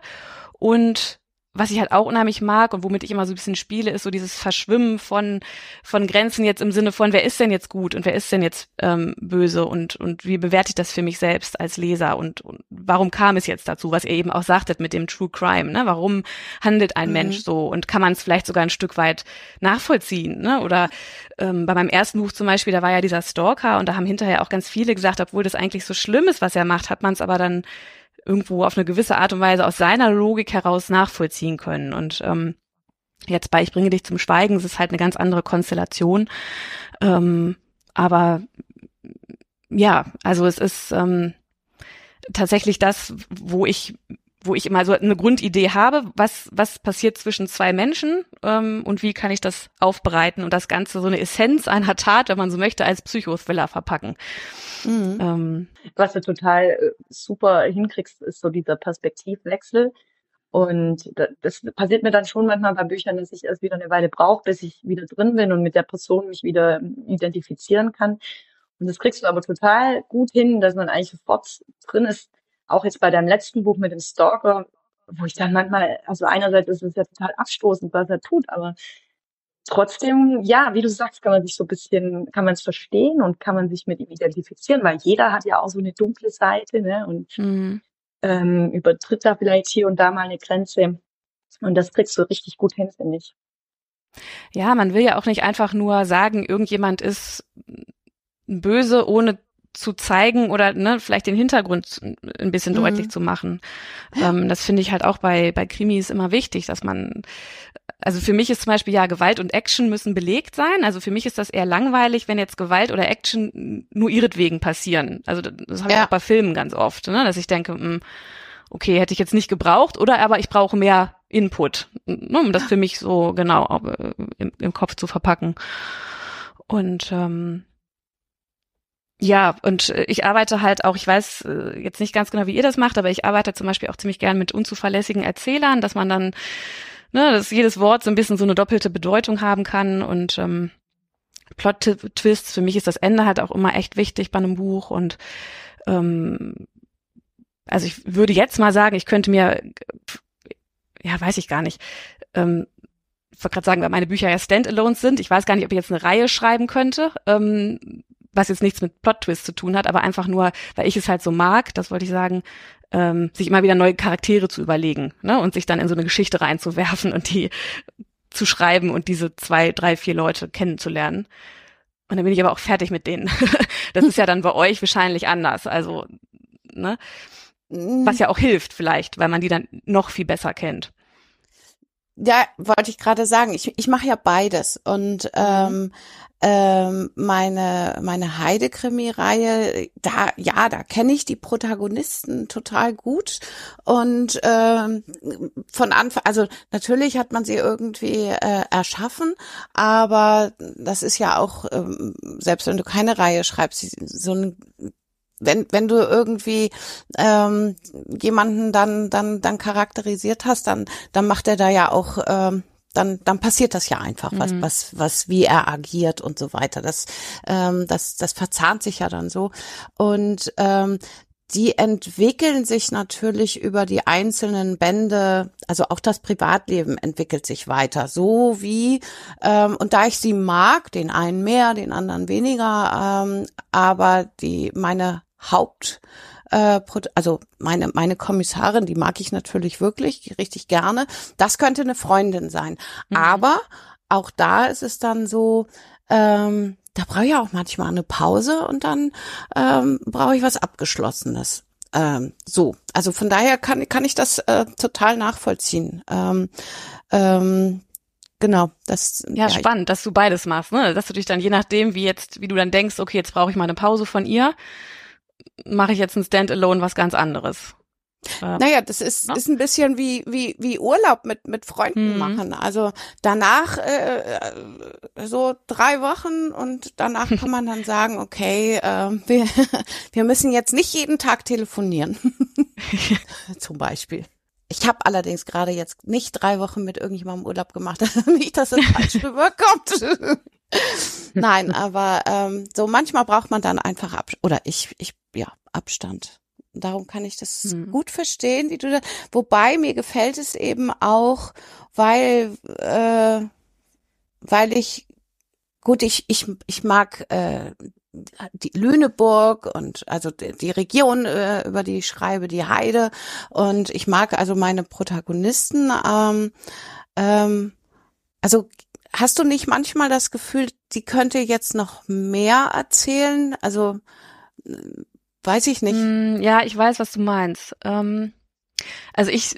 Und was ich halt auch unheimlich mag und womit ich immer so ein bisschen spiele, ist so dieses Verschwimmen von, von Grenzen jetzt im Sinne von, wer ist denn jetzt gut und wer ist denn jetzt ähm, böse und, und wie bewerte ich das für mich selbst als Leser und, und warum kam es jetzt dazu, was ihr eben auch sagtet mit dem True Crime, ne? Warum handelt ein mhm. Mensch so und kann man es vielleicht sogar ein Stück weit nachvollziehen, ne? Oder ähm, bei meinem ersten Buch zum Beispiel, da war ja dieser Stalker und da haben hinterher auch ganz viele gesagt, obwohl das eigentlich so schlimm ist, was er macht, hat man es aber dann irgendwo auf eine gewisse Art und Weise aus seiner Logik heraus nachvollziehen können. Und ähm, jetzt bei Ich bringe dich zum Schweigen, es ist halt eine ganz andere Konstellation. Ähm, aber ja, also es ist ähm, tatsächlich das, wo ich wo ich immer so eine Grundidee habe, was, was passiert zwischen zwei Menschen ähm, und wie kann ich das aufbereiten und das Ganze so eine Essenz einer Tat, wenn man so möchte, als Psychothriller verpacken. Mhm. Ähm, was du total äh, super hinkriegst, ist so dieser Perspektivwechsel. Und das passiert mir dann schon manchmal bei Büchern, dass ich erst wieder eine Weile brauche, bis ich wieder drin bin und mit der Person mich wieder identifizieren kann. Und das kriegst du aber total gut hin, dass man eigentlich sofort drin ist, auch jetzt bei deinem letzten Buch mit dem Stalker, wo ich dann manchmal, also einerseits ist es ja total abstoßend, was er tut, aber trotzdem, ja, wie du sagst, kann man sich so ein bisschen, kann man es verstehen und kann man sich mit ihm identifizieren, weil jeder hat ja auch so eine dunkle Seite, ne? Und mhm. ähm, übertritt da vielleicht hier und da mal eine Grenze. Und das kriegst du richtig gut hin, finde ich. Ja, man will ja auch nicht einfach nur sagen, irgendjemand ist böse, ohne zu zeigen oder ne, vielleicht den Hintergrund ein bisschen mhm. deutlich zu machen. Ähm, das finde ich halt auch bei, bei Krimis immer wichtig, dass man, also für mich ist zum Beispiel ja Gewalt und Action müssen belegt sein. Also für mich ist das eher langweilig, wenn jetzt Gewalt oder Action nur ihretwegen passieren. Also das habe ich auch bei Filmen ganz oft, ne, dass ich denke, mh, hm, okay, hätte ich jetzt nicht gebraucht oder aber ich brauche mehr Input, ne, um das für mich so genau äh, im, im Kopf zu verpacken. Und ähm, ja, und äh, ich arbeite halt auch, ich weiß äh, jetzt nicht ganz genau, wie ihr das macht, aber ich arbeite zum Beispiel auch ziemlich gern mit unzuverlässigen Erzählern, dass man dann, ne, dass jedes Wort so ein bisschen so eine doppelte Bedeutung haben kann und ähm, Plot-Twists, für mich ist das Ende halt auch immer echt wichtig bei einem Buch und ähm, also ich würde jetzt mal sagen, ich könnte mir, ja, weiß ich gar nicht, ähm, ich wollte gerade sagen, weil meine Bücher ja Standalones sind. Ich weiß gar nicht, ob ich jetzt eine Reihe schreiben könnte. Ähm, was jetzt nichts mit Plot-Twist zu tun hat, aber einfach nur, weil ich es halt so mag, das wollte ich sagen, ähm, sich immer wieder neue Charaktere zu überlegen ne? und sich dann in so eine Geschichte reinzuwerfen und die zu schreiben und diese zwei, drei, vier Leute kennenzulernen. Und dann bin ich aber auch fertig mit denen. das ist ja dann bei euch wahrscheinlich anders. Also, ne? Was ja auch hilft vielleicht, weil man die dann noch viel besser kennt. Ja, wollte ich gerade sagen. Ich, ich mache ja beides. Und mhm. ähm, ähm, meine meine Heidekrimi-Reihe, da ja, da kenne ich die Protagonisten total gut und ähm, von Anfang, also natürlich hat man sie irgendwie äh, erschaffen, aber das ist ja auch ähm, selbst wenn du keine Reihe schreibst, so ein wenn, wenn du irgendwie ähm, jemanden dann, dann, dann charakterisiert hast, dann, dann macht er da ja auch ähm, dann, dann passiert das ja einfach, was, mhm. was, was, wie er agiert und so weiter. Das, ähm, das, das verzahnt sich ja dann so. Und ähm, die entwickeln sich natürlich über die einzelnen Bände, also auch das Privatleben entwickelt sich weiter, so wie, ähm, und da ich sie mag, den einen mehr, den anderen weniger, ähm, aber die, meine Haupt, äh, also meine, meine Kommissarin, die mag ich natürlich wirklich richtig gerne. Das könnte eine Freundin sein. Mhm. Aber auch da ist es dann so, ähm, da brauche ich auch manchmal eine Pause und dann ähm, brauche ich was Abgeschlossenes. Ähm, so, also von daher kann, kann ich das äh, total nachvollziehen. Ähm, ähm, genau, das ja, ja spannend, dass du beides machst, ne? Dass du dich dann je nachdem, wie jetzt, wie du dann denkst, okay, jetzt brauche ich mal eine Pause von ihr, mache ich jetzt ein Standalone was ganz anderes. Naja, das ist, no? ist ein bisschen wie, wie, wie Urlaub mit, mit Freunden mhm. machen. Also danach äh, äh, so drei Wochen und danach kann man dann sagen, okay, äh, wir, wir müssen jetzt nicht jeden Tag telefonieren. Zum Beispiel. Ich habe allerdings gerade jetzt nicht drei Wochen mit irgendjemandem Urlaub gemacht. nicht, dass es falsch rüberkommt. Nein, aber ähm, so manchmal braucht man dann einfach ab oder ich ich ja Abstand. Darum kann ich das hm. gut verstehen, wie du da. Wobei mir gefällt es eben auch, weil äh, weil ich gut ich ich ich mag äh, die Lüneburg und also die, die Region, äh, über die ich schreibe, die Heide. Und ich mag also meine Protagonisten. Ähm, ähm, also Hast du nicht manchmal das Gefühl, die könnte jetzt noch mehr erzählen? Also weiß ich nicht. Mm, ja, ich weiß, was du meinst. Ähm, also ich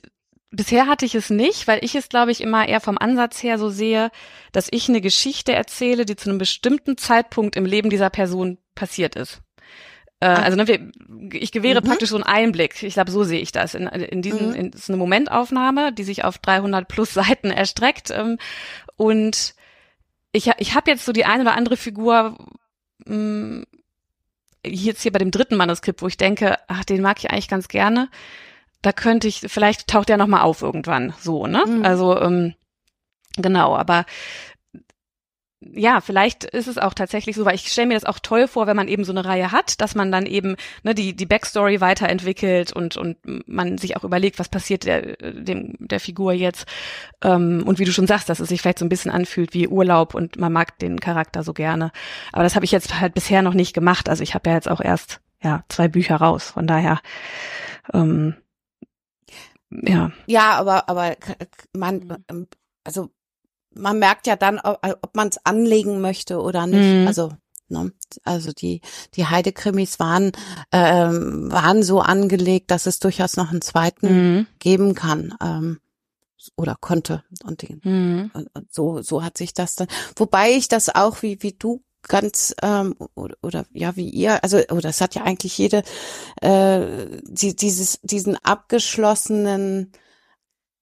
bisher hatte ich es nicht, weil ich es, glaube ich, immer eher vom Ansatz her so sehe, dass ich eine Geschichte erzähle, die zu einem bestimmten Zeitpunkt im Leben dieser Person passiert ist. Äh, ah. also ne, wir, ich gewähre mhm. praktisch so einen Einblick. Ich glaube, so sehe ich das. In, in diesen, mhm. in, ist eine Momentaufnahme, die sich auf 300 plus Seiten erstreckt. Ähm, und ich, ich habe jetzt so die eine oder andere Figur mh, mm, jetzt hier bei dem dritten Manuskript, wo ich denke, ach, den mag ich eigentlich ganz gerne. Da könnte ich, vielleicht taucht der nochmal auf irgendwann, so, ne? Mhm. Also, ähm, genau, aber ja, vielleicht ist es auch tatsächlich so, weil ich stelle mir das auch toll vor, wenn man eben so eine Reihe hat, dass man dann eben ne, die die Backstory weiterentwickelt und und man sich auch überlegt, was passiert der dem der Figur jetzt ähm, und wie du schon sagst, dass es sich vielleicht so ein bisschen anfühlt wie Urlaub und man mag den Charakter so gerne. Aber das habe ich jetzt halt bisher noch nicht gemacht. Also ich habe ja jetzt auch erst ja zwei Bücher raus, von daher ähm, ja. Ja, aber aber man ähm, also man merkt ja dann, ob, man es anlegen möchte oder nicht. Mhm. Also Ne? Also die die Heidekrimis waren ähm, waren so angelegt, dass es durchaus noch einen zweiten mhm. geben kann ähm, oder konnte und, den, mhm. und, und, so so hat sich das dann. Wobei ich das auch wie wie du ganz ähm, oder, oder ja wie ihr also oder das hat ja eigentlich jede äh, die, dieses diesen abgeschlossenen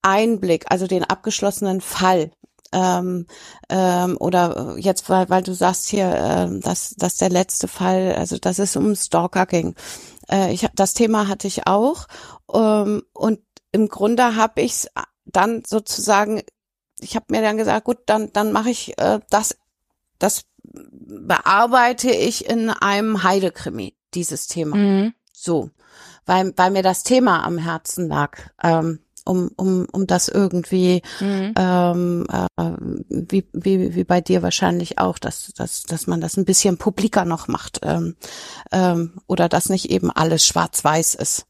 Einblick, also den abgeschlossenen Fall ähm, ähm, oder jetzt, weil, weil du sagst hier, äh, dass, dass der letzte Fall, also dass es um Stalker ging. Äh, ich, das Thema hatte ich auch ähm, und im Grunde habe ich es dann sozusagen, ich habe mir dann gesagt, gut, dann, dann mache ich äh, das, das bearbeite ich in einem Heidekrimi, dieses Thema. Mhm. So, weil, weil mir das Thema am Herzen lag. Ähm, um, um, um das irgendwie, mhm. ähm, äh, wie, wie, wie bei dir wahrscheinlich auch, dass, dass, dass man das ein bisschen publiker noch macht ähm, ähm, oder dass nicht eben alles schwarz-weiß ist.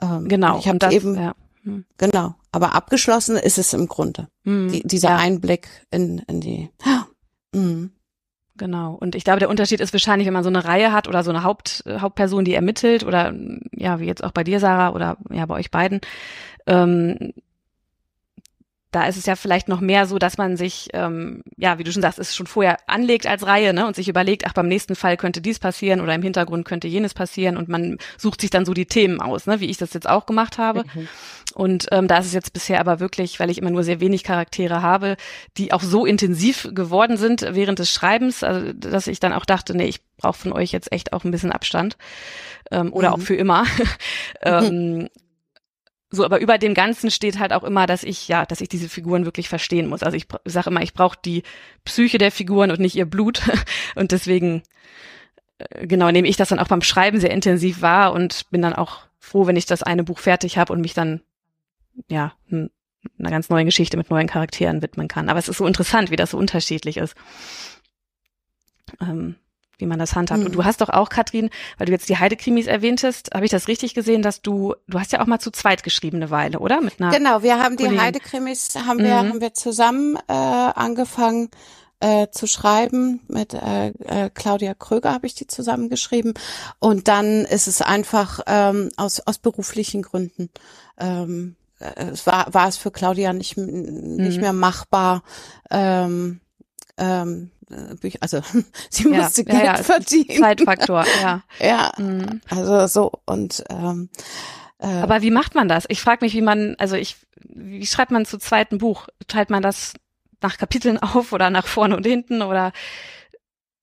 Ähm, genau. Ich habe eben, ja. mhm. genau, aber abgeschlossen ist es im Grunde, mhm. die, dieser ja. Einblick in, in die. Ja. Mhm. Genau. Und ich glaube, der Unterschied ist wahrscheinlich, wenn man so eine Reihe hat oder so eine Haupt, Hauptperson, die ermittelt oder ja, wie jetzt auch bei dir, Sarah, oder ja, bei euch beiden, ähm, da ist es ja vielleicht noch mehr so, dass man sich, ähm, ja, wie du schon sagst, es schon vorher anlegt als Reihe, ne, und sich überlegt, ach, beim nächsten Fall könnte dies passieren oder im Hintergrund könnte jenes passieren und man sucht sich dann so die Themen aus, ne, wie ich das jetzt auch gemacht habe. Mhm. Und ähm, da ist es jetzt bisher aber wirklich, weil ich immer nur sehr wenig Charaktere habe, die auch so intensiv geworden sind während des Schreibens, also, dass ich dann auch dachte, nee, ich brauche von euch jetzt echt auch ein bisschen Abstand ähm, oder mhm. auch für immer. ähm, so, aber über dem Ganzen steht halt auch immer, dass ich, ja, dass ich diese Figuren wirklich verstehen muss. Also ich sage immer, ich brauche die Psyche der Figuren und nicht ihr Blut. Und deswegen, äh, genau, nehme ich das dann auch beim Schreiben sehr intensiv wahr und bin dann auch froh, wenn ich das eine Buch fertig habe und mich dann, ja, einer ganz neuen Geschichte mit neuen Charakteren widmen kann. Aber es ist so interessant, wie das so unterschiedlich ist. Ähm, wie man das handhabt. Mhm. Und du hast doch auch, Katrin, weil du jetzt die Heidekrimis erwähntest, habe ich das richtig gesehen, dass du, du hast ja auch mal zu zweit geschrieben eine Weile, oder? Mit einer genau, wir haben die Heidekrimis, haben wir, mhm. haben wir zusammen äh, angefangen äh, zu schreiben. Mit äh, äh, Claudia Kröger habe ich die zusammengeschrieben. Und dann ist es einfach ähm, aus, aus beruflichen Gründen. Ähm, äh, es war, war es für Claudia nicht, nicht mhm. mehr machbar, ähm, ähm, äh, Bücher, also sie ja, musste Geld ja, ja. verdienen. Zeitfaktor, ja. ja, mhm. also so und ähm, äh, aber wie macht man das? Ich frage mich, wie man, also ich, wie schreibt man zu zweiten Buch? Teilt man das nach Kapiteln auf oder nach vorne und hinten oder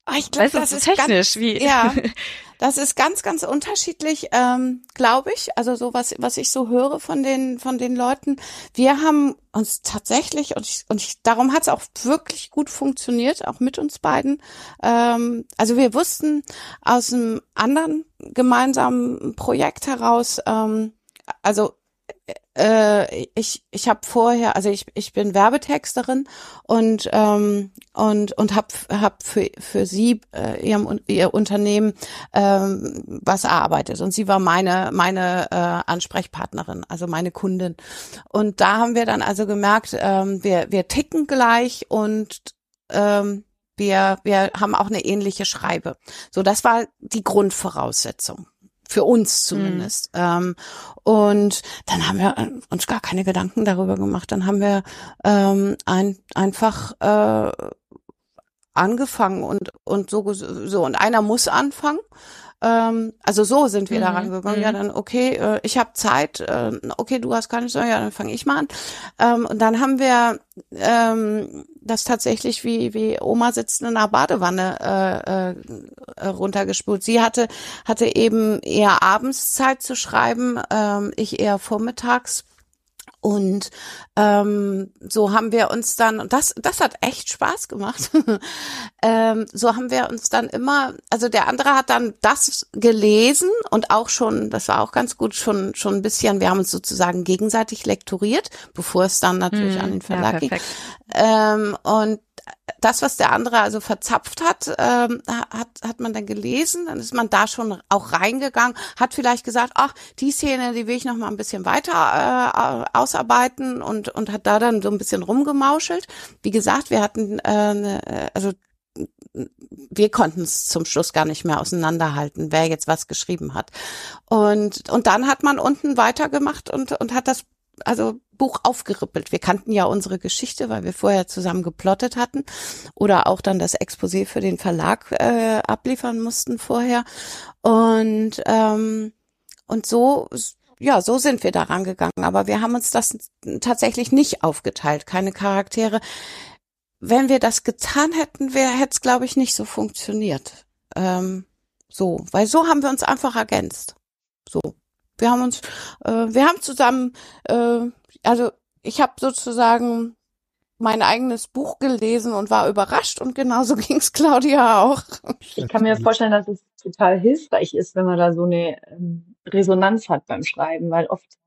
Ah, ich glaube, das ist technisch. Ganz, wie? Ja, das ist ganz, ganz unterschiedlich, ähm, glaube ich. Also so was, was ich so höre von den von den Leuten. Wir haben uns tatsächlich und ich, und ich, darum hat es auch wirklich gut funktioniert, auch mit uns beiden. Ähm, also wir wussten aus einem anderen gemeinsamen Projekt heraus. Ähm, also äh, ich ich habe vorher, also ich ich bin Werbetexterin und ähm, und und habe hab für für sie äh, ihrem ihr Unternehmen ähm, was erarbeitet. Und sie war meine meine äh, Ansprechpartnerin, also meine Kundin. Und da haben wir dann also gemerkt, ähm, wir wir ticken gleich und ähm, wir, wir haben auch eine ähnliche Schreibe. So, das war die Grundvoraussetzung für uns zumindest. Mhm. Ähm, und dann haben wir äh, uns gar keine Gedanken darüber gemacht. Dann haben wir ähm, ein, einfach äh, angefangen und und so so und einer muss anfangen. Ähm, also so sind wir mhm. daran gegangen. Ja, mhm. dann okay, äh, ich habe Zeit. Äh, okay, du hast keine Zeit. Ja, dann fange ich mal an. Ähm, und dann haben wir ähm, das tatsächlich wie wie Oma sitzt in einer Badewanne äh, äh, runtergespult. Sie hatte hatte eben eher abends Zeit zu schreiben, ähm, ich eher vormittags Und ähm, so haben wir uns dann, und das, das hat echt Spaß gemacht. ähm, so haben wir uns dann immer, also der andere hat dann das gelesen und auch schon, das war auch ganz gut, schon schon ein bisschen, wir haben uns sozusagen gegenseitig lektoriert, bevor es dann natürlich mm, an den Verlag ja, ging. Ähm, und das, was der andere also verzapft hat, ähm, hat, hat man dann gelesen, dann ist man da schon auch reingegangen, hat vielleicht gesagt, ach, die Szene, die will ich noch mal ein bisschen weiter äh, ausarbeiten und, und hat da dann so ein bisschen rumgemauschelt. Wie gesagt, wir hatten, äh, ne, also wir konnten es zum Schluss gar nicht mehr auseinanderhalten, wer jetzt was geschrieben hat. Und, und dann hat man unten weitergemacht und, und hat das also Buch aufgerippelt. Wir kannten ja unsere Geschichte, weil wir vorher zusammen geplottet hatten oder auch dann das Exposé für den Verlag äh, abliefern mussten vorher. Und ähm, und so ja, so sind wir daran gegangen. Aber wir haben uns das tatsächlich nicht aufgeteilt, keine Charaktere. Wenn wir das getan hätten, wäre es, glaube ich, nicht so funktioniert. Ähm, so, weil so haben wir uns einfach ergänzt. So. Wir haben uns, äh, wir haben zusammen, äh, also ich habe sozusagen mein eigenes Buch gelesen und war überrascht und genauso ging's Claudia auch. Ich kann mir vorstellen, dass es total hilfreich ist, wenn man da so eine ähm, Resonanz hat beim Schreiben, weil oft,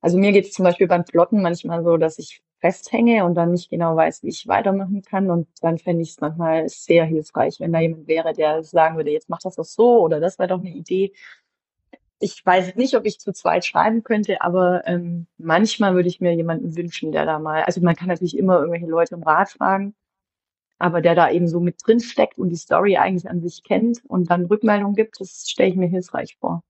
also mir geht es zum Beispiel beim Plotten manchmal so, dass ich festhänge und dann nicht genau weiß, wie ich weitermachen kann und dann fände ich es manchmal sehr hilfreich, wenn da jemand wäre, der sagen würde, jetzt mach das doch so oder das wäre doch eine Idee ich weiß nicht, ob ich zu zweit schreiben könnte, aber ähm, manchmal würde ich mir jemanden wünschen, der da mal, also man kann natürlich immer irgendwelche Leute um Rat fragen, aber der da eben so mit drin steckt und die Story eigentlich an sich kennt und dann Rückmeldung gibt, das stelle ich mir hilfreich vor.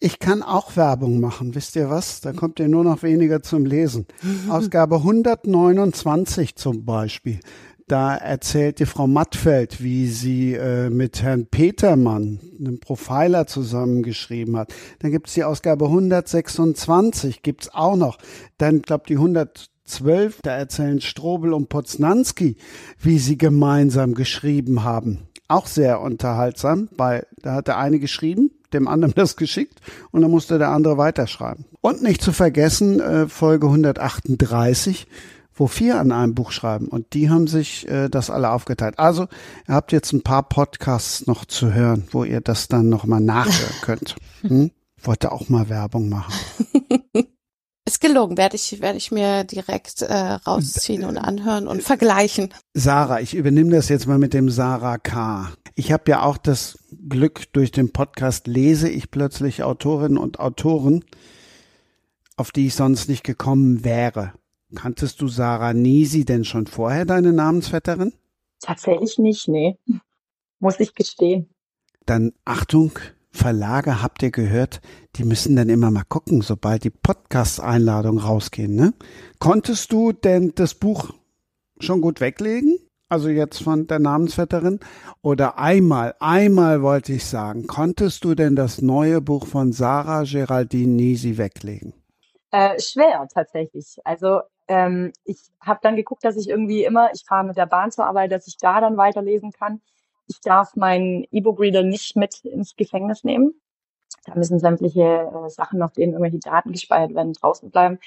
Ich kann auch Werbung machen, wisst ihr was? Da kommt ihr nur noch weniger zum Lesen. Ausgabe 129 zum Beispiel. Da erzählt die Frau Mattfeld, wie sie äh, mit Herrn Petermann, einem Profiler, zusammengeschrieben hat. Dann gibt es die Ausgabe 126, gibt's auch noch. Dann, glaube die 112, da erzählen Strobel und Poznanski, wie sie gemeinsam geschrieben haben. Auch sehr unterhaltsam, weil da hat der eine geschrieben, dem anderen das geschickt und dann musste der andere weiterschreiben. Und nicht zu vergessen, äh, Folge 138 wo vier an einem Buch schreiben und die haben sich äh, das alle aufgeteilt. Also ihr habt jetzt ein paar Podcasts noch zu hören, wo ihr das dann noch mal nachhören könnt. Hm? Wollte auch mal Werbung machen. Ist gelogen, werde ich, werde ich mir direkt äh, rausziehen und anhören und vergleichen. Sarah, ich übernehme das jetzt mal mit dem Sarah K. Ich habe ja auch das Glück, durch den Podcast lese ich plötzlich Autorinnen und Autoren, auf die ich sonst nicht gekommen wäre. Kanntest du Sarah Nisi denn schon vorher, deine Namensvetterin? Tatsächlich nicht, nee. Muss ich gestehen. Dann Achtung, Verlage habt ihr gehört, die müssen dann immer mal gucken, sobald die Podcast-Einladungen rausgehen, ne? Konntest du denn das Buch schon gut weglegen? Also jetzt von der Namensvetterin? Oder einmal, einmal wollte ich sagen, konntest du denn das neue Buch von Sarah Geraldine Nisi weglegen? Äh, schwer tatsächlich. Also ähm, ich habe dann geguckt, dass ich irgendwie immer, ich fahre mit der Bahn zur Arbeit, dass ich da dann weiterlesen kann. Ich darf meinen E-Book-Reader nicht mit ins Gefängnis nehmen. Da müssen sämtliche äh, Sachen, auf denen irgendwelche Daten gespeichert werden, draußen bleiben.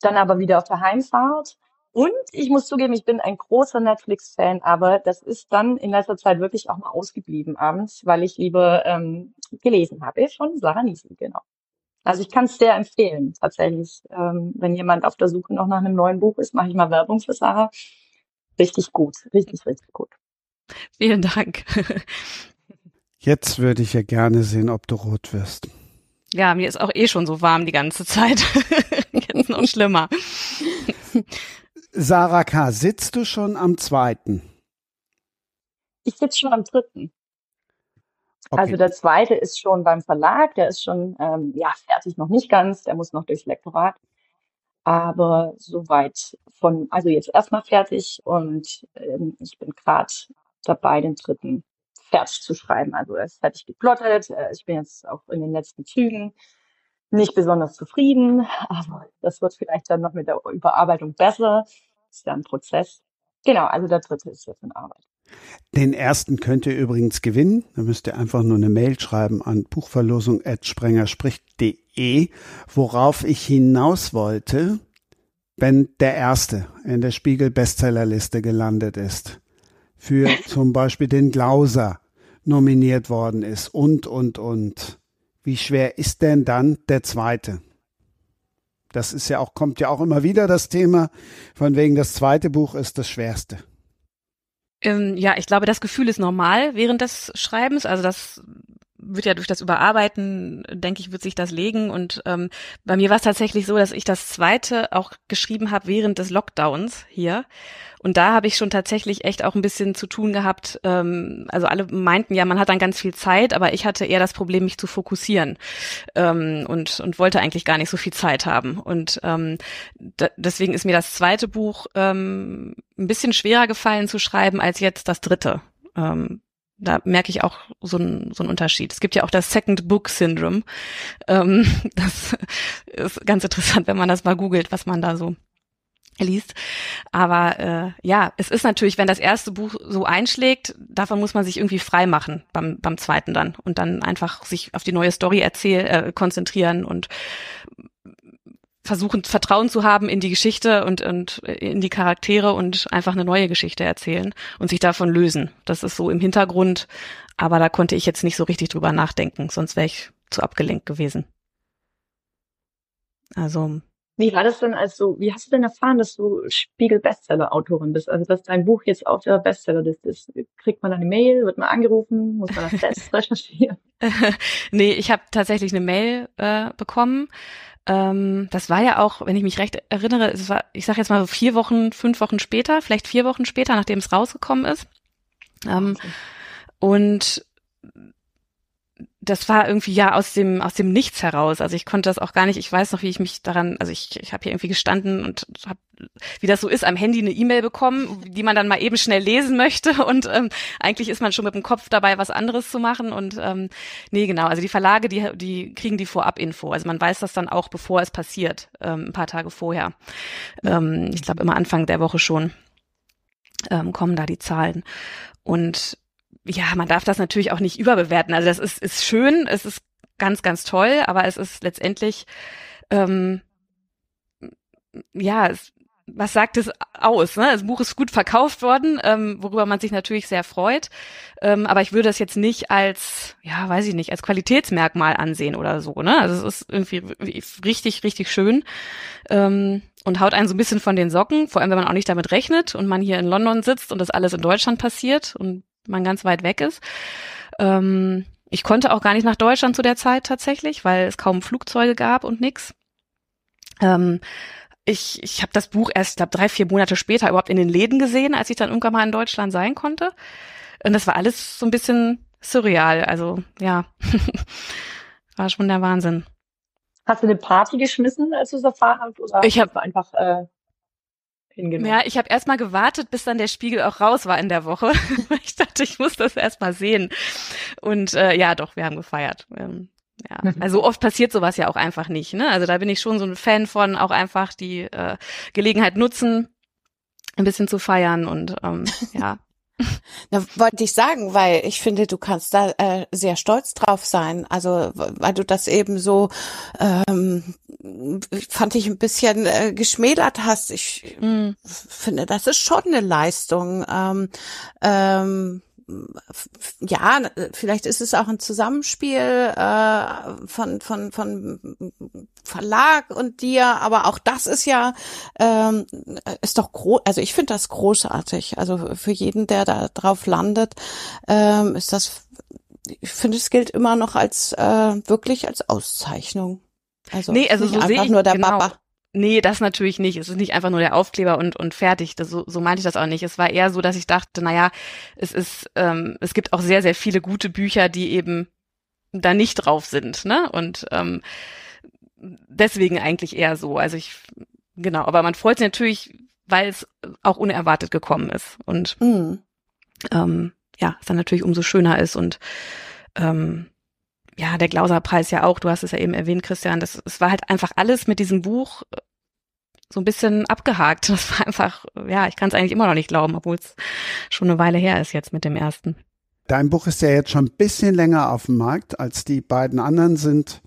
Dann aber wieder auf der Heimfahrt. Und ich muss zugeben, ich bin ein großer Netflix-Fan, aber das ist dann in letzter Zeit wirklich auch mal ausgeblieben abends, weil ich lieber ähm, gelesen habe von Sarah Niesen, genau. Also ich kann es sehr empfehlen, tatsächlich. Ähm, wenn jemand auf der Suche noch nach einem neuen Buch ist, mache ich mal Werbung für Sarah. Richtig gut, richtig, richtig gut. Vielen Dank. Jetzt würde ich ja gerne sehen, ob du rot wirst. Ja, mir ist auch eh schon so warm die ganze Zeit. Jetzt noch schlimmer. Sarah K., sitzt du schon am zweiten? Ich sitze schon am dritten. Okay. Also der zweite ist schon beim Verlag, der ist schon ähm, ja fertig, noch nicht ganz, der muss noch durchs Lektorat. Aber soweit von, also jetzt erstmal fertig und ähm, ich bin gerade dabei, den dritten fertig zu schreiben. Also er ist fertig geplottet, äh, ich bin jetzt auch in den letzten Zügen nicht besonders zufrieden, aber das wird vielleicht dann noch mit der Überarbeitung besser. Das ist ja ein Prozess. Genau, also der dritte ist jetzt in Arbeit. Den ersten könnt ihr übrigens gewinnen. Da müsst ihr einfach nur eine Mail schreiben an buchverlosung.sprengerspricht.de. Worauf ich hinaus wollte, wenn der erste in der Spiegel Bestsellerliste gelandet ist, für zum Beispiel den Glauser nominiert worden ist und, und, und. Wie schwer ist denn dann der zweite? Das ist ja auch, kommt ja auch immer wieder das Thema, von wegen das zweite Buch ist das schwerste. Ähm, ja, ich glaube, das Gefühl ist normal während des Schreibens. Also das wird ja durch das Überarbeiten, denke ich, wird sich das legen. Und ähm, bei mir war es tatsächlich so, dass ich das zweite auch geschrieben habe während des Lockdowns hier. Und da habe ich schon tatsächlich echt auch ein bisschen zu tun gehabt. Ähm, also alle meinten ja, man hat dann ganz viel Zeit, aber ich hatte eher das Problem, mich zu fokussieren ähm, und und wollte eigentlich gar nicht so viel Zeit haben. Und ähm, deswegen ist mir das zweite Buch ähm, ein bisschen schwerer gefallen zu schreiben als jetzt das dritte. Ähm, da merke ich auch so einen so einen Unterschied. Es gibt ja auch das Second Book Syndrome. Ähm, das ist ganz interessant, wenn man das mal googelt, was man da so liest. Aber äh, ja, es ist natürlich, wenn das erste Buch so einschlägt, davon muss man sich irgendwie frei machen beim, beim zweiten dann und dann einfach sich auf die neue Story erzählen, äh, konzentrieren und versuchen, Vertrauen zu haben in die Geschichte und, und in die Charaktere und einfach eine neue Geschichte erzählen und sich davon lösen. Das ist so im Hintergrund, aber da konnte ich jetzt nicht so richtig drüber nachdenken, sonst wäre ich zu abgelenkt gewesen. Also. Wie war das denn also, wie hast du denn erfahren, dass du Spiegel-Bestseller-Autorin bist? Also, dass dein Buch jetzt auf der Bestsellerliste ist. Kriegt man eine Mail, wird man angerufen, muss man das selbst recherchieren? nee, ich habe tatsächlich eine Mail äh, bekommen ähm, das war ja auch, wenn ich mich recht erinnere, es war, ich sage jetzt mal so vier Wochen, fünf Wochen später, vielleicht vier Wochen später, nachdem es rausgekommen ist. Ähm, und das war irgendwie ja aus dem aus dem Nichts heraus. Also ich konnte das auch gar nicht. Ich weiß noch, wie ich mich daran. Also ich ich habe hier irgendwie gestanden und habe, wie das so ist, am Handy eine E-Mail bekommen, die man dann mal eben schnell lesen möchte. Und ähm, eigentlich ist man schon mit dem Kopf dabei, was anderes zu machen. Und ähm, nee, genau. Also die Verlage, die die kriegen die Vorab-Info. Also man weiß das dann auch, bevor es passiert, ähm, ein paar Tage vorher. Ähm, ich glaube immer Anfang der Woche schon ähm, kommen da die Zahlen. Und ja, man darf das natürlich auch nicht überbewerten. Also das ist, ist schön, es ist ganz, ganz toll, aber es ist letztendlich, ähm, ja, es, was sagt es aus? Ne? Das Buch ist gut verkauft worden, ähm, worüber man sich natürlich sehr freut. Ähm, aber ich würde das jetzt nicht als, ja, weiß ich nicht, als Qualitätsmerkmal ansehen oder so. Ne? Also es ist irgendwie richtig, richtig schön ähm, und haut einen so ein bisschen von den Socken, vor allem wenn man auch nicht damit rechnet und man hier in London sitzt und das alles in Deutschland passiert und man ganz weit weg ist. Ähm, ich konnte auch gar nicht nach Deutschland zu der Zeit tatsächlich, weil es kaum Flugzeuge gab und nix. Ähm, ich ich habe das Buch erst, glaube drei, vier Monate später überhaupt in den Läden gesehen, als ich dann irgendwann mal in Deutschland sein konnte. Und das war alles so ein bisschen surreal. Also ja, war schon der Wahnsinn. Hast du eine Party geschmissen, als du es erfahren hast? Oder ich habe einfach äh, hingenommen. Ja, ich habe erstmal gewartet, bis dann der Spiegel auch raus war in der Woche. ich dachte, ich muss das erstmal sehen. Und äh, ja, doch, wir haben gefeiert. Ähm, ja, also oft passiert sowas ja auch einfach nicht. Ne? Also da bin ich schon so ein Fan von, auch einfach die äh, Gelegenheit nutzen, ein bisschen zu feiern und ähm, ja, da wollte ich sagen, weil ich finde, du kannst da äh, sehr stolz drauf sein. Also weil du das eben so ähm, fand ich ein bisschen äh, geschmälert hast. Ich mm. finde, das ist schon eine Leistung. Ähm, ähm, ja, vielleicht ist es auch ein Zusammenspiel äh, von, von, von Verlag und dir, aber auch das ist ja, ähm, ist doch groß, also ich finde das großartig. Also für jeden, der da drauf landet, ähm, ist das, ich finde, es gilt immer noch als äh, wirklich als Auszeichnung. Also, nee, also so einfach nur der genau. Papa. Nee, das natürlich nicht. Es ist nicht einfach nur der Aufkleber und, und fertig. Das, so, so meinte ich das auch nicht. Es war eher so, dass ich dachte, naja, es ist, ähm, es gibt auch sehr, sehr viele gute Bücher, die eben da nicht drauf sind, ne? Und ähm, deswegen eigentlich eher so. Also ich, genau, aber man freut sich natürlich, weil es auch unerwartet gekommen ist. Und mhm. ähm, ja, es dann natürlich umso schöner ist und ähm, ja, der Glauser-Preis ja auch, du hast es ja eben erwähnt, Christian, das, es war halt einfach alles mit diesem Buch äh, so ein bisschen abgehakt. Das war einfach, ja, ich kann es eigentlich immer noch nicht glauben, obwohl es schon eine Weile her ist jetzt mit dem ersten. Dein Buch ist ja jetzt schon ein bisschen länger auf dem Markt, als die beiden anderen sind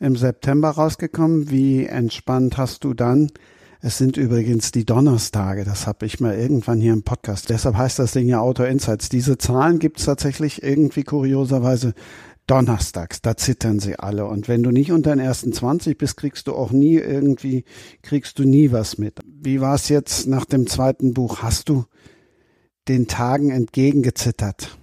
im September rausgekommen. Wie entspannt hast du dann Es sind übrigens die Donnerstage, das habe ich mal irgendwann hier im Podcast. Deshalb heißt das Ding ja Auto Insights. Diese Zahlen gibt es tatsächlich irgendwie kurioserweise donnerstags, da zittern sie alle. Und wenn du nicht unter den ersten 20 bist, kriegst du auch nie irgendwie, kriegst du nie was mit. Wie war es jetzt nach dem zweiten Buch? Hast du den Tagen entgegengezittert?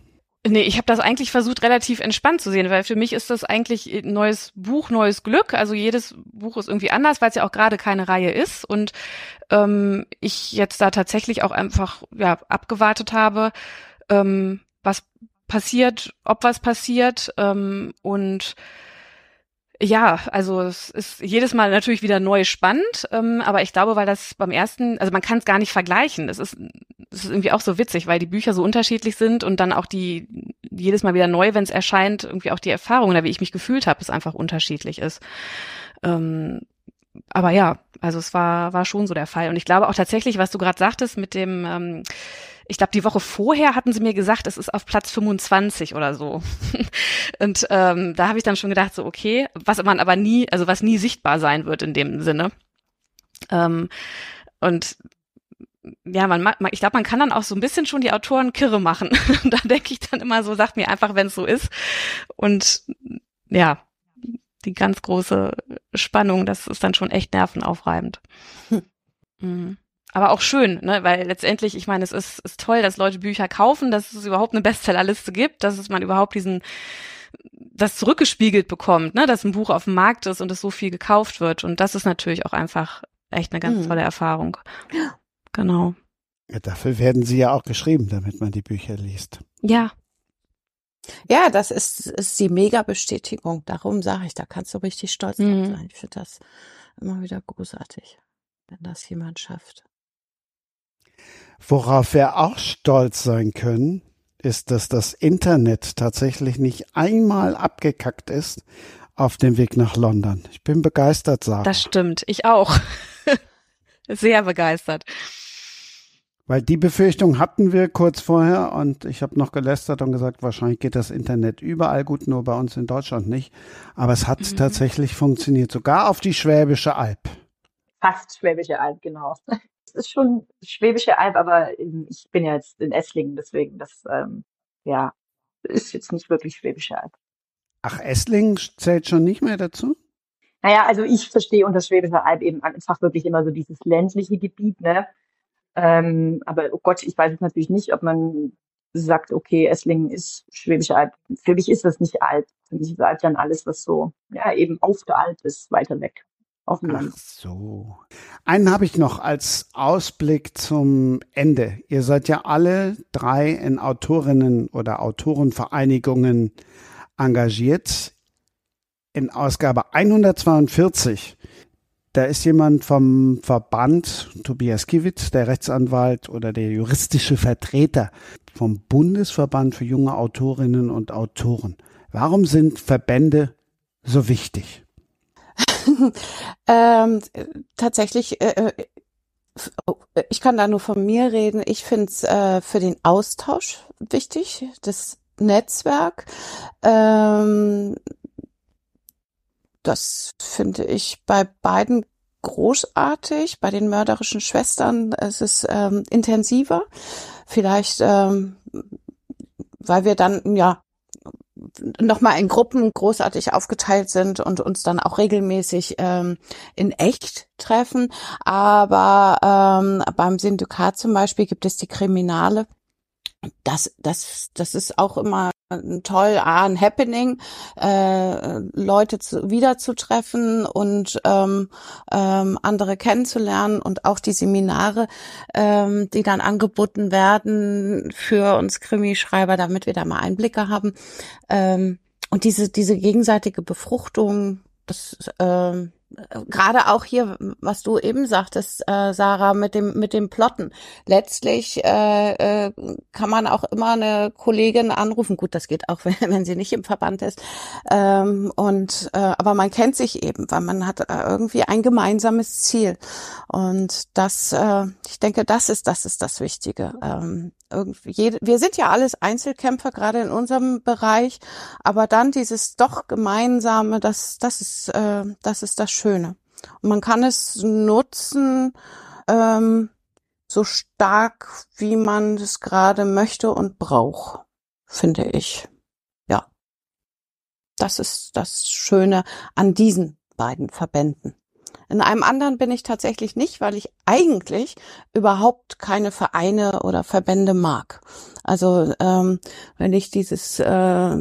Nee, ich habe das eigentlich versucht, relativ entspannt zu sehen, weil für mich ist das eigentlich ein neues Buch, neues Glück. Also jedes Buch ist irgendwie anders, weil es ja auch gerade keine Reihe ist. Und ähm, ich jetzt da tatsächlich auch einfach ja, abgewartet habe, ähm, was passiert, ob was passiert. Ähm, und ja, also es ist jedes Mal natürlich wieder neu spannend, ähm, aber ich glaube, weil das beim ersten, also man kann es gar nicht vergleichen. Es ist, es ist irgendwie auch so witzig, weil die Bücher so unterschiedlich sind und dann auch die jedes Mal wieder neu, wenn es erscheint, irgendwie auch die Erfahrung oder wie ich mich gefühlt habe, es einfach unterschiedlich ist. Ähm, aber ja, also es war war schon so der Fall und ich glaube auch tatsächlich, was du gerade sagtest mit dem ähm, ich glaube, die Woche vorher hatten sie mir gesagt, es ist auf Platz 25 oder so. und ähm, da habe ich dann schon gedacht, so okay, was man aber nie, also was nie sichtbar sein wird in dem Sinne. Ähm, und ja, man, man ich glaube, man kann dann auch so ein bisschen schon die Autoren kirre machen. da denke ich dann immer so, sagt mir einfach, wenn es so ist. Und ja, die ganz große Spannung, das ist dann schon echt nervenaufreibend. Hm. Mhm aber auch schön, ne? weil letztendlich, ich meine, es ist, ist toll, dass Leute Bücher kaufen, dass es überhaupt eine Bestsellerliste gibt, dass es man überhaupt diesen das zurückgespiegelt bekommt, ne, dass ein Buch auf dem Markt ist und es so viel gekauft wird. Und das ist natürlich auch einfach echt eine ganz mhm. tolle Erfahrung. Ja. Genau. Ja, dafür werden sie ja auch geschrieben, damit man die Bücher liest. Ja. Ja, das ist, ist die Mega-Bestätigung. Darum sage ich, da kannst du richtig stolz drauf mhm. sein. Ich finde das immer wieder großartig, wenn das jemand schafft. Worauf wir auch stolz sein können, ist, dass das Internet tatsächlich nicht einmal abgekackt ist auf dem Weg nach London. Ich bin begeistert, Sarah. Das stimmt, ich auch. Sehr begeistert. Weil die Befürchtung hatten wir kurz vorher und ich habe noch gelästert und gesagt, wahrscheinlich geht das Internet überall gut, nur bei uns in Deutschland nicht. Aber es hat mhm. tatsächlich funktioniert, sogar auf die Schwäbische Alb. Fast Schwäbische Alb, genau ist schon Schwäbische Alb, aber ich bin ja jetzt in Esslingen, deswegen das, ähm, ja, ist jetzt nicht wirklich Schwäbische Alb. Ach, Esslingen zählt schon nicht mehr dazu? Naja, also ich verstehe unter Schwäbischer Alb eben einfach wirklich immer so dieses ländliche Gebiet, ne? Ähm, aber oh Gott, ich weiß es natürlich nicht, ob man sagt, okay, Esslingen ist Schwäbische Alb. Für mich ist das nicht Alb. Für mich ist Alb dann alles, was so, ja, eben auf der Alb ist, weiter weg auf dem Land. Ach so. Einen habe ich noch als Ausblick zum Ende. Ihr seid ja alle drei in Autorinnen oder Autorenvereinigungen engagiert. In Ausgabe 142 da ist jemand vom Verband, Tobias Kiewitz, der Rechtsanwalt oder der juristische Vertreter vom Bundesverband für junge Autorinnen und Autoren. Warum sind Verbände so wichtig? ähm, tatsächlich, äh, äh, oh, ich kann da nur von mir reden. Ich finde es äh, für den Austausch wichtig, das Netzwerk. Ähm, das finde ich bei beiden großartig. Bei den mörderischen Schwestern es ist ähm, intensiver. Vielleicht, ähm, weil wir dann ja nochmal in Gruppen großartig aufgeteilt sind und uns dann auch regelmäßig ähm, in echt treffen. Aber ähm, beim Syndikat zum Beispiel gibt es die Kriminale. Das, das, das ist auch immer toll, ah, ein Happening, äh, Leute zu, wiederzutreffen und ähm, ähm, andere kennenzulernen und auch die Seminare, ähm, die dann angeboten werden für uns Krimischreiber, damit wir da mal Einblicke haben. Ähm, und diese, diese gegenseitige Befruchtung, das ähm, gerade auch hier, was du eben sagtest, äh, Sarah, mit dem mit dem Plotten. Letztlich äh, äh, kann man auch immer eine Kollegin anrufen. Gut, das geht auch, wenn, wenn sie nicht im Verband ist. Ähm, und äh, aber man kennt sich eben, weil man hat äh, irgendwie ein gemeinsames Ziel. Und das, äh, ich denke, das ist das ist das Wichtige. Ähm, irgendwie, jede, wir sind ja alles Einzelkämpfer, gerade in unserem Bereich, aber dann dieses doch gemeinsame, das, das ist, äh, das ist das Schöne. Und man kann es nutzen, ähm, so stark, wie man es gerade möchte und braucht, finde ich. Ja. Das ist das Schöne an diesen beiden Verbänden. In einem anderen bin ich tatsächlich nicht, weil ich eigentlich überhaupt keine Vereine oder Verbände mag. Also ähm, wenn ich dieses äh,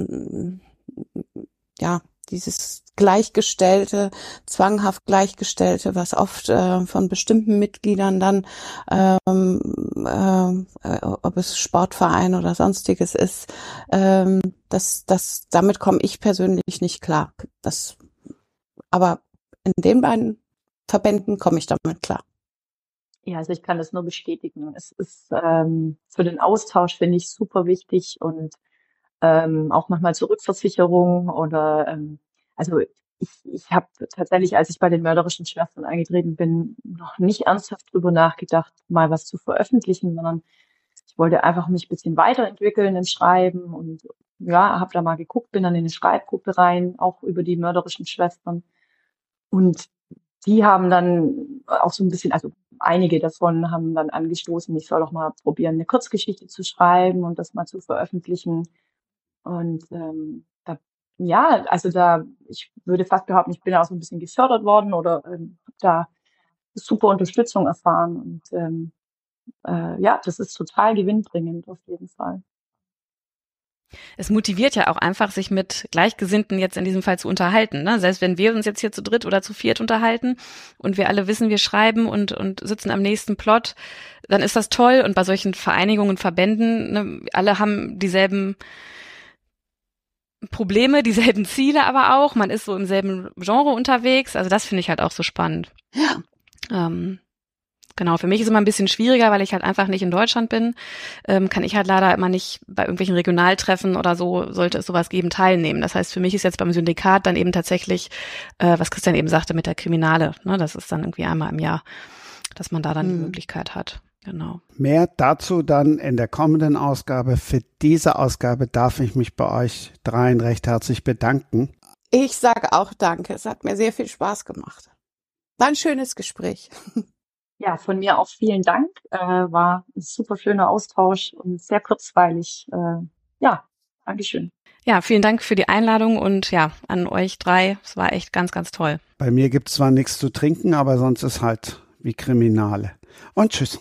ja dieses Gleichgestellte, zwanghaft Gleichgestellte, was oft äh, von bestimmten Mitgliedern dann, ähm, äh, ob es Sportverein oder sonstiges ist, ähm, das, das, damit komme ich persönlich nicht klar. Das, aber in den beiden Verbänden komme ich damit klar. Ja, also ich kann das nur bestätigen. Es ist ähm, für den Austausch finde ich super wichtig und ähm, auch manchmal zur Rückversicherung oder ähm, also ich, ich habe tatsächlich, als ich bei den mörderischen Schwestern eingetreten bin, noch nicht ernsthaft drüber nachgedacht, mal was zu veröffentlichen, sondern ich wollte einfach mich ein bisschen weiterentwickeln im Schreiben und ja, habe da mal geguckt, bin dann in eine Schreibgruppe rein, auch über die mörderischen Schwestern. Und die haben dann auch so ein bisschen, also einige davon haben dann angestoßen, ich soll doch mal probieren, eine Kurzgeschichte zu schreiben und das mal zu veröffentlichen. Und ähm, da, ja, also da, ich würde fast behaupten, ich bin auch so ein bisschen gefördert worden oder ähm, da super Unterstützung erfahren. Und ähm, äh, ja, das ist total gewinnbringend auf jeden Fall es motiviert ja auch einfach, sich mit Gleichgesinnten jetzt in diesem Fall zu unterhalten. Ne? Selbst wenn wir uns jetzt hier zu dritt oder zu viert unterhalten und wir alle wissen, wir schreiben und, und sitzen am nächsten Plot, dann ist das toll. Und bei solchen Vereinigungen, Verbänden, ne, alle haben dieselben Probleme, dieselben Ziele aber auch. Man ist so im selben Genre unterwegs. Also das finde ich halt auch so spannend. Ja. Ähm, Genau, für mich ist es immer ein bisschen schwieriger, weil ich halt einfach nicht in Deutschland bin. Ähm, kann ich halt leider immer nicht bei irgendwelchen Regionaltreffen oder so, sollte es sowas geben, teilnehmen. Das heißt, für mich ist jetzt beim Syndikat dann eben tatsächlich, äh, was Christian eben sagte, mit der Kriminale. Ne? Das ist dann irgendwie einmal im Jahr, dass man da dann hm. die Möglichkeit hat. Genau. Mehr dazu dann in der kommenden Ausgabe. Für diese Ausgabe darf ich mich bei euch dreien recht herzlich bedanken. Ich sage auch danke. Es hat mir sehr viel Spaß gemacht. War ein schönes Gespräch. Ja, von mir auch vielen Dank. Äh, war ein super schöner Austausch und sehr kurzweilig. Äh, ja, Dankeschön. Ja, vielen Dank für die Einladung und ja, an euch drei. Es war echt ganz, ganz toll. Bei mir gibt es zwar nichts zu trinken, aber sonst ist halt wie Kriminale. Und tschüss.